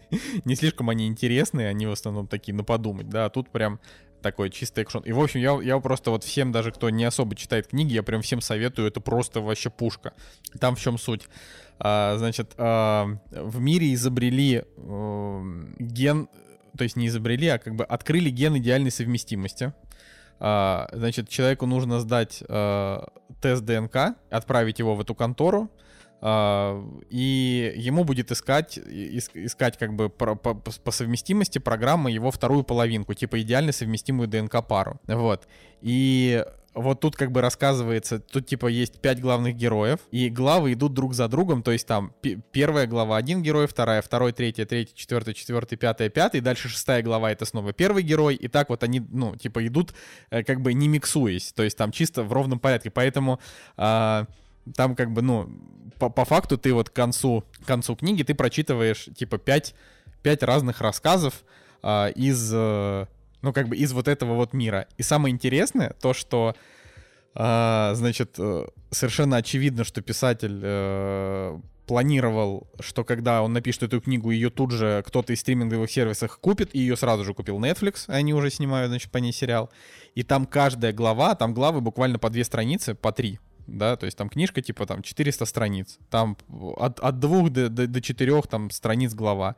не слишком они интересные, они в основном такие на подумать, да, а тут прям такой чистый экшон. И, в общем, я, я просто вот всем, даже кто не особо читает книги, я прям всем советую, это просто вообще пушка. Там в чем суть? А, значит, а, в мире изобрели а, ген то есть не изобрели, а как бы открыли ген идеальной совместимости. А, значит, человеку нужно сдать а, тест ДНК, отправить его в эту контору, и ему будет искать, искать как бы по, совместимости программы его вторую половинку, типа идеально совместимую ДНК пару. Вот. И вот тут как бы рассказывается, тут типа есть пять главных героев, и главы идут друг за другом, то есть там первая глава один герой, вторая, второй, третья, третья, четвертая, четвертая, пятая, пятая, и дальше шестая глава это снова первый герой, и так вот они, ну, типа идут э, как бы не миксуясь, то есть там чисто в ровном порядке, поэтому э, там как бы, ну, по, по факту ты вот к концу, к концу книги ты прочитываешь типа пять, пять разных рассказов э, из... Э, ну, как бы из вот этого вот мира. И самое интересное, то, что, э, значит, э, совершенно очевидно, что писатель э, планировал, что когда он напишет эту книгу, ее тут же кто-то из стриминговых сервисов купит, и ее сразу же купил Netflix, они уже снимают, значит, по ней сериал. И там каждая глава, там главы буквально по две страницы, по три, да, то есть там книжка типа там 400 страниц, там от, от двух до, до, до четырех там страниц глава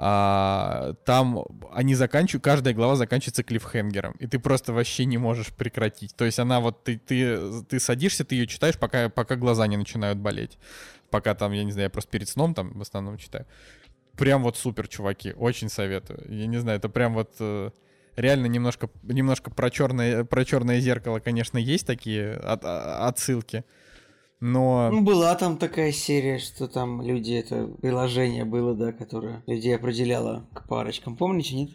а, там они заканчивают, каждая глава заканчивается клиффхенгером, и ты просто вообще не можешь прекратить. То есть она вот, ты, ты, ты садишься, ты ее читаешь, пока, пока глаза не начинают болеть. Пока там, я не знаю, я просто перед сном там в основном читаю. Прям вот супер, чуваки, очень советую. Я не знаю, это прям вот э, реально немножко, немножко про черное, про черное зеркало, конечно, есть такие от, а, отсылки. Но... Ну, была там такая серия, что там люди, это приложение было, да, которое людей определяло к парочкам. Помните, нет?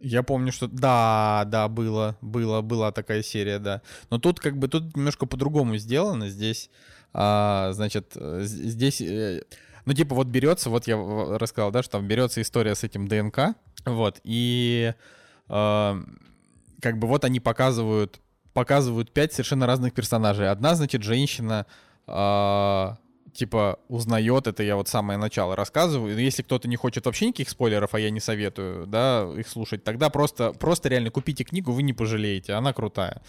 Я помню, что да, да, было, было, была такая серия, да. Но тут как бы тут немножко по-другому сделано. Здесь, а, значит, здесь, э, ну типа вот берется, вот я рассказал, да, что там берется история с этим ДНК, вот и как бы вот они показывают, показывают пять совершенно разных персонажей. Одна, значит, женщина а, типа узнает, это я вот самое начало рассказываю. Если кто-то не хочет вообще никаких спойлеров, а я не советую, да, их слушать, тогда просто, просто реально купите книгу, вы не пожалеете, она крутая.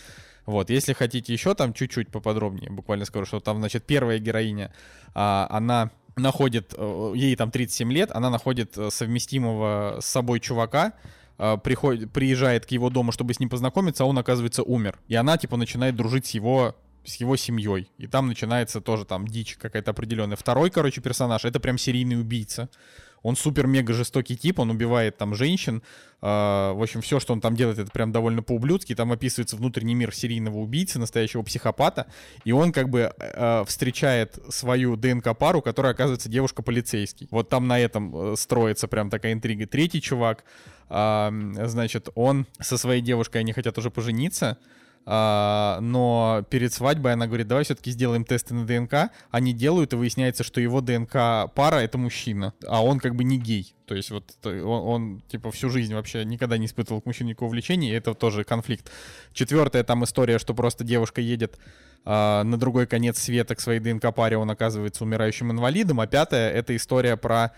Вот, если хотите еще там чуть-чуть поподробнее, буквально скажу, что там, значит, первая героиня, а, она находит, э, ей там 37 лет, она находит э, совместимого с собой чувака, а, приходит, приезжает к его дому, чтобы с ним познакомиться, а он, оказывается, умер. И она, типа, начинает дружить с его с его семьей. И там начинается тоже там дичь какая-то определенная. Второй, короче, персонаж, это прям серийный убийца. Он супер-мега жестокий тип, он убивает там женщин. Э, в общем, все, что он там делает, это прям довольно по-ублюдски. Там описывается внутренний мир серийного убийцы, настоящего психопата. И он как бы э, встречает свою ДНК-пару, которая оказывается девушка-полицейский. Вот там на этом э, строится прям такая интрига. Третий чувак, э, значит, он со своей девушкой, они хотят уже пожениться. А, но перед свадьбой она говорит, давай все-таки сделаем тесты на ДНК. Они делают, и выясняется, что его ДНК пара — это мужчина, а он как бы не гей. То есть вот он, он типа всю жизнь вообще никогда не испытывал к мужчине никакого влечения, и это тоже конфликт. Четвертая там история, что просто девушка едет а, на другой конец света к своей ДНК-паре, он оказывается умирающим инвалидом. А пятая — это история про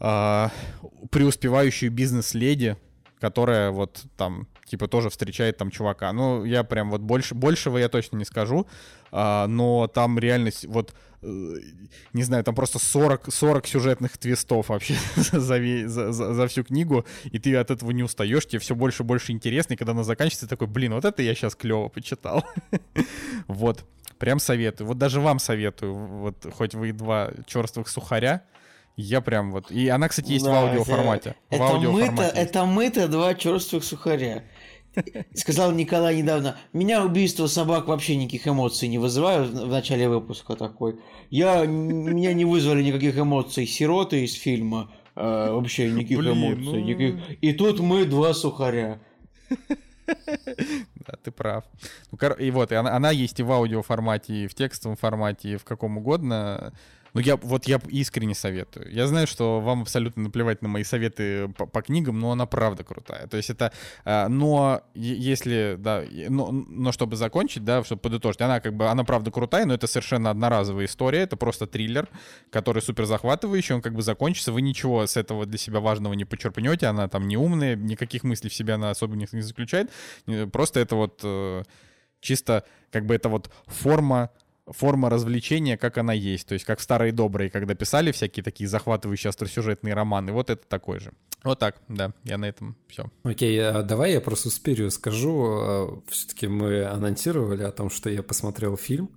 а, преуспевающую бизнес-леди, которая вот там типа тоже встречает там чувака. Ну, я прям вот больше, большего я точно не скажу, а, но там реальность, вот, э, не знаю, там просто 40, 40 сюжетных твистов вообще за, за, за, за всю книгу, и ты от этого не устаешь, тебе все больше и больше интересно, и когда она заканчивается, ты такой, блин, вот это я сейчас клево почитал. вот, прям советую. Вот даже вам советую, вот хоть вы два черствых сухаря, я прям вот... И она, кстати, есть да, в аудиоформате. Это, в аудиоформате мы-то, это мы-то два черствых сухаря. Сказал Николай недавно, меня убийство собак вообще никаких эмоций не вызывают в начале выпуска такой. Я, меня не вызвали никаких эмоций сироты из фильма, э, вообще никаких Блин, эмоций. Ну... Никаких... И тут мы два сухаря. Да, ты прав. Ну, и вот, и она, она есть и в аудиоформате, и в текстовом формате, и в каком угодно. Ну, я вот я искренне советую. Я знаю, что вам абсолютно наплевать на мои советы по, по книгам, но она правда крутая. То есть это... Э, но если... Да, но, но чтобы закончить, да, чтобы подытожить, она как бы... Она правда крутая, но это совершенно одноразовая история. Это просто триллер, который супер захватывающий. Он как бы закончится. Вы ничего с этого для себя важного не почерпнете. Она там не умная, никаких мыслей в себя она особо не, заключает. Просто это вот... Э, чисто как бы это вот форма форма развлечения, как она есть. То есть как в старые добрые, когда писали всякие такие захватывающие остросюжетные романы. Вот это такой же. Вот так, да, я на этом все. Окей, а давай я про Суспирию скажу. А, Все-таки мы анонсировали о том, что я посмотрел фильм.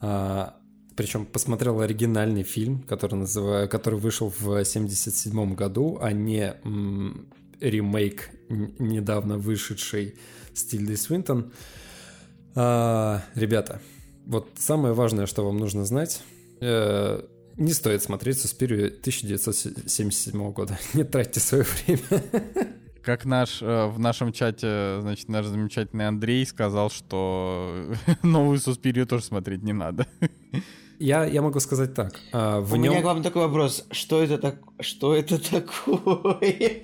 А, Причем посмотрел оригинальный фильм, который, называю, который вышел в 77 году, а не м, ремейк недавно вышедший с Тильдой Свинтон. А, ребята, вот самое важное, что вам нужно знать, э, не стоит смотреть Суспирию 1977 года. Не тратьте свое время. Как наш э, в нашем чате, значит, наш замечательный Андрей сказал, что новую Суспирию тоже смотреть не надо. Я, я могу сказать так. А, в У нем... меня вам такой вопрос. Что это, так... что это такое?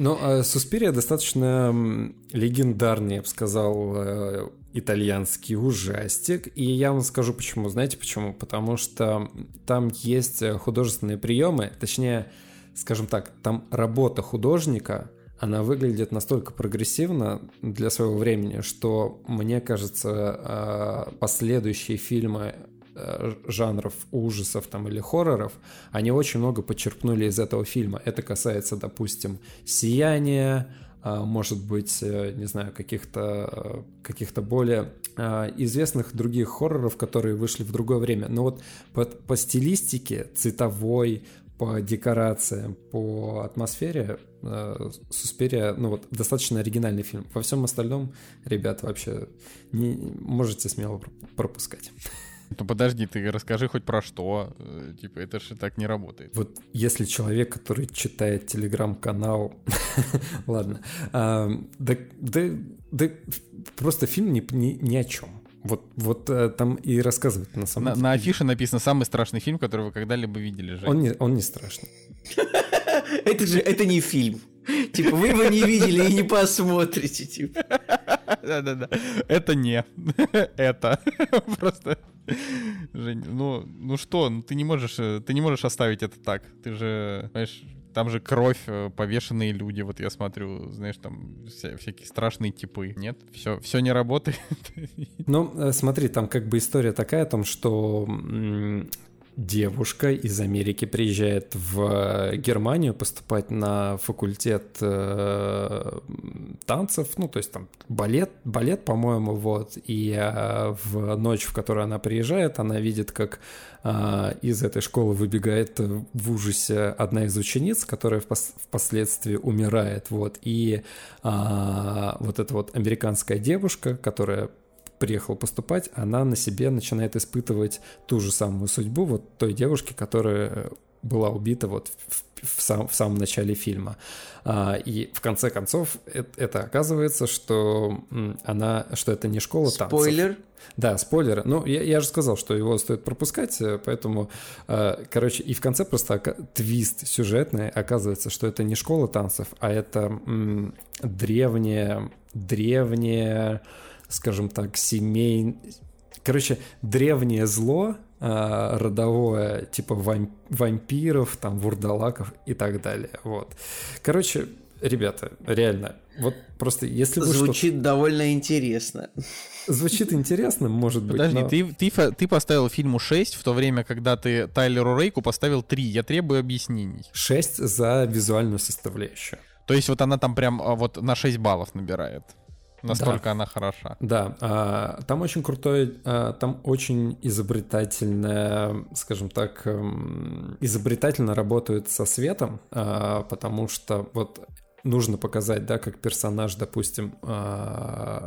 Ну, а Суспирия достаточно легендарный, я бы сказал, э, итальянский ужастик. И я вам скажу почему. Знаете почему? Потому что там есть художественные приемы, точнее, скажем так, там работа художника, она выглядит настолько прогрессивно для своего времени, что мне кажется, а, последующие фильмы э, жанров ужасов там или хорроров, они очень много почерпнули из этого фильма. Это касается, допустим, «Сияния», может быть, э, не знаю, каких-то каких более а, известных других хорроров, которые вышли в другое время. Но вот по, по стилистике, цветовой, по декорациям, по атмосфере э, Суспирия, ну вот, достаточно оригинальный фильм. Во всем остальном, ребят, вообще не можете смело пропускать. Ну подожди, ты расскажи хоть про что. Э, типа, это же так не работает. Вот если человек, который читает телеграм-канал... Ладно. да, да, да просто фильм ни, ни, ни о чем. Вот, вот э, там и рассказывают на самом на, деле. На афише написано самый страшный фильм, который вы когда-либо видели. Жень. Он не, он не страшный. Это же это не фильм. Типа, вы его не видели и не посмотрите, типа. Да-да-да. Это не. Это. Просто. Жень, ну, ну что, ну ты не можешь, э, ты не можешь оставить это так. Ты же, понимаешь, там же кровь, э, повешенные люди, вот я смотрю, знаешь, там вся, всякие страшные типы. Нет, все, все не работает. Ну, э, смотри, там как бы история такая о том, что девушка из Америки приезжает в Германию поступать на факультет э, танцев, ну, то есть там балет, балет, по-моему, вот. И э, в ночь, в которую она приезжает, она видит, как э, из этой школы выбегает в ужасе одна из учениц, которая впос- впоследствии умирает, вот. И э, вот эта вот американская девушка, которая приехала поступать, она на себе начинает испытывать ту же самую судьбу вот той девушки, которая была убита вот в, в, сам, в самом начале фильма. А, и в конце концов это, это оказывается, что она, что это не школа танцев. Спойлер. Да, спойлер. Ну, я, я же сказал, что его стоит пропускать, э, поэтому, э, короче, и в конце просто твист сюжетный оказывается, что это не школа танцев, а это древняя, древняя скажем так, семей... Короче, древнее зло э, родовое, типа вамп... вампиров, там, вурдалаков и так далее. Вот. Короче, ребята, реально, вот просто если вы Звучит довольно интересно. Звучит интересно, может быть. Подожди, но... ты, ты, ты поставил фильму 6, в то время, когда ты Тайлеру Рейку поставил 3. Я требую объяснений. 6 за визуальную составляющую. То есть вот она там прям а, вот на 6 баллов набирает. Насколько да. она хороша. Да, а, там очень крутой, а, там очень изобретательная, скажем так, эм, изобретательно работают со светом, а, потому что вот нужно показать, да, как персонаж, допустим,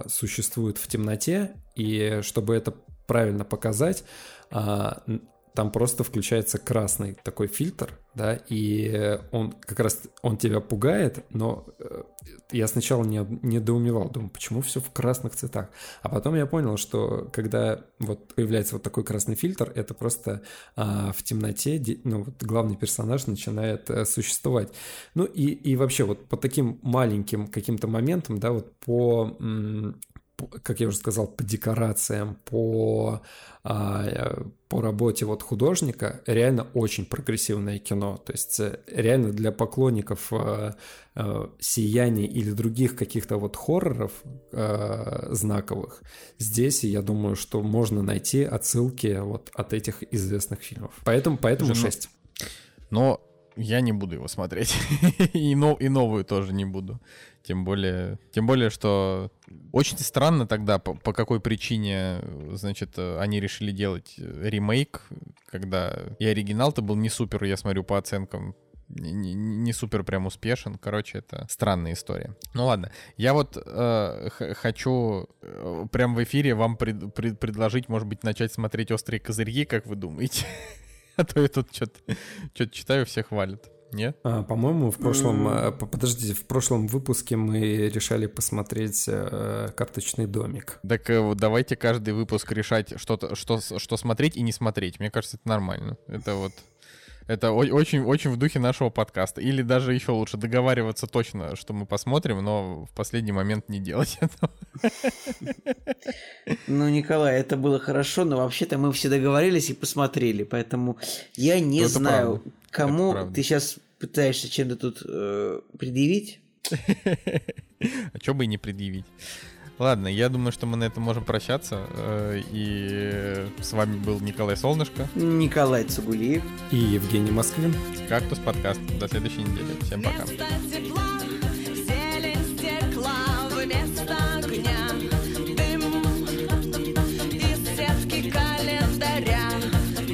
существует в темноте, и чтобы это правильно показать, там просто включается красный такой фильтр, да, и он как раз, он тебя пугает, но э, я сначала не, недоумевал, думаю, почему все в красных цветах, а потом я понял, что когда вот появляется вот такой красный фильтр, это просто а, в темноте, ну, вот главный персонаж начинает а, существовать. Ну и, и вообще вот по таким маленьким каким-то моментам, да, вот по как я уже сказал, по декорациям, по, а, по работе вот художника реально очень прогрессивное кино. То есть э, реально для поклонников э, э, сияний или других каких-то вот хорроров знаковых, здесь я думаю, что можно найти отсылки вот от этих известных фильмов. Поэтому, поэтому Слушай, 6. Но я не буду его смотреть. и, но, и новую тоже не буду. Тем более, тем более, что очень странно тогда, по, по какой причине, значит, они решили делать ремейк, когда и оригинал-то был не супер, я смотрю по оценкам, не, не, супер прям успешен. Короче, это странная история. Ну ладно, я вот э, хочу э, прям в эфире вам пред, пред, предложить, может быть, начать смотреть «Острые козырьки», как вы думаете? А то я тут что-то читаю, все хвалят. Нет? А, по-моему, в прошлом... Mm. Подождите, в прошлом выпуске мы решали посмотреть э, «Карточный домик». Так э, вот давайте каждый выпуск решать, что, что, что смотреть и не смотреть. Мне кажется, это нормально. Это вот... Это очень-очень в духе нашего подкаста. Или даже еще лучше договариваться точно, что мы посмотрим, но в последний момент не делать этого. Ну, Николай, это было хорошо, но вообще-то мы все договорились и посмотрели, поэтому я не это знаю, правда. кому ты сейчас пытаешься чем-то тут э, предъявить. А что бы и не предъявить? Ладно, я думаю, что мы на этом можем прощаться. Э, и с вами был Николай Солнышко. Николай Цугулиев. И Евгений Москвин. Кактус подкаст. До следующей недели. Всем пока.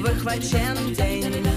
выхвачен день.